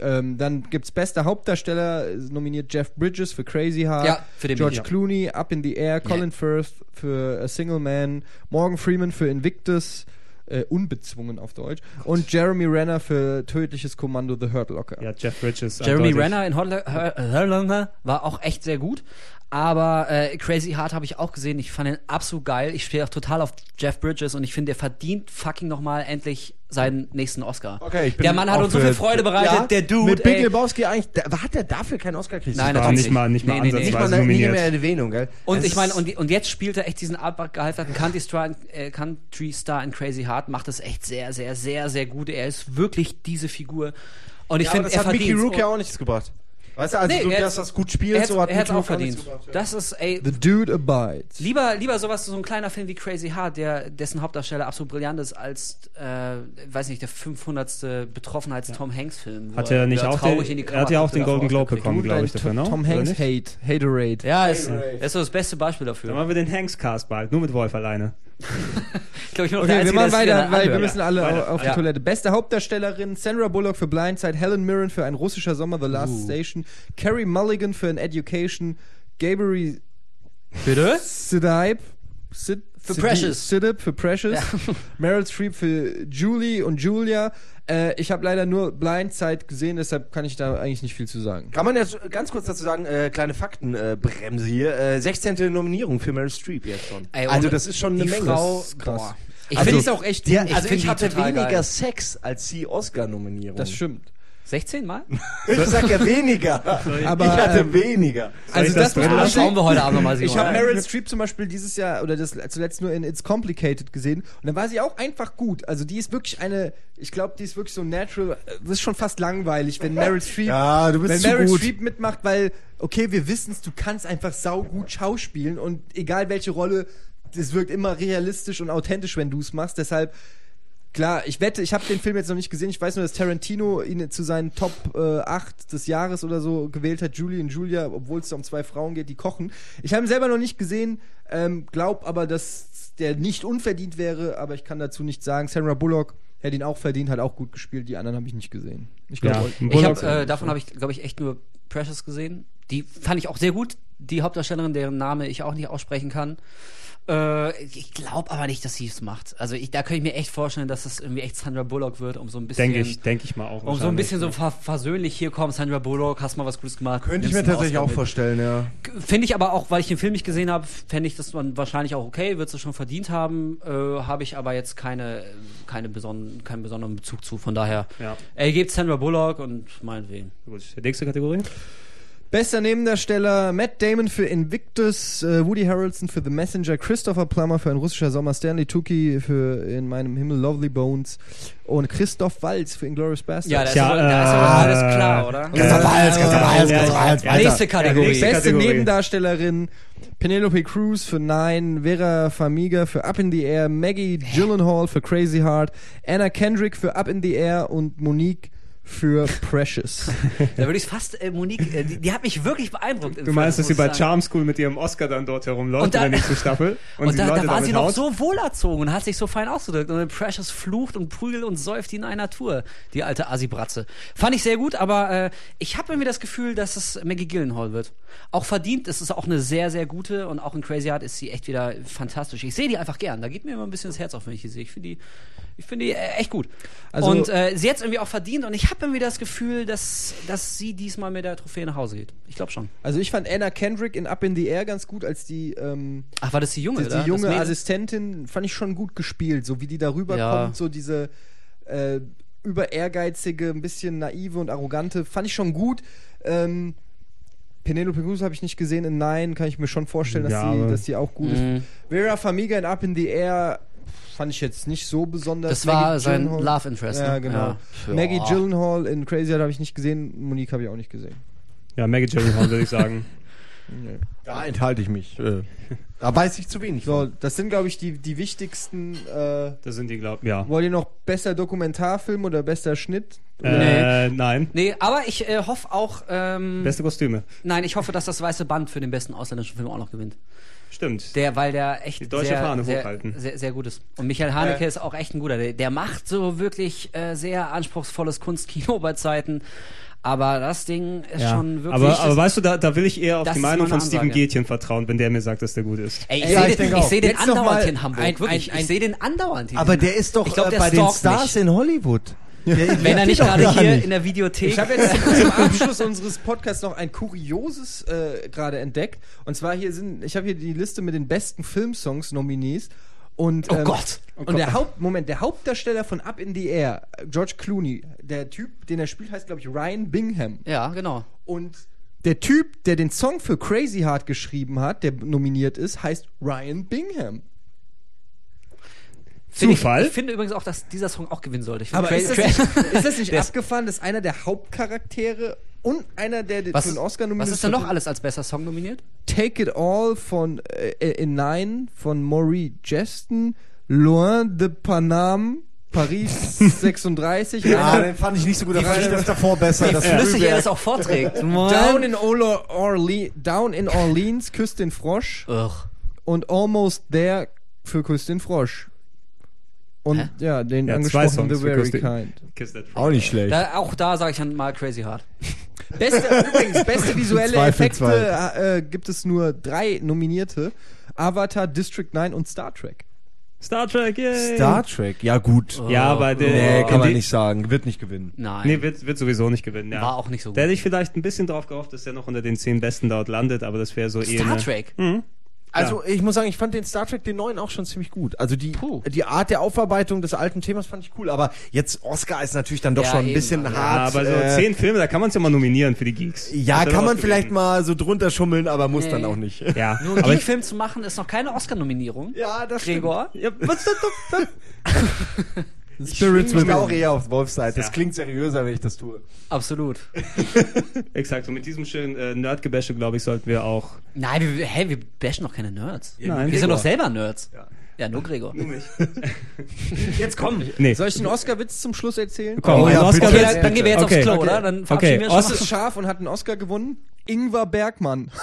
Ähm, dann gibt's bester Hauptdarsteller, nominiert Jeff Bridges für Crazy Heart, Ja, für den George. Clooney, Up in the Air, Colin Firth für A Single Man, Morgan Freeman für Invictus, äh, unbezwungen auf Deutsch, und Jeremy Renner für Tödliches Kommando The Hurt Locker. Ja, Jeff Bridges. Jeremy eindeutig. Renner in Hotla- Hur- Hurlander war auch echt sehr gut. Aber äh, Crazy Heart habe ich auch gesehen. Ich fand ihn absolut geil. Ich stehe auch total auf Jeff Bridges und ich finde, der verdient fucking nochmal endlich seinen nächsten Oscar. Okay, ich bin der Mann hat uns so viel Freude bereitet. Ja, der Dude, Mit Big ey. Lebowski eigentlich, da, hat er dafür keinen Oscar gekriegt? Nein, war natürlich nicht mal, nicht mal Nee, nee, nee. Nicht mal ansatzweise nominiert. mehr eine Erwähnung, gell? Und Es ich meine, und, und jetzt spielt er echt diesen abgehalfterten Country Star, äh, Country Star in Crazy Heart, macht das echt sehr, sehr, sehr, sehr gut. Er ist wirklich diese Figur. Und ich ja, finde, das er hat Mickey Rourke ja auch nichts gebracht. Weißt du, also Nee, du hat- das gut spielt, hat so hat er hat's auch verdient. gebracht, ja. Das ist, ey, The Dude Abides. Lieber, lieber sowas, so ein kleiner Film wie Crazy Heart, der, dessen Hauptdarsteller absolut brillant ist, als, äh, weiß nicht, der 500. Betroffenheits-Tom Hanks-Film. wo Hat er nicht auch traurig den, in die er hat ja auch den Golden Globe bekommen, glaube ich, dafür, ne? Tom Hanks? Hate, Haterade. Ja, ist, ist so das beste Beispiel dafür. Dann machen wir den Hanks-Cast bald, nur mit Wolf alleine. Ich glaube, ich bin noch der Okay, wir Einzige, machen weiter, weil wir müssen alle weiter. auf die Ja. Toilette. Beste Hauptdarstellerin, Sandra Bullock für Blindside, Helen Mirren für Ein russischer Sommer, The Last Station, Carrie Mulligan für An Education, Gabriel Bitte? Sidibe Sid, Für Sidi- Precious. Sidib für Precious, Meryl Streep für Julie und Julia. Äh, ich habe leider nur Blindside gesehen, deshalb kann ich da eigentlich nicht viel zu sagen. Kann man jetzt ganz kurz dazu sagen, äh, kleine Faktenbremse äh, Bremse hier. Äh, 16. Nominierung für Meryl Streep jetzt schon. Ey, also das ist schon eine die Menge. Frau, Das ist krass. Ich Also- finde ist auch echt gut. also ich hatte weniger geil. Sex als sie Oscar-Nominierung. Das stimmt. 16 Mal? Ich sag ja weniger. Aber, ich hatte ähm, weniger. Ich das muss drin man Das lassen? schauen wir heute Abend nochmal. Ich habe Meryl Streep zum Beispiel dieses Jahr oder das zuletzt nur in It's Complicated gesehen und da war sie auch einfach gut. Also die ist wirklich eine, ich glaube, die ist wirklich so natural. Das ist schon fast langweilig, wenn Meryl Streep, Ja, du bist wenn zu Meryl gut. Streep mitmacht, weil okay, wir wissen's, du kannst einfach saugut schauspielen und egal welche Rolle, das wirkt immer realistisch und authentisch, wenn du es machst. Deshalb klar, ich wette, ich habe den Film jetzt noch nicht gesehen. Ich weiß nur, dass Tarantino ihn zu seinen Top äh, 8 des Jahres oder so gewählt hat, Julie und Julia, obwohl es da um zwei Frauen geht, die kochen. Ich habe ihn selber noch nicht gesehen, ähm, glaub aber, dass der nicht unverdient wäre, aber ich kann dazu nichts sagen. Sandra Bullock hätte ihn auch verdient, hat auch gut gespielt. Die anderen habe ich nicht gesehen. Ich glaube, Ja. Ich hab, äh, davon habe ich, glaube ich, echt nur Precious gesehen. Die fand ich auch sehr gut. Die Hauptdarstellerin, deren Name ich auch nicht aussprechen kann. Äh, ich glaube aber nicht, dass sie es macht. Also ich, da könnte ich mir echt vorstellen, dass es irgendwie echt Sandra Bullock wird, um so ein bisschen, Denke ich, denke ich mal auch. um so ein bisschen so ver versöhnlich hier kommen, Sandra Bullock, hast mal was Gutes gemacht. Könnte ich mir tatsächlich auch mit. vorstellen, ja. Finde ich aber auch, weil ich den Film nicht gesehen habe, fände ich das dann wahrscheinlich auch okay, wird sie schon verdient haben, äh, habe ich aber jetzt keine, keine beson keinen besonderen Bezug zu. Von daher, Ja. er gibt Sandra Bullock und meinetwegen. Gut, nächste Kategorie. Bester Nebendarsteller Matt Damon für Invictus, äh, Woody Harrelson für The Messenger, Christopher Plummer für ein russischer Sommer, Stanley Tucci für In meinem Himmel Lovely Bones und Christoph Waltz für Inglourious Bastards. Ja, da ist, Tja, aber, da ist äh, aber alles klar, oder? Christoph Waltz, Christoph Waltz, Ja, Christoph Waltz, ja, weiter. Nächste Kategorie. Beste Kategorie. Nebendarstellerin Penelope Cruz für Nine, Vera Farmiga für Up in the Air, Maggie Gyllenhaal für Crazy Heart, Anna Kendrick für Up in the Air und Monique für Precious. Da würde ich fast, äh, Monique, äh, die, die hat mich wirklich beeindruckt. im Du meinst, Film, dass sie bei. Charm School mit ihrem Oscar dann dort herumläuft Und da- in der nächsten Staffel und, Und, da, da war sie noch haut? so wohlerzogen und hat sich so fein ausgedrückt. Und Precious flucht und prügelt und säuft die in einer Tour, die alte Assi-Bratze. Fand ich sehr gut, aber äh, ich habe irgendwie das Gefühl, dass es Maggie Gyllenhaal wird. Auch verdient, es ist auch eine sehr, sehr gute und auch in Crazy Heart ist sie echt wieder fantastisch. Ich sehe die einfach gern. Da geht mir immer ein bisschen das Herz auf, wenn ich die sehe. Ich finde die, ich finde die äh, echt gut. Also- und äh, sie hat es irgendwie auch verdient und ich habe irgendwie das Gefühl, dass, dass sie diesmal mit der Trophäe nach Hause geht. Ich glaube schon. Also ich fand Anna Kendrick in Up in the Air ganz gut, als die ähm, Ach, war das die Junge, die, die junge? Assistentin fand ich schon gut gespielt, so wie die darüber Ja. kommt, so diese äh, über ehrgeizige, ein bisschen naive und arrogante, fand ich schon gut. Ähm, Penelope Cruz habe ich nicht gesehen in Nein, kann ich mir schon vorstellen, dass, Ja, die, dass die auch gut Mhm. ist. Vera Farmiga in Up in the Air fand ich jetzt nicht so besonders. Das war Maggie sein Gyllenhaal- Love Interest. Ja, ne? genau. Ja. Maggie. Gyllenhaal in Crazy Heart habe ich nicht gesehen, Monique habe ich auch nicht gesehen. Ja, Maggie Gyllenhaal würde ich sagen. Da enthalte ich mich. Äh, da weiß ich zu wenig. So, das sind, glaube ich, die, die wichtigsten. Äh, Das sind die, glaub ja. wollt ihr noch besser Dokumentarfilm oder bester Schnitt? Äh, nein. Nee, aber ich äh, hoffe auch, ähm, Beste Kostüme. nein, ich hoffe, dass das Weiße Band für den besten ausländischen Film auch noch gewinnt. Stimmt. Der, weil der echt Die deutsche sehr, Fahne sehr, hochhalten. Sehr, sehr gut ist. Und Michael Haneke ist auch echt ein guter. Der, der macht so wirklich äh, sehr anspruchsvolles Kunstkino bei Zeiten. Aber das Ding ist ja. schon wirklich. aber, aber weißt du, da, da will ich eher auf die Meinung von Steven Ansage. Gätchen vertrauen, wenn der mir sagt, dass der gut ist. Ey, ich Ja, sehe den, seh den andauernd in Hamburg. ein- wirklich. ein- ein- ich sehe den andauernd hier. Aber der ist doch Ich glaub, äh, der bei den Stars mich. in Hollywood. Der, Wenn er nicht gerade hier nicht. in der Videothek. Ich habe jetzt zum, Abschluss unseres Podcasts noch ein kurioses äh, gerade entdeckt. Und zwar hier sind, ich habe hier die Liste mit den besten Filmsongs-Nominees. Und, Oh ähm, Gott. und der Haupt, Moment, der Hauptdarsteller von Up in the Air, George Clooney, der Typ, den er spielt, heißt, glaube ich, Ryan Bingham. ja, genau. Und der Typ, der den Song für Crazy Heart geschrieben hat, der nominiert ist, heißt Ryan Bingham. Finde Zufall? Ich, ich finde übrigens auch, dass dieser Song auch gewinnen sollte. Aber ist das, nicht, ist das nicht abgefahren, dass einer der Hauptcharaktere und einer, der was, für den Oscar nominiert was ist denn wird, noch alles als bester Song nominiert? Take It All von äh, in Nine von Maury Jeston, Loin de Paname, Paris 36, Ja, Rainer- den fand ich nicht so gut. Da fand ich das davor besser. Das Flüssig er das auch vorträgt. Down in, Olo, Orle Down in Orleans, Küss den Frosch Ugh. und Almost There für Küss den Frosch. Und Hä? ja, den Ja, zwei angesprochenen Songs The Very den- Kind. Auch nicht schlecht. Da, auch da sage ich dann mal Crazy Heart. Beste, übrigens, beste visuelle Zwei Effekte äh, gibt es nur drei Nominierte. Avatar, District 9 und Star Trek. Star Trek, yay! Star Trek, ja gut. Ja, aber der, Nee, kann man nicht sagen. Wird nicht gewinnen. Nein. Nee, wird, wird sowieso nicht gewinnen. Ja. War auch nicht so gut. Da hätte ich vielleicht ein bisschen drauf gehofft, dass der noch unter den zehn Besten dort landet, aber das wäre so eh Star eine- Trek. Also ich muss sagen, ich fand den Star Trek, den neuen, auch schon ziemlich gut. Also die, Puh. die Art der Aufarbeitung des alten Themas fand ich cool. Aber jetzt Oscar ist natürlich dann doch Ja, schon ein eben. bisschen Ja, Ja, hart. aber so äh, zehn Filme, da kann man es ja mal nominieren für die Geeks. Ja, kann man vielleicht mal so drunter schummeln, aber muss Nee. dann auch nicht. Ja, Nur aber Film zu machen, ist noch keine Oscar-Nominierung. Ja, das Gregor? ja, was, Spirits will auch eher auf Wolfs Seite. Das Ja. klingt seriöser, wenn ich das tue. Absolut. exakt. Und mit diesem schönen äh, Nerdgebäsche, glaube ich, sollten wir auch. Nein, wir, hä, wir bashen doch keine Nerds. Nein. wir sind doch selber Nerds. Ja, nur Gregor. Jetzt komm. Nee. Soll ich den Oscar-Witz zum Schluss erzählen? Komm, Oh ja, Oscar Okay, dann, dann gehen wir jetzt Okay. aufs Klo, Okay. oder? Dann Okay, wir Os- uns. Was ist scharf und hat einen Oscar gewonnen? Ingvar Bergmann.